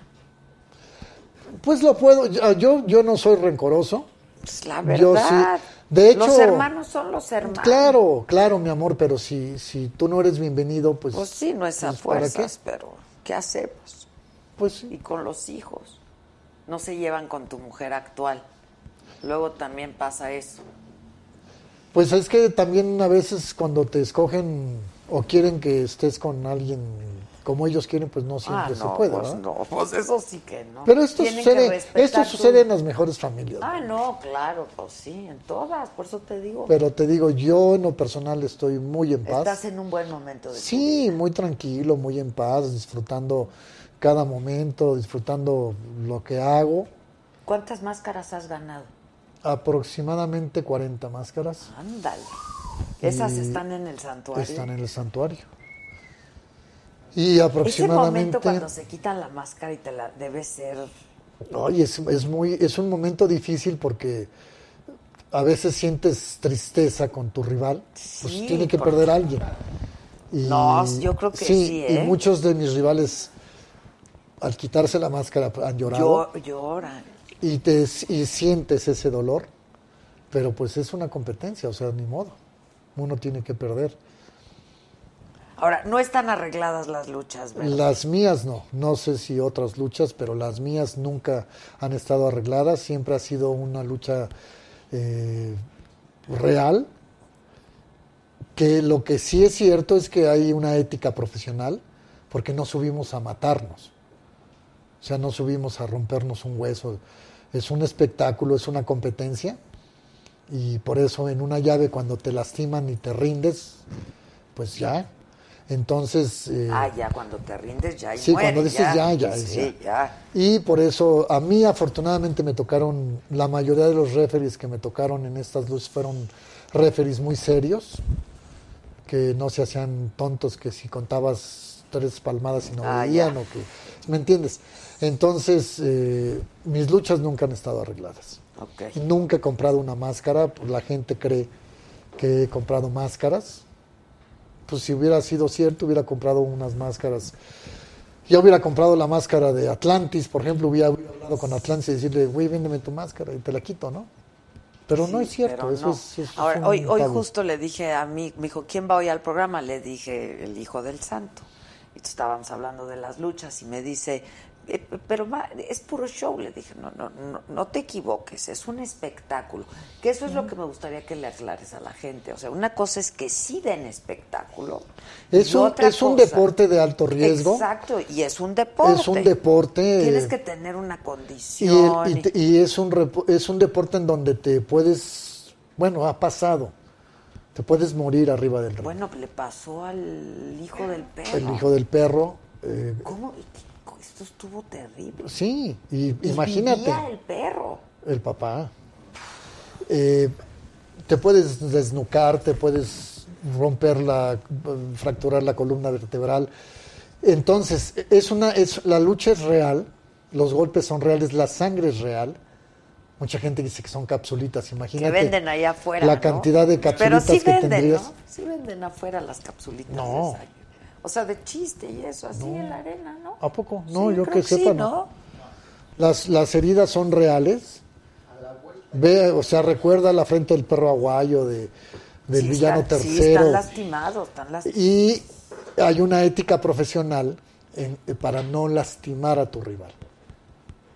Pues lo puedo, yo, yo, no soy rencoroso. Pues la Yo verdad. sí. De hecho, los hermanos son los hermanos. Claro, claro, mi amor, pero si, si tú no eres bienvenido, pues... Pues sí, no es a pues, ¿para qué? fuerzas, pero ¿qué hacemos? Pues sí. Y con los hijos. No se llevan con tu mujer actual. Luego también pasa eso. Pues es que también a veces cuando te escogen o quieren que estés con alguien como ellos quieren, pues no siempre ah, no, se puede, pues no, pues eso sí que no. Pero esto Tienen sucede, esto tu- sucede en las mejores familias. Ah, no, claro, pues sí, en todas, por eso te digo. Pero te digo, yo en lo personal estoy muy en paz. Estás en un buen momento de Sí, muy tranquilo, muy en paz, disfrutando cada momento, disfrutando lo que hago. ¿Cuántas máscaras has ganado? Aproximadamente 40 máscaras Ándale. Esas están en el santuario. están en el santuario. Y Ese aproximadamente... momento cuando se quitan la máscara y te la debe ser Oye, es, es muy, es un momento difícil porque a veces sientes tristeza con tu rival, pues Sí, tiene que perder a alguien. Y- No, yo creo que sí, ¿eh? Y muchos de mis rivales, al quitarse la máscara, han llorado. Llo- lloran. y, te, y sientes ese dolor, pero pues es una competencia, o sea, ni modo. Uno tiene que perder. Ahora, no están arregladas las luchas, ¿verdad? Las mías no, no sé si otras luchas, pero las mías nunca han estado arregladas, siempre ha sido una lucha eh, real, que lo que sí es cierto es que hay una ética profesional, porque no subimos a matarnos, o sea, no subimos a rompernos un hueso, es un espectáculo, es una competencia, y por eso en una llave cuando te lastiman y te rindes, pues ya. Entonces, eh, Ah, ya cuando te rindes ya Sí, muere, cuando dices ya, ya, Sí, ya. y por eso a mí afortunadamente me tocaron, la mayoría de los referees que me tocaron en estas luces fueron referees muy serios, que no se hacían tontos que si contabas tres palmadas y no Ah, veían ya. o que, ¿me entiendes? Entonces, eh, mis luchas nunca han estado arregladas. Ok. Y Nunca he comprado una máscara, pues la gente cree que he comprado máscaras. Pues si hubiera sido cierto, hubiera comprado unas máscaras. Yo hubiera comprado la máscara de Atlantis, por ejemplo, hubiera, hubiera hablado con Atlantis y decirle, güey, véndeme tu máscara y te la quito, ¿no? Pero no es cierto, eso no. es, eso es Ahora, hoy, hoy justo le dije a mí, me dijo, ¿quién va hoy al programa? Le dije, el hijo del santo. Y estábamos hablando de las luchas y me dice, "Eh, pero ma, es puro show. Le dije, no, no, no, no te equivoques, es un espectáculo. Que eso es lo que me gustaría que le aclares a la gente. O sea, una cosa es que sí den espectáculo. Es un, otra es un deporte de alto riesgo. Exacto, y es un deporte. Es un deporte. Tienes eh, que tener una Y, el- condición. y y- te- y es, un repo- es un deporte en donde te puedes, bueno, ha pasado, te puedes morir arriba del ring. Bueno, le pasó al hijo del perro. el hijo del perro, eh, ¿Cómo? Esto estuvo terrible. sí, y Y imagínate, vivía el perro. el papá, eh, te puedes desnucar, te puedes romper la, fracturar la columna vertebral. Entonces, es una, es, la lucha es real, los golpes son reales, la sangre es real. Mucha gente dice que son capsulitas, Que imagínate. venden allá afuera. La ¿no? cantidad de Pero capsulitas sí que venden, tendrías. ¿no? Sí venden afuera las capsulitas. No. de. O sea, de chiste y eso, así en la arena, ¿no? ¿A poco? No, Sí, yo creo que sí, sepa, no. Las, las heridas son reales. Ve, o sea, recuerda la frente del perro aguayo de, del Sí, villano están- Sí, tercero. están lastimados, están lastimados. y hay una ética profesional en- eh, para no lastimar a tu rival.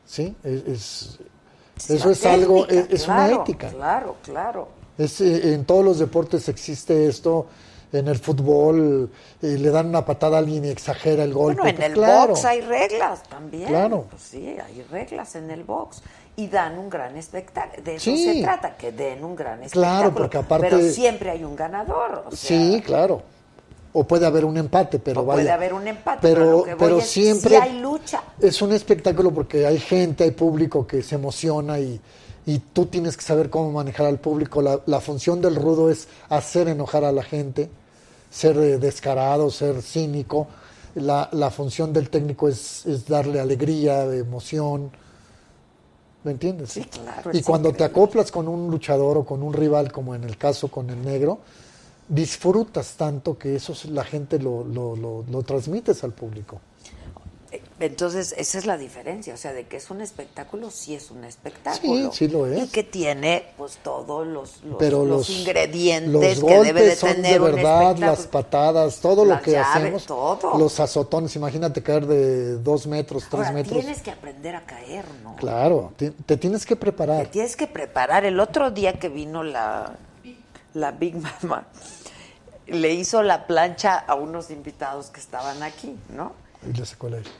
¿Sí? Es, es- eso es algo, es, es claro, una ética. Claro, claro. Es, eh, en todos los deportes existe esto. En el fútbol eh, le dan una patada a alguien y exagera el golpe. Bueno, en Pues el claro. box hay reglas también. Claro. Pues sí, hay reglas en el box. Y dan un gran espectáculo. De eso Sí. se trata, que den un gran espectáculo. Claro, porque aparte- Pero siempre hay un ganador. o sea, Sí, claro. o puede haber un empate, pero O vaya. puede haber un empate, pero pero, pero siempre sí hay lucha. es un espectáculo porque hay gente, hay público que se emociona y, y tú tienes que saber cómo manejar al público. La, la función del rudo es hacer enojar a la gente, ser eh, descarado, ser cínico. La, la función del técnico es, es darle alegría, emoción. ¿Me entiendes? Sí, claro, Y cuando te acoplas con un luchador o con un rival, como en el caso con el negro, disfrutas tanto que eso es- la gente lo, lo, lo, lo transmites al público. Entonces, esa es la diferencia, o sea, de que es un espectáculo, sí es un espectáculo. Sí, sí lo es. Y que tiene, pues, todos los, los, Pero los los, ingredientes los que debe de son tener de verdad, las patadas, todo Las lo que llaves, hacemos, todo. los azotones, imagínate caer de dos metros, tres Ahora, metros. tienes que aprender a caer, ¿no? Claro, te tienes que Te preparar. tienes que preparar. El otro día que vino la, la Big Mama, le hizo la plancha a unos invitados que estaban aquí, ¿no? Y le sacó el aire.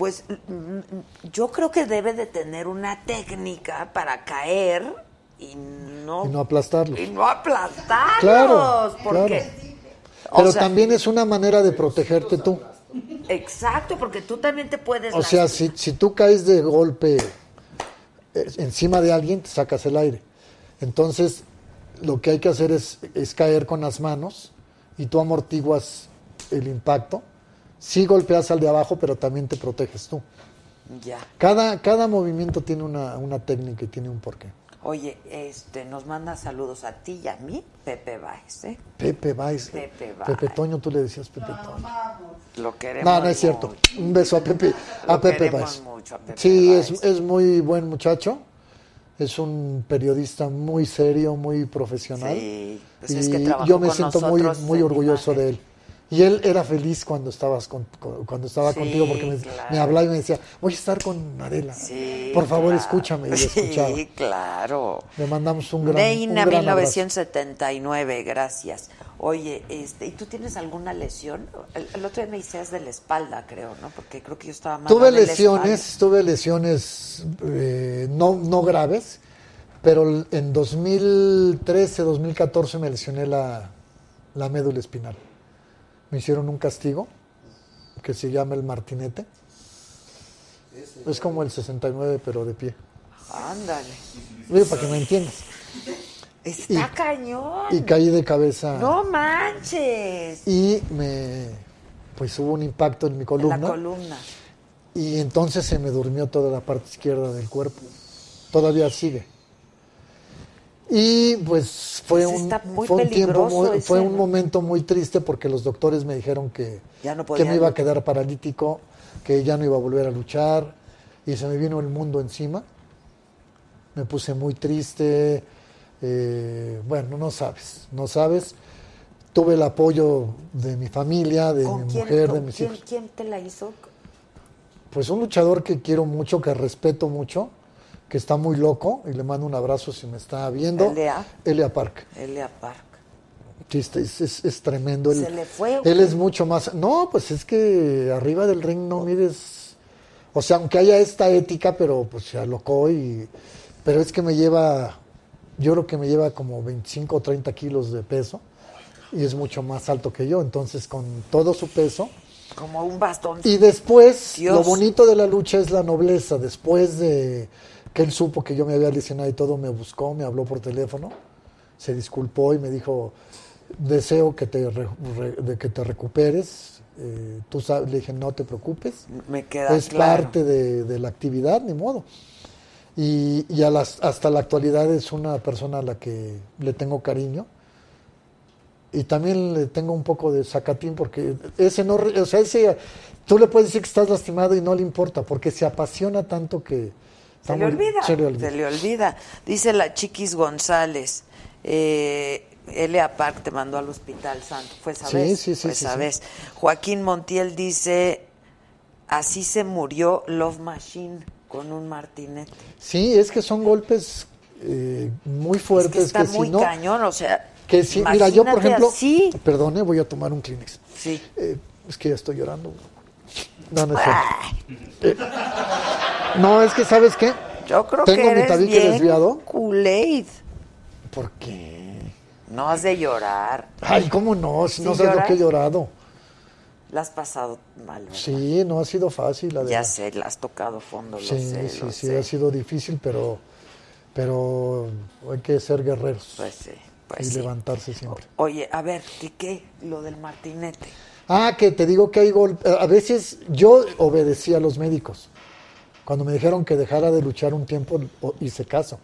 Pues mm, mm, yo creo que debe de tener una técnica para caer y no, Y no aplastarlos. y no aplastarlos. Claro, porque, claro. Pero sea, también es una manera de protegerte tú. Exacto, porque tú también te puedes... O sea, si, si tú caes de golpe eh, encima de alguien, te sacas el aire. Entonces, lo que hay que hacer es, es caer con las manos y tú amortiguas el impacto. Sí golpeas al de abajo, pero también te proteges tú. Ya. Cada, cada movimiento tiene una, una técnica y tiene un porqué. Oye, este, nos manda saludos a ti y a mí, Pepe Baez, ¿eh? Pepe Baez. Pepe Baez. Pepe Toño, tú le decías Pepe Toño. Lo queremos No, no es cierto. mucho. Un beso a Pepe, a Lo Pepe Baez. mucho a Pepe Sí, Baez. es, es muy buen muchacho. Es un periodista muy serio, muy profesional. Sí, pues y es que yo me con siento muy, muy orgulloso imagen. de él. Y él era feliz cuando estabas con- cuando estaba Sí, contigo porque me, claro. me hablaba y me decía, voy a estar con Adela. Sí, Por favor, claro. escúchame. Y. Sí, claro. Le mandamos un gran, Neina, un gran abrazo. 1979, gracias. Oye, este, ¿y tú tienes alguna lesión? El, el otro día me decías de la espalda, creo, ¿no? Porque creo que yo estaba mal. Tuve lesiones, tuve lesiones eh, no, no graves, pero en 2013, 2014 me lesioné la, la médula espinal. Me hicieron un castigo que se llama el martinete. Es como el 69, pero de pie. Ándale. Digo, para que me entiendas. Está Y- cañón. Y caí de cabeza. No manches. Y me, pues hubo un impacto en mi En columna. la columna. Y entonces se me durmió toda la parte izquierda del cuerpo. Todavía sigue. Y pues fue Pues un, fue un tiempo muy- fue un momento muy triste porque los doctores me dijeron que, Ya no que me iba a quedar paralítico, que ya no iba a volver a luchar y se me vino el mundo encima. Me puse muy triste. eh, bueno, no sabes, no sabes. Tuve el apoyo de mi familia, de ¿Con mi quién, mujer, de mis quién- hijos. quién te la hizo? Pues un luchador que quiero mucho, que respeto mucho, que está muy loco, y le mando un abrazo si me está viendo. Elia. Elia Park. Elia Park. Está- es, es- es tremendo. Él, ¿Se le fue Él es mucho más. No, pues es que arriba del ring no mides. O sea, aunque haya esta ética, pero pues se alocó y. Pero es que me lleva. Yo creo que me lleva como 25 o 30 kilos de peso y es mucho más alto que yo. Entonces, con todo su peso. Como un bastón. Y después, Dios. lo bonito de la lucha es la nobleza. Después de que él supo que yo me había lesionado y todo, me buscó, me habló por teléfono, se disculpó y me dijo, deseo que te, re- re- de que te recuperes. Eh, tú sabes, le dije, no te preocupes. Me queda es claro. parte de, de la actividad, ni modo. Y, y a las- hasta la actualidad es una persona a la que le tengo cariño. Y también le tengo un poco de sacatín porque ese no, o sea, ese, tú le puedes decir que estás lastimado y no le importa porque se apasiona tanto que... Se le olvida. se le olvida. Se le olvida. Dice la Chiquis González. Eh, Elia Park te mandó al hospital santo. Fue esa Sí, vez. sí, sí, Fue esa vez. Joaquín Montiel dice: Así se murió Love Machine con un martinete. Sí, es que son golpes eh, muy Es fuertes que está que muy si no... cañón, o sea. Que si, mira, yo por ejemplo... así. Perdone, voy a tomar un Kleenex. Sí. Eh, es que ya estoy llorando. No, no es cierto. Eh, no, es que, ¿sabes qué? Yo creo Tengo que mi eres tabique bien desviado. Kool-Aid. ¿Por qué? No has de llorar. Ay, ¿cómo no? Si ¿Sí no sabes lo que he llorado. La has pasado mal, ¿verdad? Sí, no ha sido fácil. Ya Adela. sé, la has tocado fondo, lo Sí, sé, sí, lo sí, sé. ha sido difícil, pero, pero hay que ser guerreros Pues sí, pues y sí. levantarse siempre. Oye, a ver, ¿qué qué? Lo del martinete. Ah, que te digo que hay golpes. A veces yo obedecí a los médicos. Cuando me dijeron que dejara de luchar un tiempo, hice caso.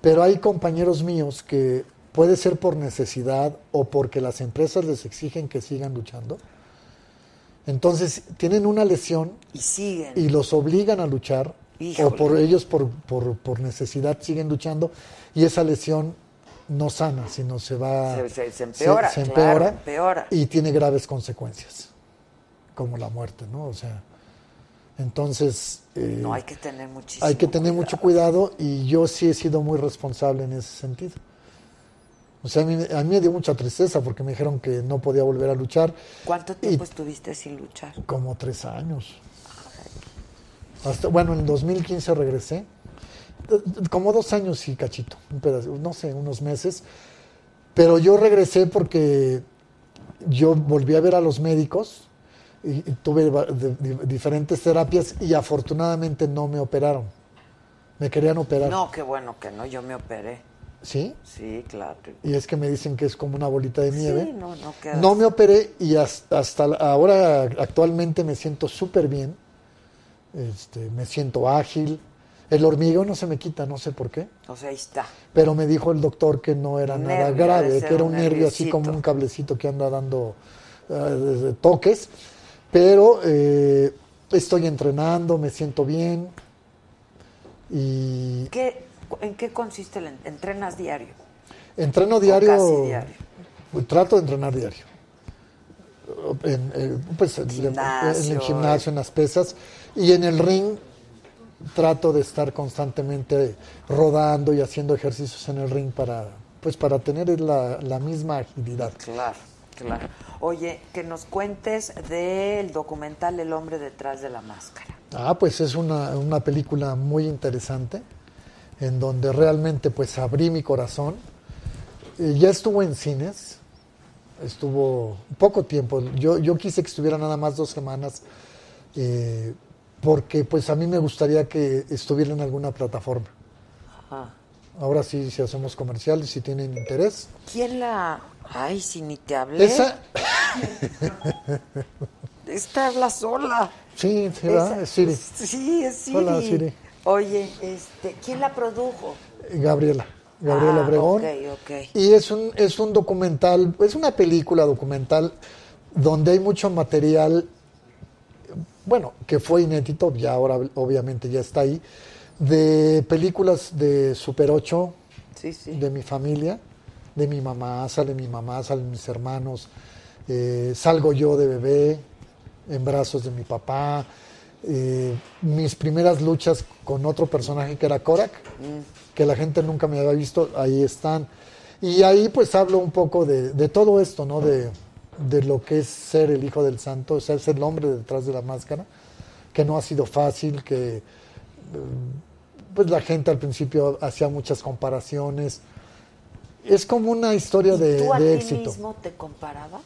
Pero hay compañeros míos que puede ser por necesidad o porque las empresas les exigen que sigan luchando. Entonces tienen una lesión Y siguen. y los obligan a luchar Híjole. o por ellos por, por, por necesidad siguen luchando y esa lesión no sana, sino se va Se- se- se empeora, se claro, empeora empeora. y tiene graves consecuencias, como la muerte, ¿no? O sea, entonces eh, no, hay que tener muchísimo hay que tener mucho cuidado y yo sí he sido muy responsable en ese sentido. O sea, a mí, a mí me dio mucha tristeza porque me dijeron que no podía volver a luchar. ¿Cuánto Y- tiempo estuviste sin luchar? como tres años. Hasta, bueno, en 2015 regresé. Como dos años y cachito, pedazo, no sé, unos meses. Pero yo regresé porque yo volví a ver a los médicos y, y tuve de- diferentes terapias y afortunadamente no me operaron. Me querían operar. No, qué bueno que no, yo me operé. ¿Sí? Sí, claro. Y es que me dicen que es como una bolita de nieve. Sí, no, no quedas. No me operé y hasta, hasta ahora actualmente me siento súper bien. Este, me siento ágil. El hormigueo no se me quita, no sé por qué. O sea, ahí está. Pero me dijo el doctor que no era nada grave, que era un un nervio así como un cablecito que anda dando eh, toques. Pero eh, estoy entrenando, me siento bien. Y ¿Qué, ¿En qué consiste el en- entrenas diario? Entreno diario. casi diario. Trato de entrenar diario. En, eh, pues, en- en Gimnasio, el gimnasio, en las pesas. Y en el ring trato de estar constantemente rodando y haciendo ejercicios en el ring para, pues, para tener la, la misma agilidad. Claro, claro. Oye, que nos cuentes del documental El hombre detrás de la máscara. Ah, pues es una, una película muy interesante en donde realmente pues abrí mi corazón. Eh, ya estuvo en cines, estuvo poco tiempo. Yo, yo quise que estuviera nada más dos semanas eh, porque pues a mí me gustaría que estuviera en alguna plataforma. Ah. Ahora sí, si hacemos comerciales, si tienen interés. ¿Quién la...? Ay, si ni te hablé. Esa, Esta habla sola. sí, sí, Es Siri, Sí, es Siri. Hola, Siri. Oye, este, ¿quién la produjo? Gabriela, Gabriela Ah, Obregón. ok, ok. Y es un, es un documental, es una película documental donde hay mucho material, bueno, que fue inédito, ya ahora obviamente ya está ahí, de películas de Super 8, Sí, sí. de mi familia, de mi mamá, sale mi mamá, salen mis hermanos, eh, salgo yo de bebé en brazos de mi papá, eh, mis primeras luchas con otro personaje que era Korak, que la gente nunca me había visto, ahí están. Y ahí pues hablo un poco de, de todo esto, ¿no? De, de lo que es ser el Hijo del Santo, o sea, ser el hombre detrás de la máscara, que no ha sido fácil, que pues la gente al principio hacía muchas comparaciones. Es como una historia de, ¿Tú a de ti éxito. mismo te comparabas?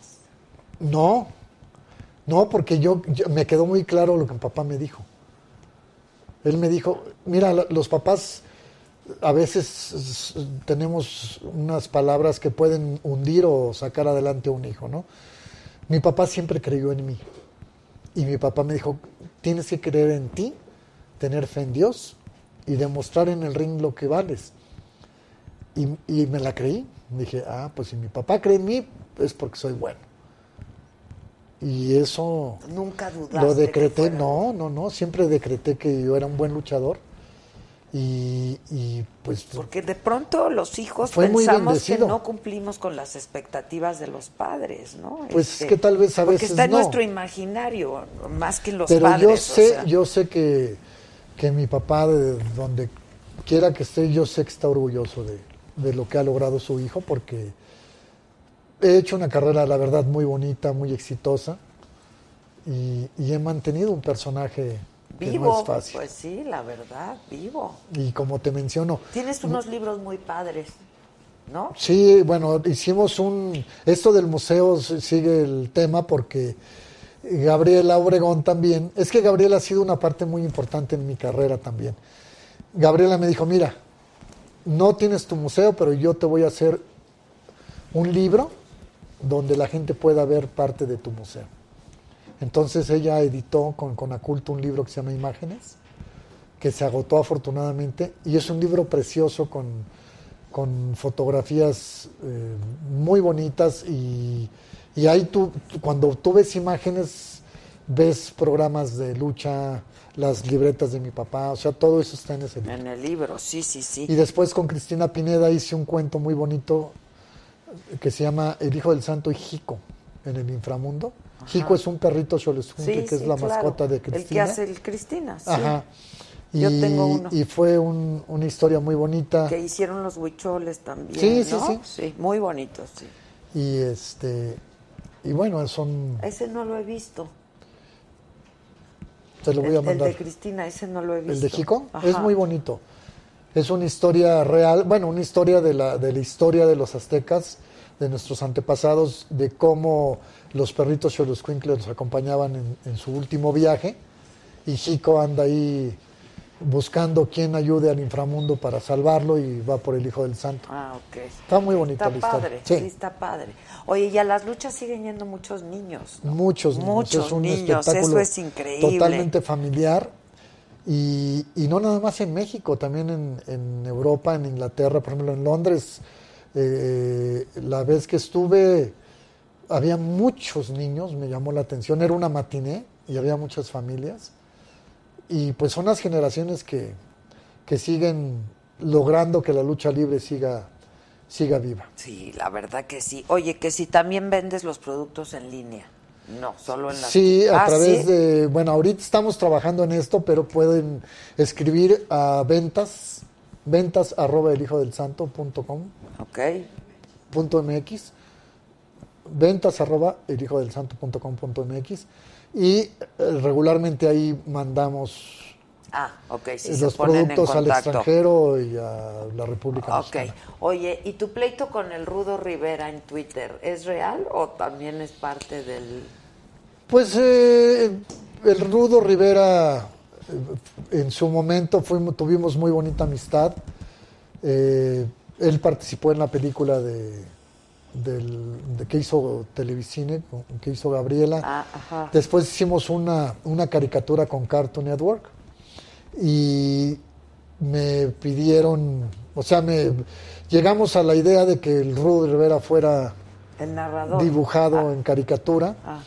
No, no, porque yo, yo- me quedó muy claro lo que mi papá me dijo. Él me dijo, mira, los papás a veces tenemos unas palabras que pueden hundir o sacar adelante a un hijo, ¿no? Mi papá siempre creyó en mí. Y mi papá me dijo, tienes que creer en ti, tener fe en Dios y demostrar en el ring lo que vales. Y, y me la creí. Dije, ah, pues si mi papá cree en mí, es porque soy bueno. Y eso Nunca dudaste. lo decreté, no, no, no, siempre decreté que yo era un buen luchador. Y, y, pues Porque de pronto los hijos Fue pensamos que no cumplimos con las expectativas de los padres, ¿no? Este, Pues es que tal vez a porque veces está en no. nuestro imaginario, más que en los pero padres. yo o sé, sea. yo sé que, que mi papá, de donde quiera que esté, yo sé que está orgulloso de, de lo que ha logrado su hijo, porque he hecho una carrera, la verdad, muy bonita, muy exitosa, y, y he mantenido un personaje Vivo, no es fácil. pues sí, la verdad, vivo. Y como te menciono, Tienes unos libros muy padres. ¿no? Sí, bueno, hicimos un... Esto del museo sigue el tema porque Gabriela Obregón también... Es que Gabriela ha sido una parte muy importante en mi carrera también. Gabriela me dijo, mira, no tienes tu museo, pero yo te voy a hacer un libro donde la gente pueda ver parte de tu museo. Entonces ella editó con Conaculto un libro que se llama Imágenes, que se agotó afortunadamente, y es un libro precioso con, con fotografías eh, muy bonitas y, y ahí tú, cuando tú ves imágenes, ves programas de lucha, las libretas de mi papá, o sea, todo eso está en ese libro. En el libro, sí, sí, sí. Y después con Cristina Pineda hice un cuento muy bonito que se llama El Hijo del Santo y Jico en el inframundo. Jico es un perrito Sí, que es sí, la claro. mascota de El que Cristina. hace el Cristina, sí. Ajá. Y, Yo tengo uno. y fue un- una historia muy bonita. Que hicieron los huicholes también, Sí, sí, ¿no? sí. Sí, muy bonitos, sí. Y este y bueno, son Ese no lo he visto. te lo voy el, a el mandar. de Cristina, ese no lo he visto. ¿El de Jico? Ajá. Es muy bonito. Es una historia real, bueno, una historia de la, de la historia de los aztecas, de nuestros antepasados, de cómo los perritos Xoloscuincle los acompañaban en, en su último viaje. Y Jico anda ahí buscando quién ayude al inframundo para salvarlo y va por el Hijo del Santo. Ah, ok. Está muy bonita Está la historia. padre, Sí. sí. está padre. Oye, y a las luchas siguen yendo muchos niños. ¿no? Muchos niños. Muchos es un niños, espectáculo eso es increíble. Totalmente familiar. Y, y no nada más en México, también en, en Europa, en Inglaterra, por ejemplo, en Londres. eh, la vez que estuve, había muchos niños, me llamó la atención. Era una matiné y había muchas familias. Y pues son las generaciones que, que siguen logrando que la lucha libre siga, siga viva. Sí, la verdad que sí. Oye, que si también vendes los productos en línea. No, solo en la Sí, a Ah, través ¿sí? de, bueno, ahorita estamos trabajando en esto, pero pueden escribir a ventas, ventas arroba el hijo del santo punto com, Ok. punto mx, ventas arroba el hijo del santo punto com punto mx, y eh, regularmente ahí mandamos Ah, ok, sí, eh, se los productos al extranjero y a la República Ok. Mexicana. Oye, ¿y tu pleito con el Rudo Rivera en Twitter es real o también es parte del... Pues eh, el Rudo Rivera, eh, en su momento fuimos, tuvimos muy bonita amistad. Eh, él participó en la película de, del- de que hizo Televicine, que hizo Gabriela. Ah, ajá. Después hicimos una, una caricatura con Cartoon Network y me pidieron, o sea, me llegamos a la idea de que el Rudo Rivera fuera El narrador. dibujado en caricatura. Ah.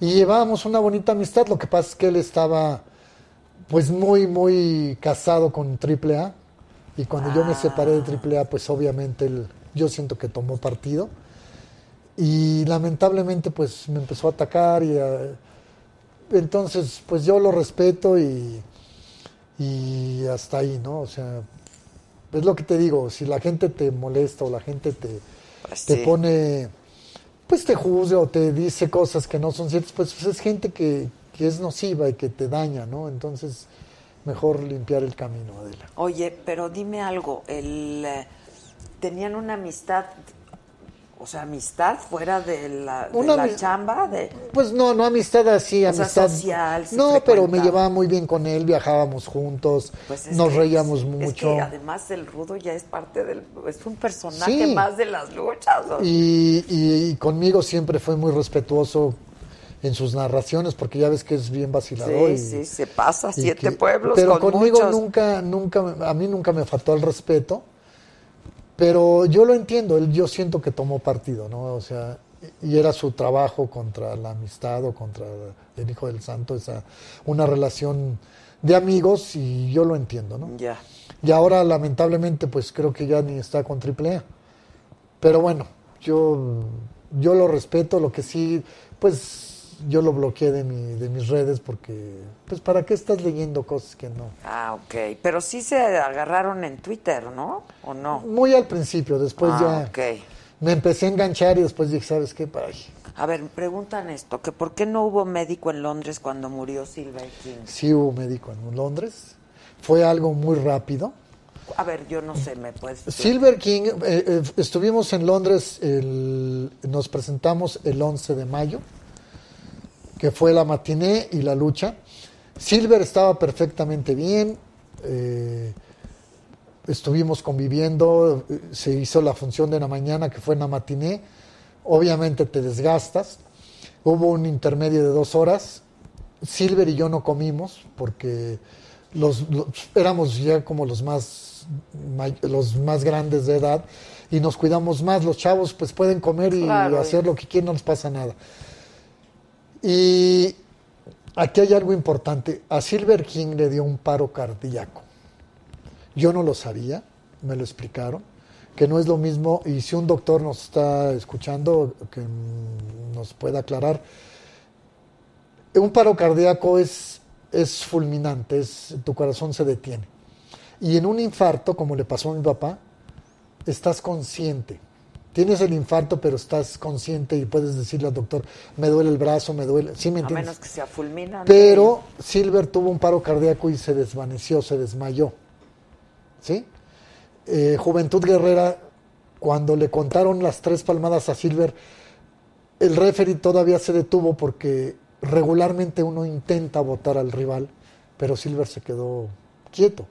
Y llevábamos una bonita amistad. Lo que pasa es que él estaba, pues, muy, muy casado con AAA. Y cuando yo me separé de AAA, pues, obviamente, él, yo siento que tomó partido. Y lamentablemente, pues, me empezó a atacar. Y a- entonces, pues, yo lo respeto y, y hasta ahí, ¿no? O sea, es lo que te digo. Si la gente te molesta o la gente te, Pues te sí. pone pues te juzga o te dice cosas que no son ciertas, pues es gente que, que es nociva y que te daña, ¿no? Entonces, mejor limpiar el camino, Adela. Oye, pero dime algo, el, eh, ¿tenían una amistad, o sea, amistad fuera de la, de Una la ami- chamba? De, Pues no, no amistad así, O sea, amistad. social, se no, pero me llevaba muy bien con él, viajábamos juntos, pues es nos que- reíamos es mucho. que además el rudo ya es parte del, es un personaje Sí. más de las luchas. ¿no? Y, y- y conmigo siempre fue muy respetuoso en sus narraciones, porque ya ves que es bien vacilador. Sí, y- sí, se pasa siete que- pueblos pero con conmigo muchos. nunca nunca a mí nunca me faltó el respeto pero yo lo entiendo él yo siento que tomó partido no o sea y era su trabajo contra la amistad o contra el hijo del santo esa una relación de amigos y yo lo entiendo no Ya. y ahora lamentablemente pues creo que ya ni está con AAA pero bueno yo yo lo respeto lo que sí pues yo lo bloqueé de mi de mis redes porque pues para qué estás leyendo cosas que no Ah, ok. Pero sí se agarraron en Twitter, ¿no? ¿O no? muy al principio después ah, ya ok. me empecé a enganchar y después dije sabes qué Ay, A ver, preguntan esto, que por qué no hubo médico en Londres cuando murió Silver King. sí hubo médico en Londres fue algo muy rápido A ver, yo no sé, me puedes. Silver King, eh, eh, estuvimos en Londres, el- nos presentamos el 11 de mayo, que fue la matiné y la lucha. Silver estaba perfectamente bien, eh, estuvimos conviviendo, eh, se hizo la función de la mañana que fue en la matiné, obviamente te desgastas, hubo un intermedio de dos horas, Silver y yo no comimos porque los, los- éramos ya como los más los más grandes de edad y nos cuidamos más. Los chavos pues pueden comer y Claro. hacer lo que quieran, no les pasa nada. Y aquí hay algo importante. A Silver King le dio un paro cardíaco. Yo no lo sabía, me lo explicaron, que no es lo mismo, y si un doctor nos está escuchando, que nos pueda aclarar, un paro cardíaco es, es fulminante, es, tu corazón se detiene. Y en un infarto, como le pasó a mi papá, estás consciente. Tienes el infarto, pero estás consciente y puedes decirle al doctor, me duele el brazo, me duele. ¿Sí me A entiendes? menos que sea fulminante. Pero Silver tuvo un paro cardíaco y se desvaneció, se desmayó. ¿Sí? Eh, Juventud Guerrera, cuando le contaron las tres palmadas a Silver, el referee todavía se detuvo porque regularmente uno intenta votar al rival, pero Silver se quedó quieto.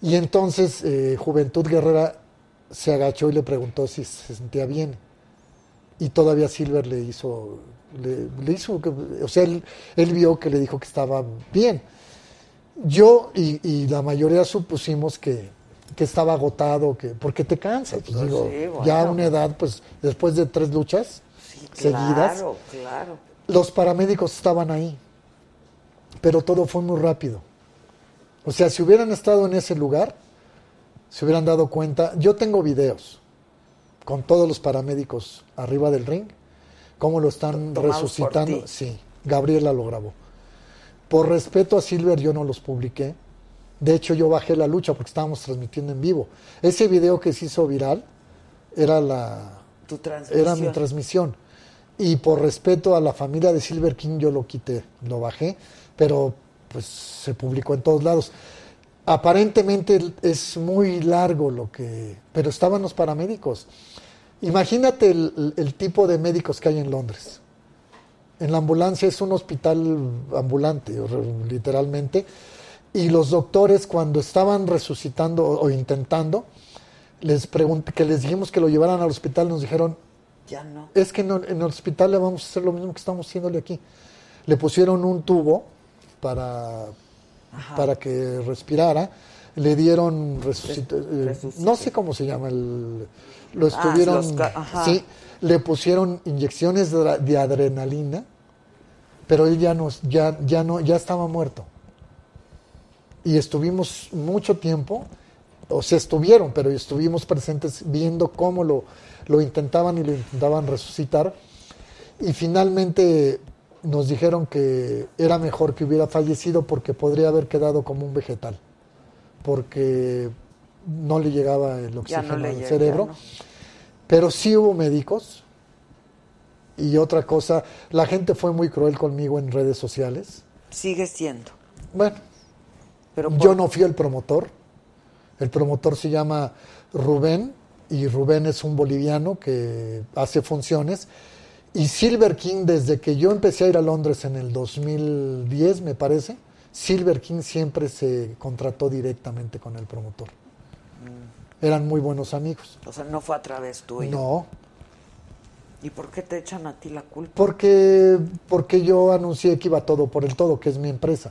Y entonces eh, Juventud Guerrera se agachó y le preguntó si se sentía bien. Y todavía Silver le hizo, le, le hizo, o sea, él, él vio que le dijo que estaba bien. Yo y, y la mayoría supusimos que, que estaba agotado, que porque te cansas. Pues, Pues digo, sí, bueno. ya a una edad, pues después de tres luchas Sí, seguidas, claro, claro. los paramédicos estaban ahí, pero todo fue muy rápido. O sea, si hubieran estado en ese lugar, se hubieran dado cuenta. Yo tengo videos con todos los paramédicos arriba del ring, cómo lo están Tomados resucitando. Sí, Gabriela lo grabó. Por respeto a Silver, yo no los publiqué. De hecho, yo bajé la lucha porque estábamos transmitiendo en vivo. Ese video que se hizo viral era la, Tu era mi transmisión. Y por respeto a la familia de Silver King yo lo quité, lo bajé, pero pues se publicó en todos lados. Aparentemente es muy largo lo que... Pero estaban los paramédicos. Imagínate el, tipo de médicos que hay en Londres. En la ambulancia es un hospital ambulante, literalmente. Y los doctores cuando estaban resucitando o, intentando, les que les dijimos que lo llevaran al hospital, nos dijeron, Ya no. es que en el hospital le vamos a hacer lo mismo que estamos haciéndole aquí. Le pusieron un tubo para, para que respirara, le dieron eh, resucite. no sé cómo se llama el lo Ah, estuvieron los sí le pusieron inyecciones de, de adrenalina pero él ya no ya ya no ya estaba muerto y estuvimos mucho tiempo, o sea, estuvieron, pero estuvimos presentes viendo cómo lo, lo intentaban y lo intentaban resucitar. Y finalmente nos dijeron que era mejor que hubiera fallecido porque podría haber quedado como un vegetal, porque no le llegaba el oxígeno no al cerebro. no. Pero sí hubo médicos. Y otra cosa, la gente fue muy cruel conmigo en redes sociales. Sigue siendo. Bueno, Pero yo no fui el promotor. El promotor se llama Rubén y Rubén es un boliviano que hace funciones. Y Silver King, desde que yo empecé a ir a Londres en el 2010, me parece, Silver King siempre se contrató directamente con el promotor. Eran muy buenos amigos. O sea, no fue a través tuyo. No, ¿Y por qué te echan a ti la culpa? porque, porque yo anuncié que iba todo por el todo, que es mi empresa.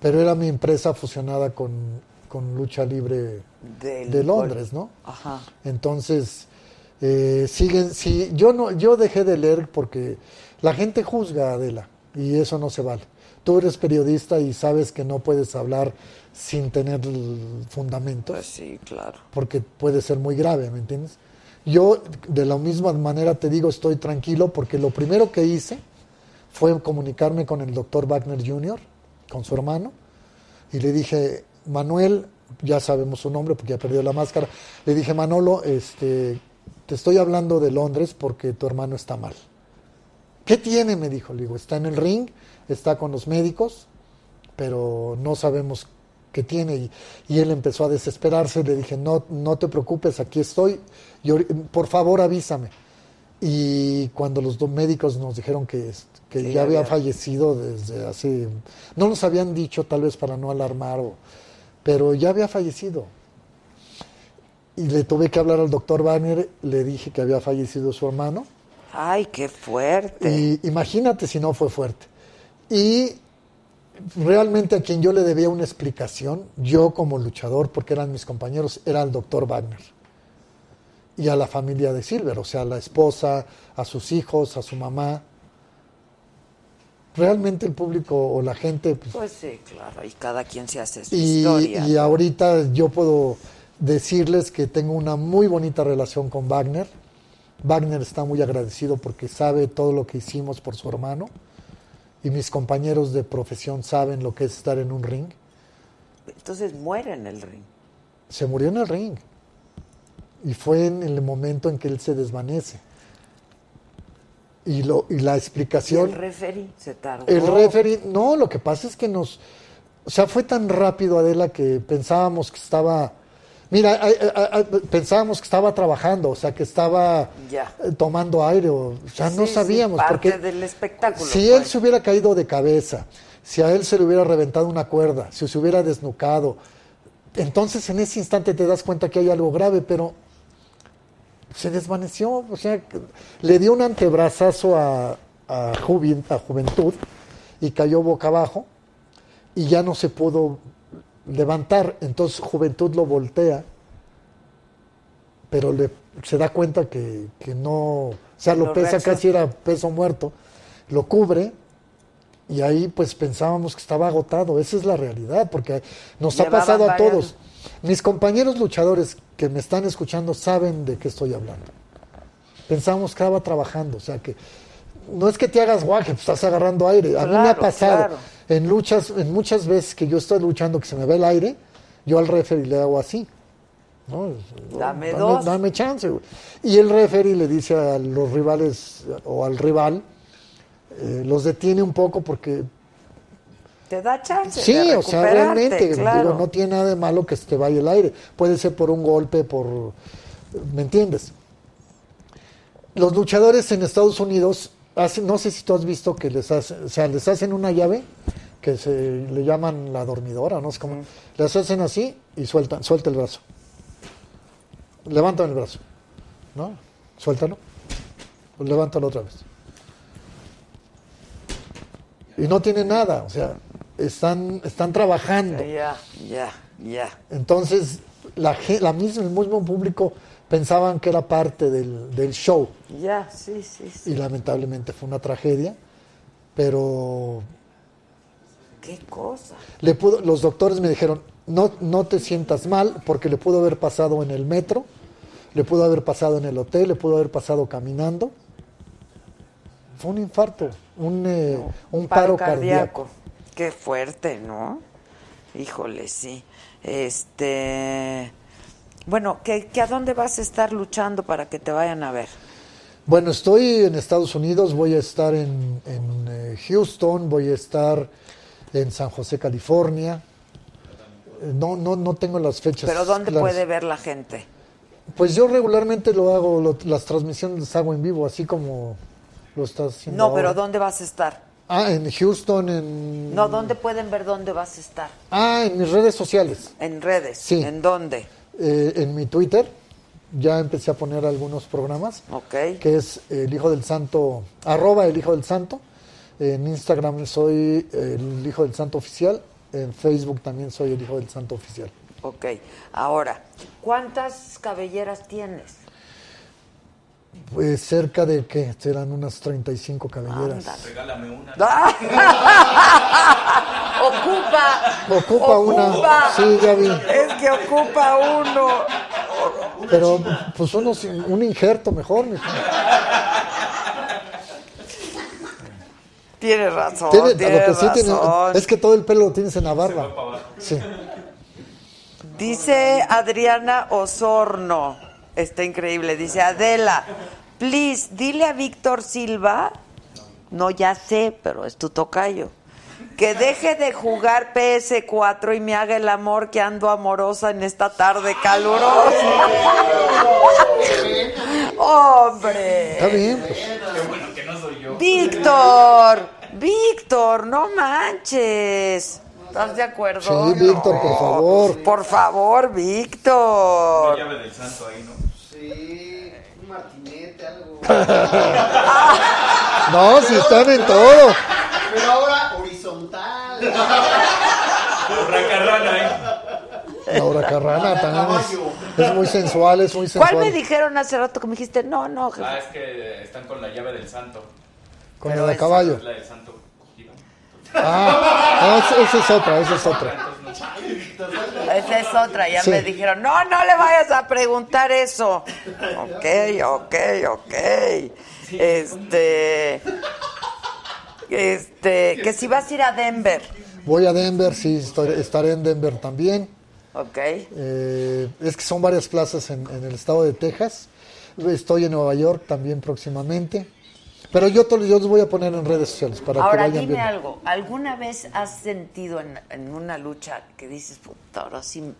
Pero era mi empresa fusionada con, con Lucha Libre Del de Londres, ¿no? Ajá. Entonces, eh, siguen, sí, yo no, yo dejé de leer porque la gente juzga a Adela y eso no se vale. Tú eres periodista y sabes que no puedes hablar sin tener el fundamento, Pues sí, claro. porque puede ser muy grave, ¿me entiendes? Yo de la misma manera te digo, estoy tranquilo porque lo primero que hice fue comunicarme con el doctor Wagner Jr., con su hermano, y le dije, Manuel, ya sabemos su nombre porque ya perdió la máscara, le dije, Manolo, este, te estoy hablando de Londres porque tu hermano está mal. ¿Qué tiene? Me dijo, le digo, está en el ring, está con los médicos, pero no sabemos qué tiene y, y él empezó a desesperarse. Le dije, no, no te preocupes, aquí estoy, por favor avísame. Y cuando los dos médicos nos dijeron que, que Sí, ya había había- fallecido desde hace, no nos habían dicho tal vez para no alarmar, o- pero ya había fallecido. Y le tuve que hablar al doctor Wagner, le dije que había fallecido su hermano. Ay, qué fuerte. Y imagínate si no fue fuerte. Y realmente a quien yo le debía una explicación, yo como luchador, porque eran mis compañeros, era al doctor Wagner. Y a la familia de Silver, o sea, a la esposa, a sus hijos, a su mamá. Realmente el público o la gente... pues, Pues sí, claro, y cada quien se hace su y, historia. y ahorita yo puedo decirles que tengo una muy bonita relación con Wagner. Wagner está muy agradecido porque sabe todo lo que hicimos por su hermano. Y mis compañeros de profesión saben lo que es estar en un ring. Entonces muere en el ring. Se murió en el ring. Y fue en el momento en que él se desvanece. Y, lo, y la Y explicación... el referee se tardó. El referee, no, lo que pasa es que nos, o sea, fue tan rápido Adela que pensábamos que estaba, mira, pensábamos que estaba trabajando, o sea, que estaba Ya. eh, tomando aire, o, sea, no sí, sabíamos, parte porque del espectáculo. si él pues. se hubiera caído de cabeza, si a él se le hubiera reventado una cuerda, si se hubiera desnucado, entonces en ese instante te das cuenta que hay algo grave, pero se desvaneció, o sea, le dio un antebrazazo a, a, Juven- a Juventud y cayó boca abajo y ya no se pudo levantar, entonces Juventud lo voltea, pero le, se da cuenta que, que no, o sea, lo, Lo pesa casi era peso muerto, lo cubre y ahí pues pensábamos que estaba agotado, esa es la realidad, porque nos ha pasado a varias- todos. Mis compañeros luchadores que me están escuchando saben de qué estoy hablando. Pensábamos que estaba trabajando, o sea que no es que te hagas guaje, pues estás agarrando aire. A mí me ha Claro, pasado claro. en luchas, en muchas veces que yo estoy luchando que se me ve el aire, yo al referee le hago así. ¿no? Dame dos. Dame chance. güey. Y el referee le dice a los rivales o al rival, eh, los detiene un poco porque Te da chance. Sí, de o sea, realmente, claro. digo, no tiene nada de malo que se te vaya el aire. Puede ser por un golpe, por... ¿Me entiendes? Los luchadores en Estados Unidos, no sé si tú has visto que les hacen, o sea, les hacen una llave que se le llaman la dormidora, no sé cómo. Les hacen así y sueltan, suelta el brazo. Levantan el brazo, ¿no? Suéltalo. Pues levántalo otra vez. Y no tiene nada, o sea, están, están trabajando. Ya, ya, ya. Entonces, la, la misma, el mismo público pensaban que era parte del, del show Ya, sí, sí, sí. y lamentablemente fue una tragedia, pero Qué cosa. le pudo, los doctores me dijeron, no, no te sientas mal porque le pudo haber pasado en el metro, le pudo haber pasado en el hotel, le pudo haber pasado caminando. Fue un infarto, un, eh, un paro, cardíaco. Qué fuerte, ¿no? Híjole, sí. Este. Bueno, ¿que, que a dónde vas a estar luchando para que te vayan a ver? Bueno, estoy en Estados Unidos, voy a estar en, en, eh, Houston, voy a estar en San José, California. Eh, No, no, no tengo las fechas. Pero ¿dónde claras. puede ver la gente? Pues yo regularmente lo hago, lo- las transmisiones las hago en vivo, así como lo estás haciendo. No, pero. ¿dónde vas a estar? Ah, en Houston, en. No, ¿dónde pueden ver dónde vas a estar? Ah, en mis redes sociales. En redes. Sí. ¿En dónde? Eh, en mi Twitter ya empecé a poner algunos programas. Ok. que es el Hijo del Santo, arroba el Hijo del Santo. En Instagram soy el Hijo del Santo Oficial. En Facebook también soy el Hijo del Santo Oficial. Ok. Ahora, ¿cuántas cabelleras tienes? Pues cerca de que serán unas 35 cabelleras. Ándale. Regálame una. Ocupa. Ocupa una. Ocupa. Sí, ya vi. Es que ocupa uno. Pero pues uno, sin- un injerto mejor. mijo. Tienes razón. Tiene- tienes lo que sí tiene- razón. es que todo el pelo lo tienes en la barba. Sí. Dice Adriana Osorno, está increíble, dice Adela, please, dile a Víctor Silva, no ya sé, pero es tu tocayo, que deje de jugar PS4 y me haga el amor que ando amorosa en esta tarde calurosa. ¡Hombre! Está bien, pues. Qué bueno que no soy yo. Víctor, Víctor, no manches. ¿Estás de acuerdo? Sí, Víctor, por favor. Por favor, La Víctor. llave del santo ahí, ¿no? Un martinete, algo. No, si están en todo. Pero ahora horizontal. Racarrana, ¿eh? Laura Carrana también es, es muy sensual, es muy sensual. ¿Cuál me dijeron hace rato que me dijiste? No, no, jefe. Ah, es que están con la llave del santo. Con Pero el de caballo. Es la del santo. Ah, esa- esa es otra, esa es otra. Esa es otra, ya Sí. me dijeron, no, no le vayas a preguntar eso. Ok, ok, ok. Este, este, que si vas a ir a Denver. Voy a Denver, sí, estoy- estaré en Denver también. Ok. Eh, es que son varias plazas en, en el estado de Texas. Estoy en Nueva York también próximamente. Pero yo, to- yo los voy a poner en redes sociales para que Ahora vayan dime viendo. algo, ¿alguna vez has sentido en, en una lucha que dices, puta, ahora sí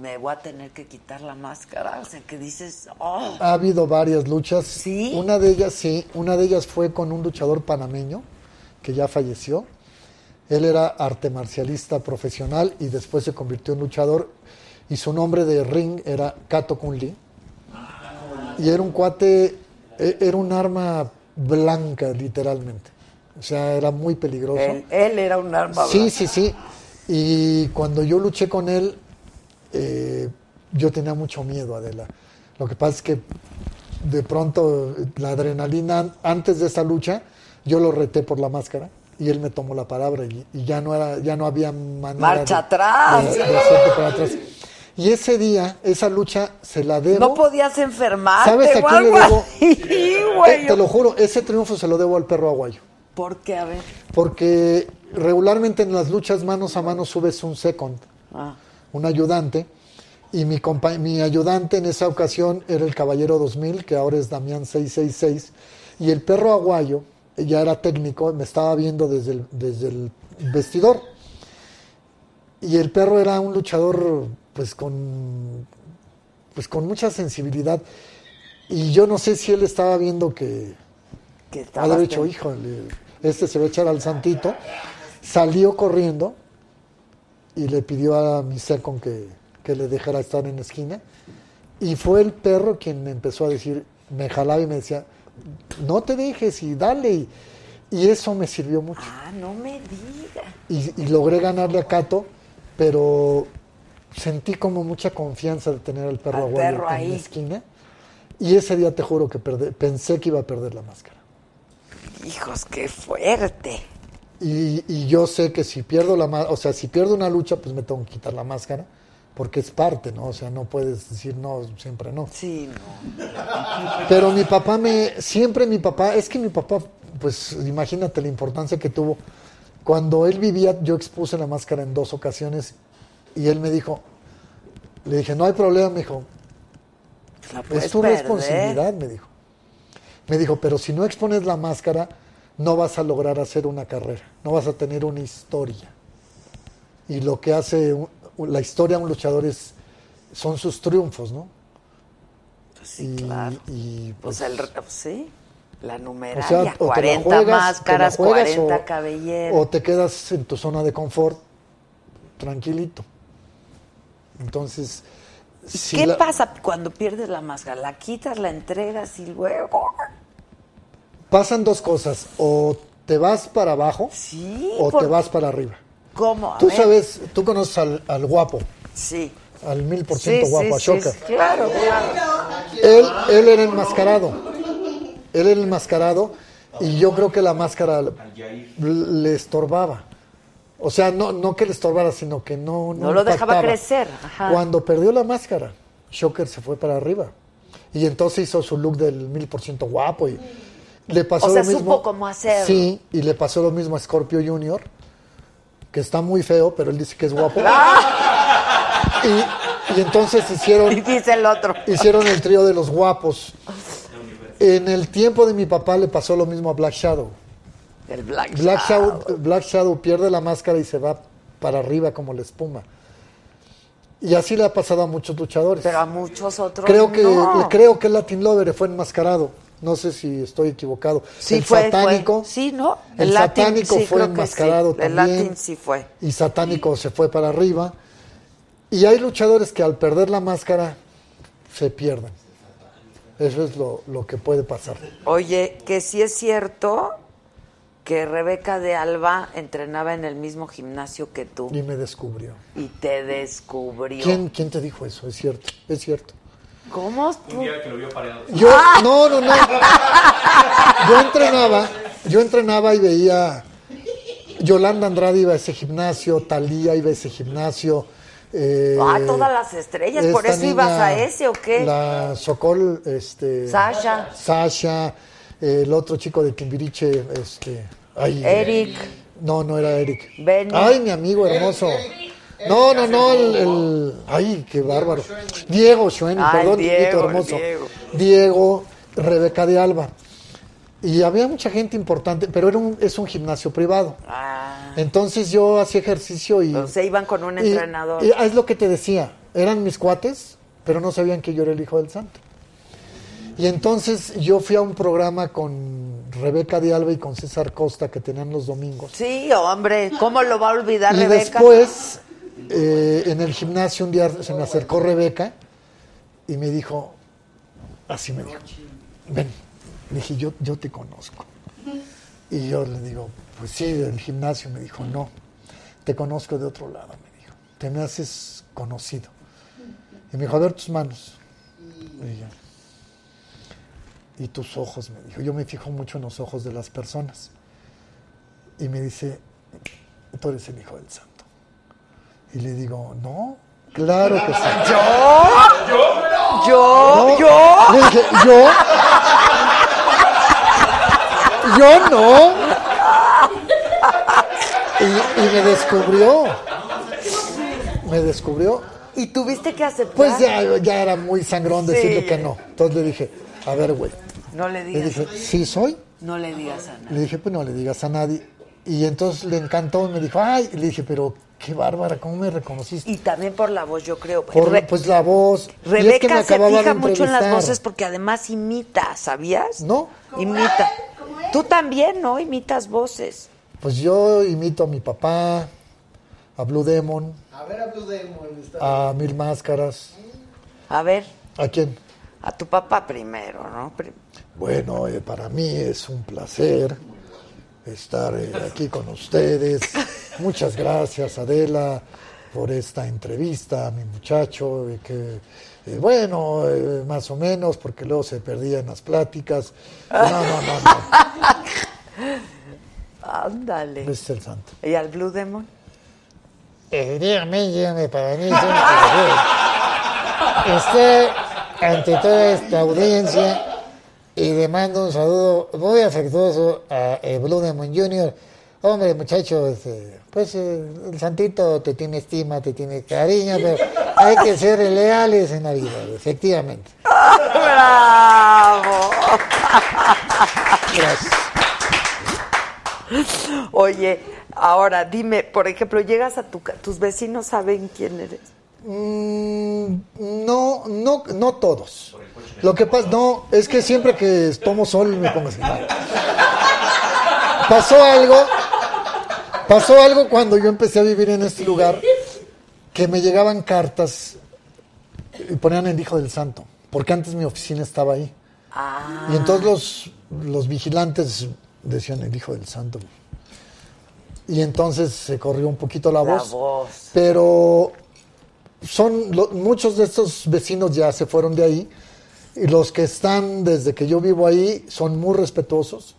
me voy a tener que quitar la máscara? O sea, que dices, oh, Ha habido varias luchas. ¿Sí? Una de ellas, sí, una de ellas fue con un luchador panameño que ya falleció. Él era arte marcialista profesional y después se convirtió en luchador y su nombre de ring era Kato Kun Lee. Y era un cuate, e- era un arma blanca literalmente. O sea, era muy peligroso. él, él era un arma Sí, blanca. sí, sí. Y cuando yo luché con él, eh, yo tenía mucho miedo, Adela. Lo que pasa es que de pronto la adrenalina, antes de esa lucha, yo lo reté por la máscara y él me tomó la palabra y, y ya no era, ya no había manera Marcha de- atrás. de- de hacerte para atrás. Y ese día, esa lucha, se la debo. No podías enfermarte ¿Sabes a quién le debo? Eh, te lo juro, ese triunfo se lo debo al perro aguayo. ¿Por qué? A ver. Porque regularmente en las luchas manos a mano subes un second, Ah. un ayudante, y mi, compa- mi ayudante en esa ocasión era el Caballero 2000, que ahora es Damián 666, y el perro aguayo, ya era técnico, me estaba viendo desde el, desde el vestidor. Y el perro era un luchador pues con pues con mucha sensibilidad y yo no sé si él estaba viendo que Que haber dicho, ten- híjole, este se va a echar al santito. Salió corriendo y le pidió a mi second que, que le dejara estar en la esquina. Y fue el perro quien me empezó a decir, me jalaba y me decía, no te dejes y dale. Y, y eso me sirvió mucho. Ah, no me digas. Y, y logré ganarle a Cato, pero sentí como mucha confianza de tener al perro aguayo en la esquina. Y ese día te juro que perdé- pensé que iba a perder la máscara. Hijos, qué fuerte. Y, y yo sé que si pierdo la o sea, si pierdo una lucha, pues me tengo que quitar la máscara, porque es parte, ¿no? O sea, no puedes decir no, siempre no. Sí, no. Pero mi papá me, siempre mi papá, es que mi papá, pues imagínate la importancia que tuvo. Cuando él vivía, yo expuse la máscara en dos ocasiones y él me dijo, le dije, no hay problema, me dijo, es tu perder. responsabilidad, me dijo. Me dijo, pero si no expones la máscara, no vas a lograr hacer una carrera, no vas a tener una historia. Y lo que hace la historia a un luchador es, son sus triunfos, ¿no? Pues sí, y, claro. y, Pues pues, el, sí, la o numeralia, sea, o te la 40 juegas, máscaras, juegas 40 o- cabelleras. O te quedas en tu zona de confort, tranquilito. Entonces, si ¿Qué la- pasa cuando pierdes la máscara? ¿La quitas, la entregas y luego? pasan dos cosas, o te vas para abajo Sí, o por- te vas para arriba. ¿Cómo? A Tú ver. sabes, tú conoces al, al guapo, Sí. al mil por ciento sí, guapo, a sí, Shocker. sí, claro, claro. Él, él era enmascarado. Él era enmascarado y yo creo que la máscara le estorbaba. O sea, no, no que le estorbara, sino que no... No lo dejaba crecer, ajá. Cuando perdió la máscara, Shocker se fue para arriba. Y entonces hizo su look del mil por ciento guapo y le pasó O sea, lo mismo. supo cómo hacerlo. Sí, y le pasó lo mismo a Scorpio Junior, que está muy feo, pero él dice que es guapo. Y, y entonces hicieron Y dice el otro. hicieron el trío de los guapos. En el tiempo de mi papá le pasó lo mismo a Black Shadow. El Black, Black Shadow. Shadow, Black Shadow pierde la máscara y se va para arriba como la espuma. Y así le ha pasado a muchos luchadores. Pero a muchos otros creo que no. creo que el Latin Lover fue enmascarado. No sé si estoy equivocado. Sí el fue, satánico, fue. Sí, ¿no? el Latin, satánico sí, fue enmascarado sí. El también. Latin sí fue. y satánico se fue para arriba. Y hay luchadores que al perder la máscara se pierden. Eso es lo, lo que puede pasar. Oye, que sí es cierto que Rebeca de Alba entrenaba en el mismo gimnasio que tú Y me descubrió. y te descubrió. ¿Quién, ¿Quién te dijo eso? Es cierto, es cierto. ¿Cómo? Un tú? día que lo vio pareado. Yo, no, no, no. Yo entrenaba, yo entrenaba y veía. Yolanda Andrade iba a ese gimnasio, Talía iba a ese gimnasio. eh, Ah, todas las estrellas, ¿por eso ibas a ese o qué? La Sokol, este. Sasha. Sasha, el otro chico de Timbiriche, este. ay, Eric. No, no era Eric. Benny. Ay, mi amigo hermoso. No, no, no, el, el- ay, qué bárbaro. Diego Schwen, Ay, perdón, Diego, Diego, hermoso. Diego. Diego, Rebeca de Alba. Y había mucha gente importante, pero era un, es un gimnasio privado. Ah, Entonces yo hacía ejercicio y... o sea, iban con un y- entrenador. y es lo que te decía, eran mis cuates, pero no sabían que yo era el hijo del santo. Y entonces yo fui a un programa con Rebeca de Alba y con César Costa que tenían los domingos. Sí, hombre, ¿cómo lo va a olvidar Y Rebeca? después, eh, en el gimnasio un día se me acercó Rebeca y me dijo, así me dijo, ven, le dije, yo, yo te conozco. Y yo le digo, pues sí, del gimnasio. Me dijo, no, te conozco de otro lado, me dijo, te me haces conocido. Y me dijo, a ver tus manos. Y, yo, y tus ojos, me dijo, yo me fijo mucho en los ojos de las personas. Y me dice, tú eres el hijo del santo. Y le digo, no, claro que sí. Yo, No. yo. Le dije, yo. Yo no. Y, y me descubrió. Me descubrió. Y tuviste que aceptar. Pues ya, ya era muy sangrón decirle Sí. que no. Entonces le dije, a ver, güey. No le Le digas. dije, sí soy. No le digas a nadie. Le dije, pues no le digas a nadie. Y entonces le encantó, me dijo, ay, y le dije, pero qué bárbara, ¿cómo me reconociste? Y también por la voz, yo creo. Por, Re- pues la voz. Y es que me Rebeca se fija mucho en las voces porque además imita, ¿sabías? ¿No? Imita. Tú también, ¿no? Imitas voces. Pues yo imito a mi papá, a Blue Demon, A ver a Blue Demon. está- a Mil Máscaras. A ver, ¿A quién? A tu papá primero, ¿no? Bueno, eh, para mí es un placer estar eh, aquí con ustedes. Muchas gracias, Adela, por esta entrevista a mi muchacho, eh, que, eh, bueno, eh, más o menos, porque luego se perdía en las pláticas. No, no, no, no. Ándale. Ese es el santo. ¿Y al Blue Demon? Eh, dígame, dígame, para mí es un placer estar ante toda esta audiencia y le mando un saludo muy afectuoso a eh, Blue Demon Jr. Hombre, muchacho, este, pues eh, el santito te tiene estima, te tiene cariño, pero hay que ser leales en la vida, efectivamente. ¡Bravo! Gracias. Oye, ahora dime, por ejemplo, llegas a tu ca- tus vecinos saben quién eres. Mm, no, no, no todos. Lo que pasa, no, es que siempre que tomo sol me pongo así. Pasó algo, pasó algo cuando yo empecé a vivir en este lugar, que me llegaban cartas y ponían el Hijo del Santo, porque antes mi oficina estaba ahí. Ah, Y entonces los, los vigilantes decían el Hijo del Santo. Y entonces se corrió un poquito la la voz voz. pero son lo- muchos de estos vecinos ya se fueron de ahí y los que están desde que yo vivo ahí son muy respetuosos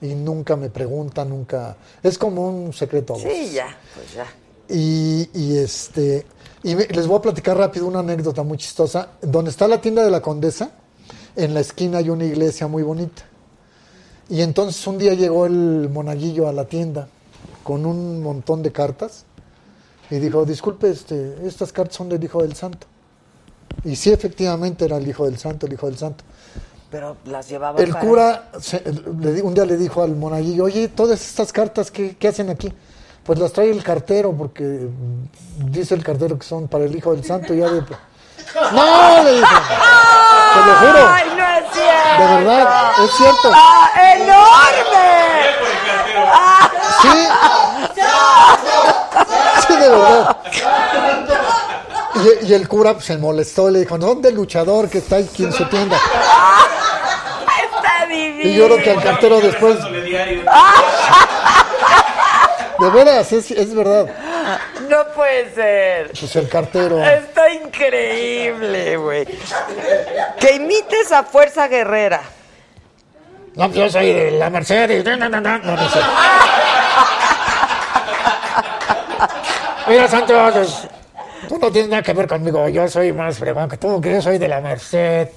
y nunca me preguntan, nunca es como un secreto a Sí, voces. ya, pues ya. Y, y este y me- les voy a platicar rápido una anécdota muy chistosa. Donde está la tienda de la Condesa, en la esquina hay una iglesia muy bonita. Y entonces un día llegó el monaguillo a la tienda con un montón de cartas y dijo, disculpe, este, estas cartas son del Hijo del Santo. Y sí, efectivamente era el Hijo del Santo, el Hijo del Santo. Pero las llevaba El para- cura se- le di- un día le dijo al monaguillo, oye, todas estas cartas, ¿qué, qué hacen aquí? Pues las trae el cartero, porque mm, dice el cartero que son para el Hijo del Santo. Y ya de... ¡No! Le dijo. Te lo juro. ¡Ay, no es cierto! De verdad, es cierto. ¡Ah, enorme! Sí. De verdad. Y, y el cura pues, se molestó, le dijo, ¿dónde el luchador que está aquí en su tienda? Está divino. Y yo creo que al cartero después... De veras, es, es verdad. No puede ser. Pues el cartero... Está increíble, güey. Que imites a Fuerza Guerrera. No, pues yo soy de la Mercedes. No, no, no, no, no, no sé. Mira, Santos, tú no tienes nada que ver conmigo. Yo soy más fregón que tú, que yo soy de la Merced.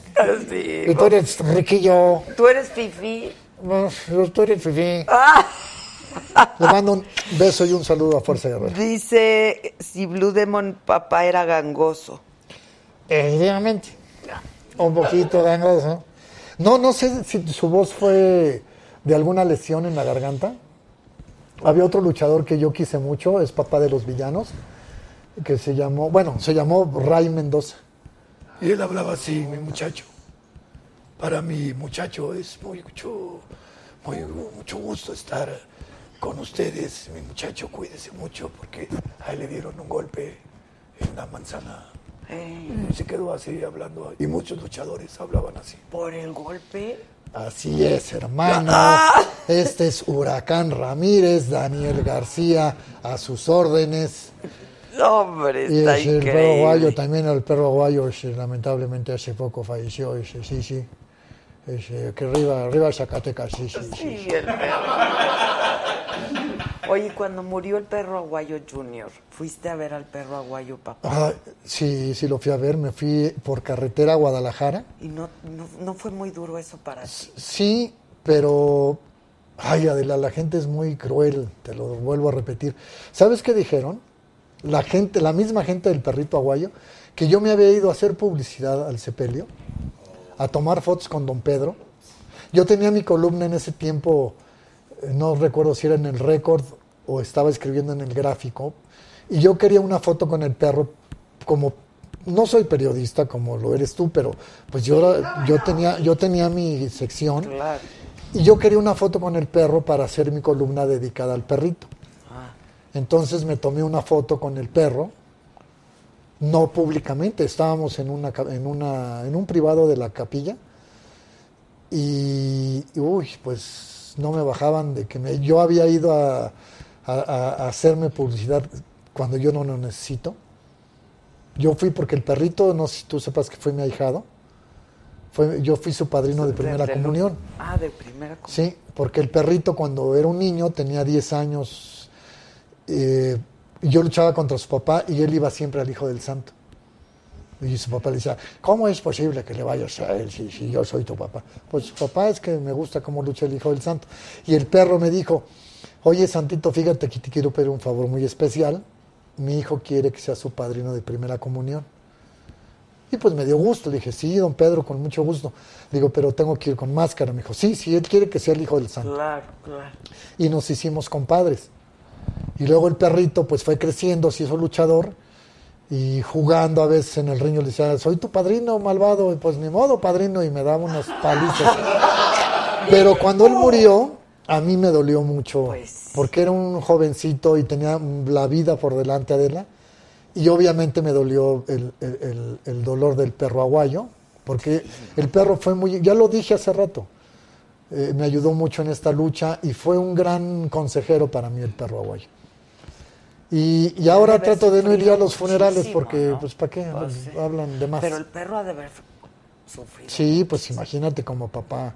Sí. Y tú eres riquillo. Tú eres Fifi. No, tú eres fifí. Ah, Le mando un beso y un saludo a Fuerza Guerrera. dice si Blue Demon papá era gangoso. Efectivamente. Un poquito gangoso. No, no sé si su voz fue de alguna lesión en la garganta. Había otro luchador que yo quise mucho, es papá de los villanos, que se llamó, bueno, se llamó Ray Mendoza. Y él hablaba así, mi muchacho. Para mi muchacho es muy mucho, muy, mucho gusto estar con ustedes. Mi muchacho, cuídese mucho porque a él le dieron un golpe en la manzana. Y se quedó así hablando. Y muchos luchadores hablaban así. Por el golpe. Así es, hermano. Este es Huracán Ramírez, Daniel García, a sus órdenes. Hombre, Y está es el perro guayo, también el perro guayo, lamentablemente hace poco falleció, ese, sí, sí. Ese, que arriba, arriba Zacatecas, sí, sí, sí. Sí, el perro. Oye, cuando murió el perro Aguayo Junior, ¿fuiste a ver al perro Aguayo, papá? Ah, sí, sí lo fui a ver, me fui por carretera a Guadalajara. ¿Y no, no, no fue muy duro eso para ti? Sí, pero, ay, Adela, la gente es muy cruel, te lo vuelvo a repetir. ¿Sabes qué dijeron? La gente, la misma gente del perrito aguayo, que yo me había ido a hacer publicidad al sepelio, a tomar fotos con don Pedro. Yo tenía mi columna en ese tiempo, eh, no recuerdo si era en el récord o estaba escribiendo en el gráfico, y yo quería una foto con el perro como no soy periodista como lo eres tú, pero pues yo yo tenía yo tenía mi sección Claro. y yo quería una foto con el perro para hacer mi columna dedicada al perrito. Entonces me tomé una foto con el perro, no públicamente, estábamos en una en una en un privado de la capilla y uy, pues no me bajaban de que me, yo había ido a, a- a- a hacerme publicidad cuando yo no lo necesito. Yo fui porque el perrito, no sé si tú sepas que fue mi ahijado, fue, yo fui su padrino de primera De- de- comunión. Ah, de primera comunión. Sí, porque el perrito cuando era un niño tenía 10 años, eh, y yo luchaba contra su papá y él iba siempre al Hijo del Santo. Y su papá le decía, ¿cómo es posible que le vayas a él si, si yo soy tu papá? Pues su papá es que me gusta cómo lucha el Hijo del Santo. Y el perro me dijo, oye Santito, fíjate que te quiero pedir un favor muy especial. Mi hijo quiere que sea su padrino de primera comunión. Y pues me dio gusto, le dije, sí, don Pedro, con mucho gusto. Digo, pero tengo que ir con máscara. Me dijo, sí, sí, él quiere que sea el hijo del santo. Claro, claro. Y nos hicimos compadres. Y luego el perrito pues fue creciendo, se hizo luchador y jugando a veces en el ring yo le decía, soy tu padrino malvado, y pues ni modo padrino, y me daba unas palizas. Pero cuando él murió, a mí me dolió mucho, porque era un jovencito y tenía la vida por delante de él. Y obviamente me dolió el, el- el- dolor del perro aguayo, porque el perro fue muy, ya lo dije hace rato, eh, me ayudó mucho en esta lucha y fue un gran consejero para mí el perro aguayo. Y, y ahora trato de no ir a los funerales porque, ¿no? pues, ¿para qué? Pues. Hablan de más. Pero el perro ha de haber sufrido. Sí, pues imagínate como papá.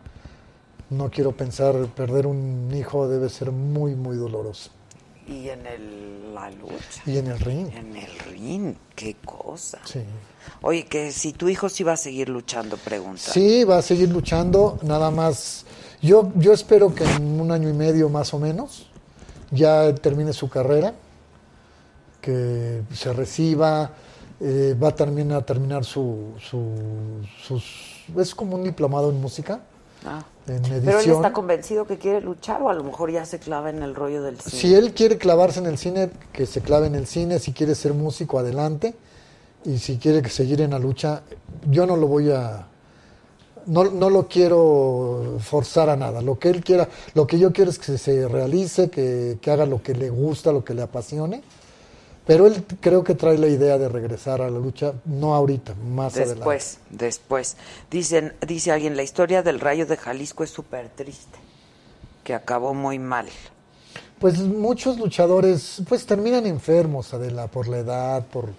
No quiero pensar, perder un hijo debe ser muy, muy doloroso. Y en el, la lucha. Y en el ring. En el ring, qué cosa. Sí. Oye, que si tu hijo sí va a seguir luchando, pregunta. Sí, va a seguir luchando, nada más. Yo, yo espero que en un año y medio más o menos ya termine su carrera, que se reciba, Eh, va también a terminar su, su, sus... Es como un diplomado en música, Ah. En Pero él está convencido que quiere luchar o a lo mejor ya se clava en el rollo del cine. Si él quiere clavarse en el cine, que se clave en el cine. Si quiere ser músico, adelante. Y si quiere que seguir en la lucha, yo no lo voy a... No, no lo quiero forzar a nada. Lo que él quiera, lo que yo quiero es que se realice, que, que haga lo que le gusta, lo que le apasione. Pero él creo que trae la idea de regresar a la lucha, no ahorita, más adelante. Después, después. Dicen, dice alguien, la historia del Rayo de Jalisco es súper triste, que acabó muy mal. Pues muchos luchadores pues terminan enfermos, Adela, por la edad, por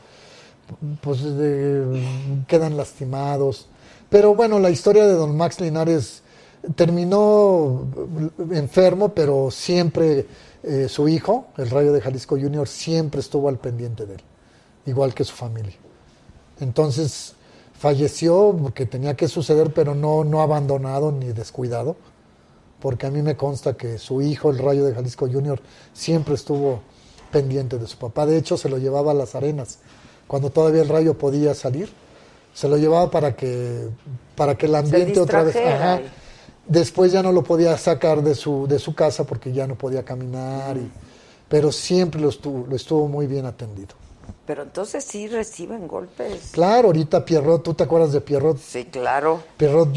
pues de- quedan lastimados. Pero bueno, la historia de Don Max Linares terminó enfermo, pero siempre eh, su hijo, el Rayo de Jalisco Junior, siempre estuvo al pendiente de él, igual que su familia. Entonces falleció porque tenía que suceder, pero no, no abandonado ni descuidado porque a mí me consta que su hijo, el Rayo de Jalisco Junior, siempre estuvo pendiente de su papá. De hecho, se lo llevaba a las arenas. Cuando todavía el Rayo podía salir, se lo llevaba para que, para que el ambiente otra vez... Ajá. Después ya no lo podía sacar de su, de su casa porque ya no podía caminar, y- pero siempre lo estuvo, lo estuvo muy bien atendido. Pero entonces sí reciben golpes. Claro, ahorita Pierrot, ¿tú te acuerdas de Pierrot? Sí, claro. Pierrot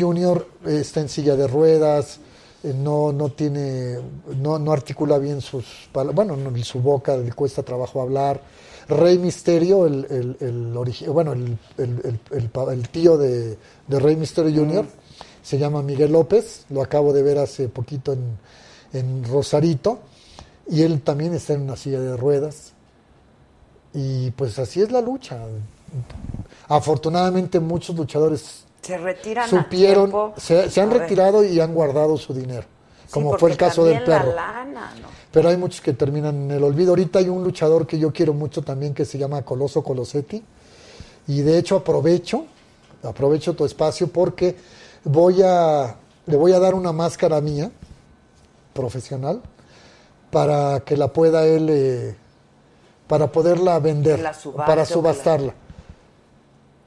eh, está en silla de ruedas, eh, no, no tiene, no, no articula bien sus pala- bueno, no, su boca le cuesta trabajo hablar. Rey Misterio, el, el, el bueno, el, el- tío de, de Rey Misterio Junior, se llama Miguel López, lo acabo de ver hace poquito en, en Rosarito, y él también está en una silla de ruedas. Y pues así es la lucha. Afortunadamente muchos luchadores Se retiran supieron, se, se han A ver. retirado y han guardado su dinero, Sí, como fue el caso del la perro. lana, ¿no? Pero hay muchos que terminan en el olvido. Ahorita hay un luchador que yo quiero mucho también que se llama Coloso Colosetti. Y de hecho aprovecho, aprovecho tu espacio porque voy a, le voy a dar una máscara mía, profesional, para que la pueda él, eh, para poderla vender, la para la- subastarla.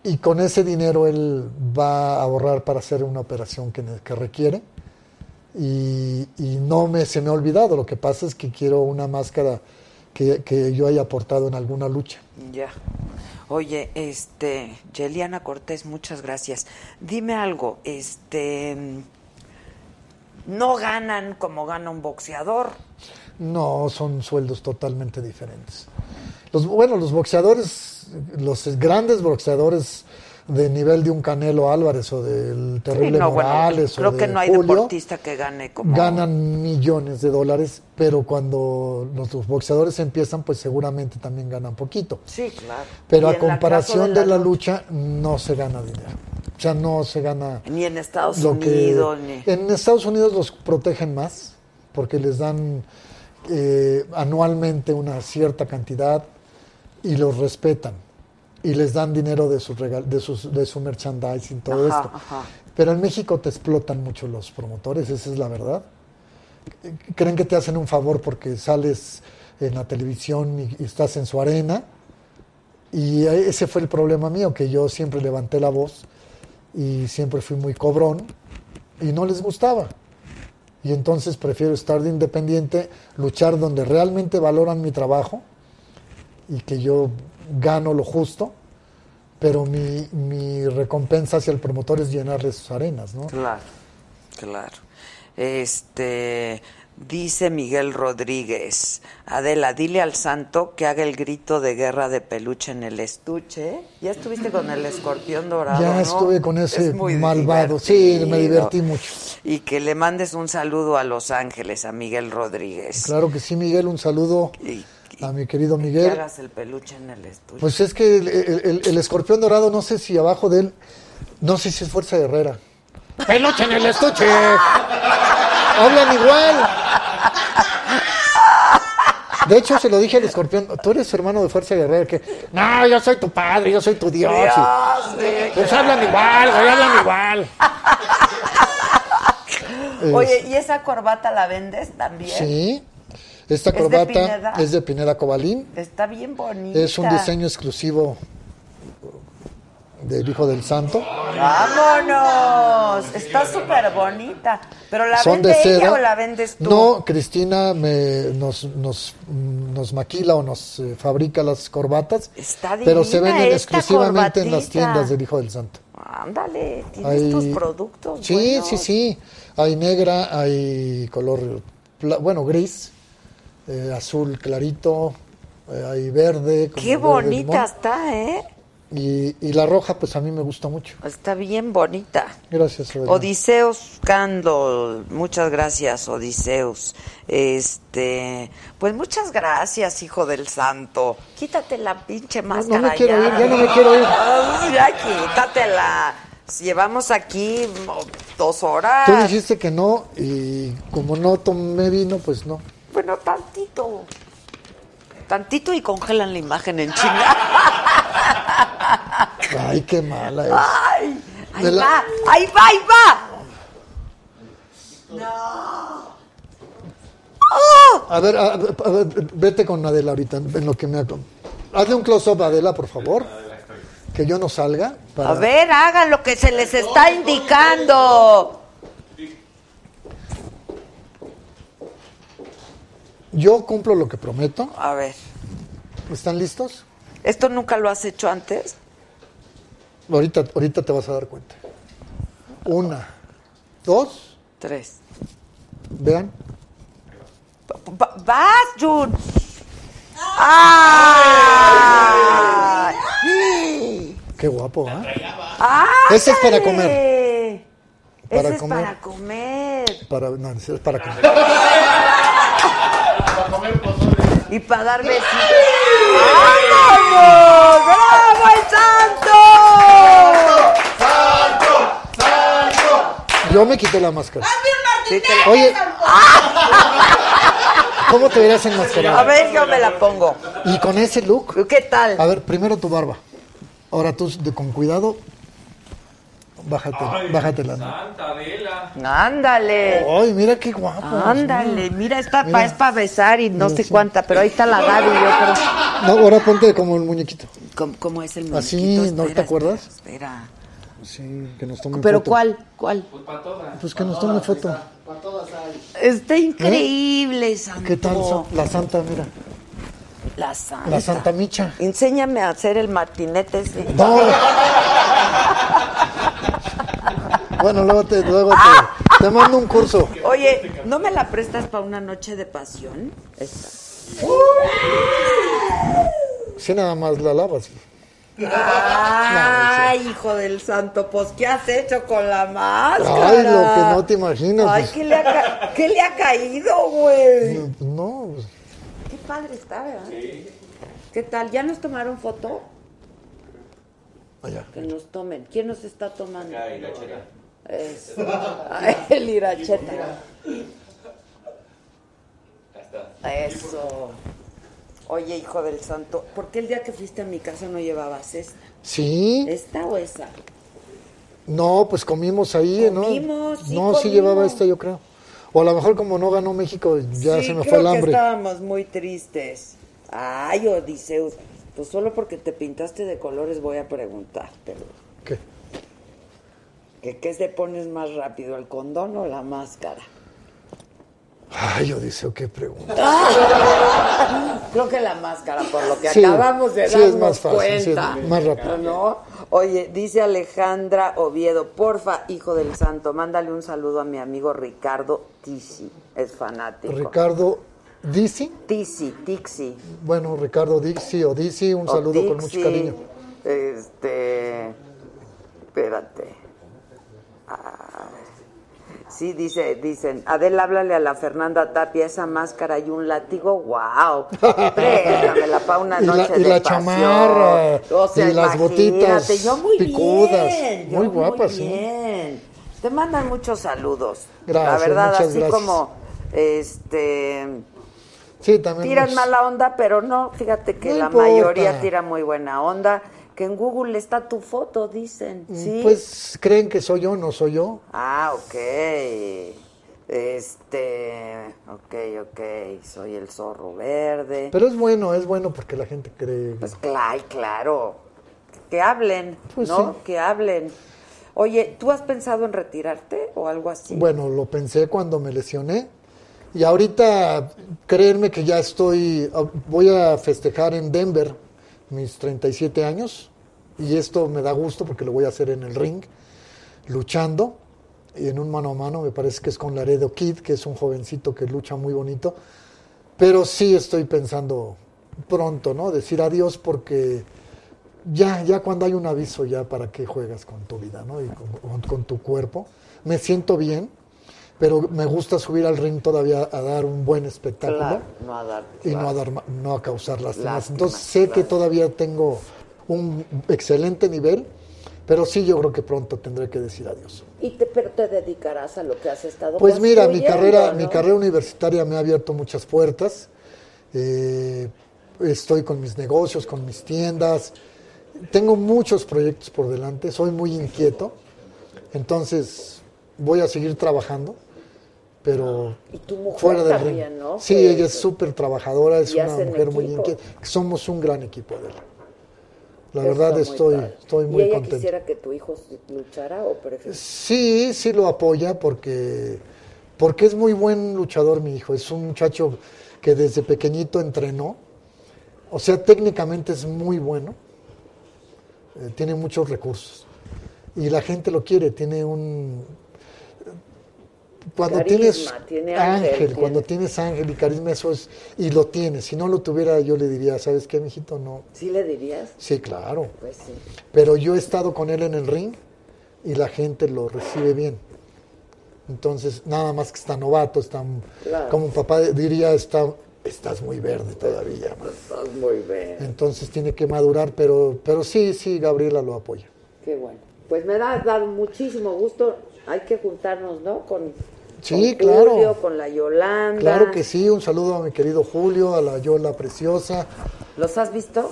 Y con ese dinero él va a ahorrar para hacer una operación que, que requiere. Y, y no me, se me ha olvidado. Lo que pasa es que quiero una máscara que, que yo haya aportado en alguna lucha. Ya. Oye, este, Yeliana Cortés, muchas gracias. Dime algo, este, no ganan como gana un boxeador. No, son sueldos totalmente diferentes. Los, bueno, los boxeadores, los grandes boxeadores de nivel de un Canelo Álvarez o del terrible Sí, no, bueno, Morales creo o que de no hay Julio, deportista que gane como ganan millones de dólares, pero cuando los, boxeadores empiezan, pues seguramente también ganan poquito. Sí, claro. Pero a la comparación de la lucha, no se gana dinero. O sea, no se gana Ni en Estados que- Unidos, ni... En Estados Unidos los protegen más porque les dan eh, anualmente una cierta cantidad y los respetan y les dan dinero de, sus regal- de, sus, de su merchandising, todo Ajá, esto. ajá. Pero en México te explotan mucho los promotores, esa es la verdad. Creen que te hacen un favor porque sales en la televisión y, y estás en su arena. Y ese fue el problema mío, que yo siempre levanté la voz y siempre fui muy cobrón y no les gustaba. Y entonces prefiero estar de independiente, luchar donde realmente valoran mi trabajo y que yo gano lo justo, pero mi, mi recompensa hacia el promotor es llenarle sus arenas, ¿no? Claro, claro. Este, dice Miguel Rodríguez, Adela, dile al santo que haga el grito de guerra de peluche en el estuche. Ya estuviste con el escorpión dorado. Ya ¿no? estuve con ese Es muy malvado, sí, me divertí mucho. Y que le mandes un saludo a Los Ángeles, a Miguel Rodríguez. Claro que sí, Miguel, un saludo Y, a mi querido que Miguel. hagas el peluche en el estuche. Pues es que el, el- el- el escorpión dorado, no sé si abajo de él, no sé si es Fuerza Guerrera. ¡Peluche en el estuche! Hablan igual. De hecho, se lo dije al escorpión, tú eres hermano de Fuerza Guerrera, que no, yo soy tu padre, yo soy tu Dios. Dios, pues hablan igual, güey, hablan igual. Oye, ¿y esa corbata la vendes también? Sí, esta ¿Es de corbata es de Pineda Cobalín. Está bien bonita. Es un diseño exclusivo del Hijo del Santo. ¡Vámonos! Está súper bonita. ¿Pero la Son vende de seda. ella o la vendes tú? No, Cristina me, nos, nos, nos maquila o nos eh, fabrica las corbatas. Está pero se divina venden esta exclusivamente en las tiendas del Hijo del Santo. Ándale, tienes Hay- tus productos. Sí, buenos. sí, sí. Hay negra, hay color, bueno, gris, eh, azul clarito, eh, hay verde. Qué bonita está, ¿eh? Y, y la roja, pues a mí me gusta mucho. Está bien bonita. Gracias, Evelyn. Odiseus Candle, muchas gracias, Odiseus. Este, pues muchas gracias, hijo del santo. Quítate la pinche máscara. me quiero ya. ir, ya no me quiero ir. Ya quítatela. Llevamos aquí dos horas. Tú dijiste que no y como no tomé vino, pues no. Bueno, tantito. Tantito y congelan la imagen en China. Ay, qué mala es. Ay, ahí De la- va, ahí va, ahí va. ¡Oh! A ver, a- a ver, vete con Adela ahorita, en lo que me... acom- Hazle un close-up a Adela, por favor. Que yo no salga. para- A ver, hagan lo que se les está indicando. Yo cumplo lo que prometo. A ver, ¿Están listos? ¿esto nunca lo has hecho antes? Ahorita, ahorita te vas a dar cuenta. Una, dos, Tres. vean. Va- ¡Vas, Jun! ¡Ay! Qué guapo, ¿ah? ¡Ándale! Ese es para comer. Para Ese es comer. para comer. Para, no, es para comer. Y para dar besitos. ¡Vámonos! ¡Bravo el santo! Yo me quité la máscara. Sí, te la- Oye, ¿cómo te verías enmascarado? A ver, yo me la pongo. Y con ese look, ¿Qué tal? a ver, primero tu barba. Ahora tú, de- con cuidado, bájate, bájate la. Santa Adela. Ándale. Ay, mira qué guapo. Ándale, mira, esta Mira. pa- es para besar y no Mira, sé sí. cuánta, pero ahí está la Gaby, yo creo. No, ahora ponte como el muñequito. ¿Cómo, cómo es el muñequito? Así, ¿no Espera, te acuerdas? Espera. Sí, que nos tomen ¿Pero foto. cuál? ¿Cuál? Pues para todas. Pues que nos tomen foto. Está increíble, Santo. ¿Eh? ¿Qué tal? La santa, mira. La Santa. La Santa Micha. Enséñame a hacer el martinete ese. No. bueno, luego te, luego te, te mando un curso. Oye, ¿no me la prestas para una noche de pasión? Esta. Si nada más la lavas. Ay, hijo del santo, pues ¿qué has hecho con la máscara? Ay, lo que no te imaginas. Ay, pues. ¿qué le ha, ca- qué le ha caído, güey? No, pues, Qué padre está, ¿verdad? ¿Qué tal? ¿Ya nos tomaron foto? allá. Que nos tomen. ¿Quién nos está tomando? Eso. Ay, el iracheta. Eso. Oye, hijo del santo, ¿por qué el día que fuiste a mi casa no llevabas esta? Sí, ¿Esta o esa? no, pues comimos ahí, Comimos, ¿no? sí, no, sí llevaba esta, yo creo. O a lo mejor como no ganó México, ya sí, se me creo fue el que hambre. estábamos muy tristes. Ay, Odiseus, pues solo porque te pintaste de colores voy a preguntártelo. ¿Qué? ¿Que ¿Qué te pones más rápido, el condón o la máscara? Ay, Odiseo, qué pregunta. Creo que la máscara, por lo que Sí, acabamos de sí, darnos es más fácil, sí, cuenta. más rápido. ¿No? Oye, dice Alejandra Oviedo, porfa, hijo del santo, mándale un saludo a mi amigo Ricardo Tisi, es fanático. Ricardo Dizzy. Tisi, Tixi. Bueno, Ricardo Dixie o Dizzy, un o saludo con mucho cariño. Este, espérate. A ver. Sí, dice, dicen, Adela, háblale a la Fernanda Tapia, esa máscara y un látigo, wow. Préstamela para una Y la- noche y de la pasión. chamarra, O sea, y las botitas yo muy picudas, bien, yo muy guapas, ¿eh? bien. Te mandan muchos saludos. Gracias, La verdad, así gracias. como, este, Sí, también. tiran nos- mala onda, pero no, fíjate que No la importa. mayoría tira muy buena onda. Que en Google está tu foto, dicen. ¿Sí? Pues creen que soy yo, no soy yo. Ah, ok. Este. Ok, ok. Soy el zorro verde. Pero es bueno, es bueno porque la gente cree. Pues claro, claro. que hablen, Pues ¿no? sí. Que hablen. Oye, ¿tú has pensado en retirarte o algo así? Bueno, lo pensé cuando me lesioné. Y ahorita, créanme que ya estoy, voy a festejar en Denver mis 37 años. Y esto me da gusto porque lo voy a hacer en el ring, luchando. Y en un mano a mano, me parece que es con Laredo Kid, que es un jovencito que lucha muy bonito. Pero sí estoy pensando pronto, ¿no? Decir adiós porque ya, ya cuando hay un aviso, ya para qué juegas con tu vida, ¿no? Y con, con- con tu cuerpo. Me siento bien, pero me gusta subir al ring todavía a dar un buen espectáculo Claro, no a dar. y no a, dar, ma- no a causar lástimas. Lástimas, Entonces sé que todavía tengo un excelente nivel, pero sí yo creo que pronto tendré que decir adiós. Y te, pero te dedicarás a lo que has estado Pues mira, mi carrera, ¿no? mi carrera universitaria me ha abierto muchas puertas. Eh, estoy con mis negocios, con mis tiendas. Tengo muchos proyectos por delante. Soy muy inquieto. Entonces voy a seguir trabajando, pero Y tu mujer fuera del también. ¿no? Sí, ella es súper trabajadora, es una mujer muy inquieta. Somos un gran equipo de La verdad muy estoy, padre. estoy muy ¿Y ella contento. quisiera que tu hijo luchara o prefieres? Sí, sí lo apoya porque, porque es muy buen luchador mi hijo. Es un muchacho que desde pequeñito entrenó. O sea, técnicamente es muy bueno. Eh, tiene muchos recursos. Y la gente lo quiere. Tiene un... Cuando Carisma, tienes tiene ángel, cuando tienes ángel y carisma, eso es... Y lo tiene. Si no lo tuviera, yo le diría, ¿sabes qué, mijito? No. ¿Sí le dirías? Sí, claro. Pues sí. Pero yo he estado con él en el ring y la gente lo recibe bien. Entonces, nada más que está novato, está, Claro. como papá diría, está, estás muy verde todavía. man. Estás muy bien. Entonces tiene que madurar, pero, pero sí, sí, Gabriela lo apoya. Qué bueno. Pues me da dado muchísimo gusto. Hay que juntarnos, ¿no? Con, Sí, con claro. Julio, con la Yolanda. Claro que sí, un saludo a mi querido Julio, a la Yola Preciosa. ¿Los has visto?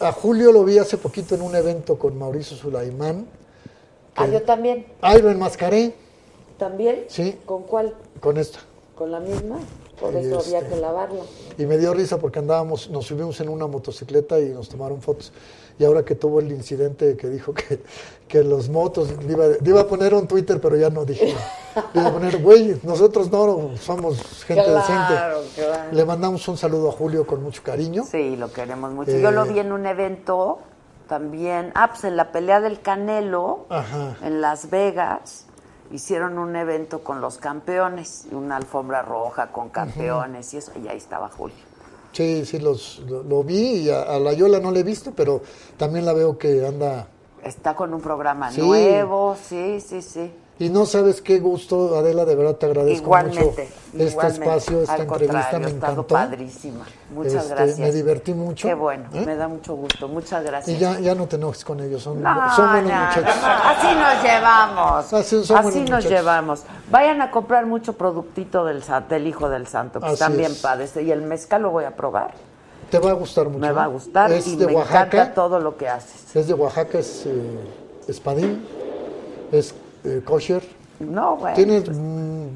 A Julio lo vi hace poquito en un evento con Mauricio Sulaimán. Ah, yo también. Ahí lo enmascaré ¿También? Sí. ¿Con cuál? con esta. ¿Con la misma? Por Y eso había este- que lavarla. Y me dio risa porque andábamos, nos subimos en una motocicleta y nos tomaron fotos. Y ahora que tuvo el incidente que dijo que, que los motos, le iba, le iba a poner un Twitter, pero ya no dije. Le iba a poner, güey, nosotros no somos gente Claro, decente. claro. Le mandamos un saludo a Julio con mucho cariño. Sí, lo queremos mucho. Eh, Yo lo vi en un evento también. Ah, pues en la pelea del Canelo, Ajá. en Las Vegas, hicieron un evento con los campeones, una alfombra roja con campeones y eso, y ahí estaba Julio. Sí, sí, los, lo, lo vi y a, a la Yola no la he visto, pero también la veo que anda. Está con un programa Sí. nuevo, sí, sí, sí. Y no sabes qué gusto, Adela, de verdad te agradezco Igualmente, mucho este igualmente. espacio, esta Al entrevista, me encantó. padrísima. Muchas Este, gracias. Me divertí mucho. Qué bueno, ¿eh? me da mucho gusto. Muchas gracias. Y ya, ya no te enojes con ellos, son, No, son buenos no, muchachos. no, Así nos llevamos. Así son nos muchachos. llevamos. Vayan a comprar mucho productito del, del Hijo del Santo, que Así están bien es. padres. Y el mezcal lo voy a probar. Te va a gustar mucho. Me va a ¿eh? gustar Es y de me Oaxaca, encanta todo lo que haces. es de Oaxaca, es eh, espadín, es eh, kosher. No, bueno. Tienes, mm,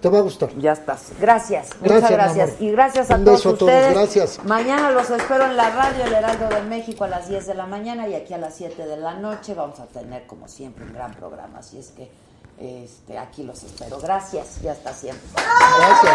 te va a gustar. Ya estás. Gracias, muchas Gracias. Y gracias a Un todos beso a todos, ustedes. gracias. Mañana los espero en la radio El Heraldo de México a las 10 de la mañana y aquí a las 7 de la noche. Vamos a tener, como siempre, un gran programa. Así es que este, aquí los espero. Gracias y hasta siempre. Gracias.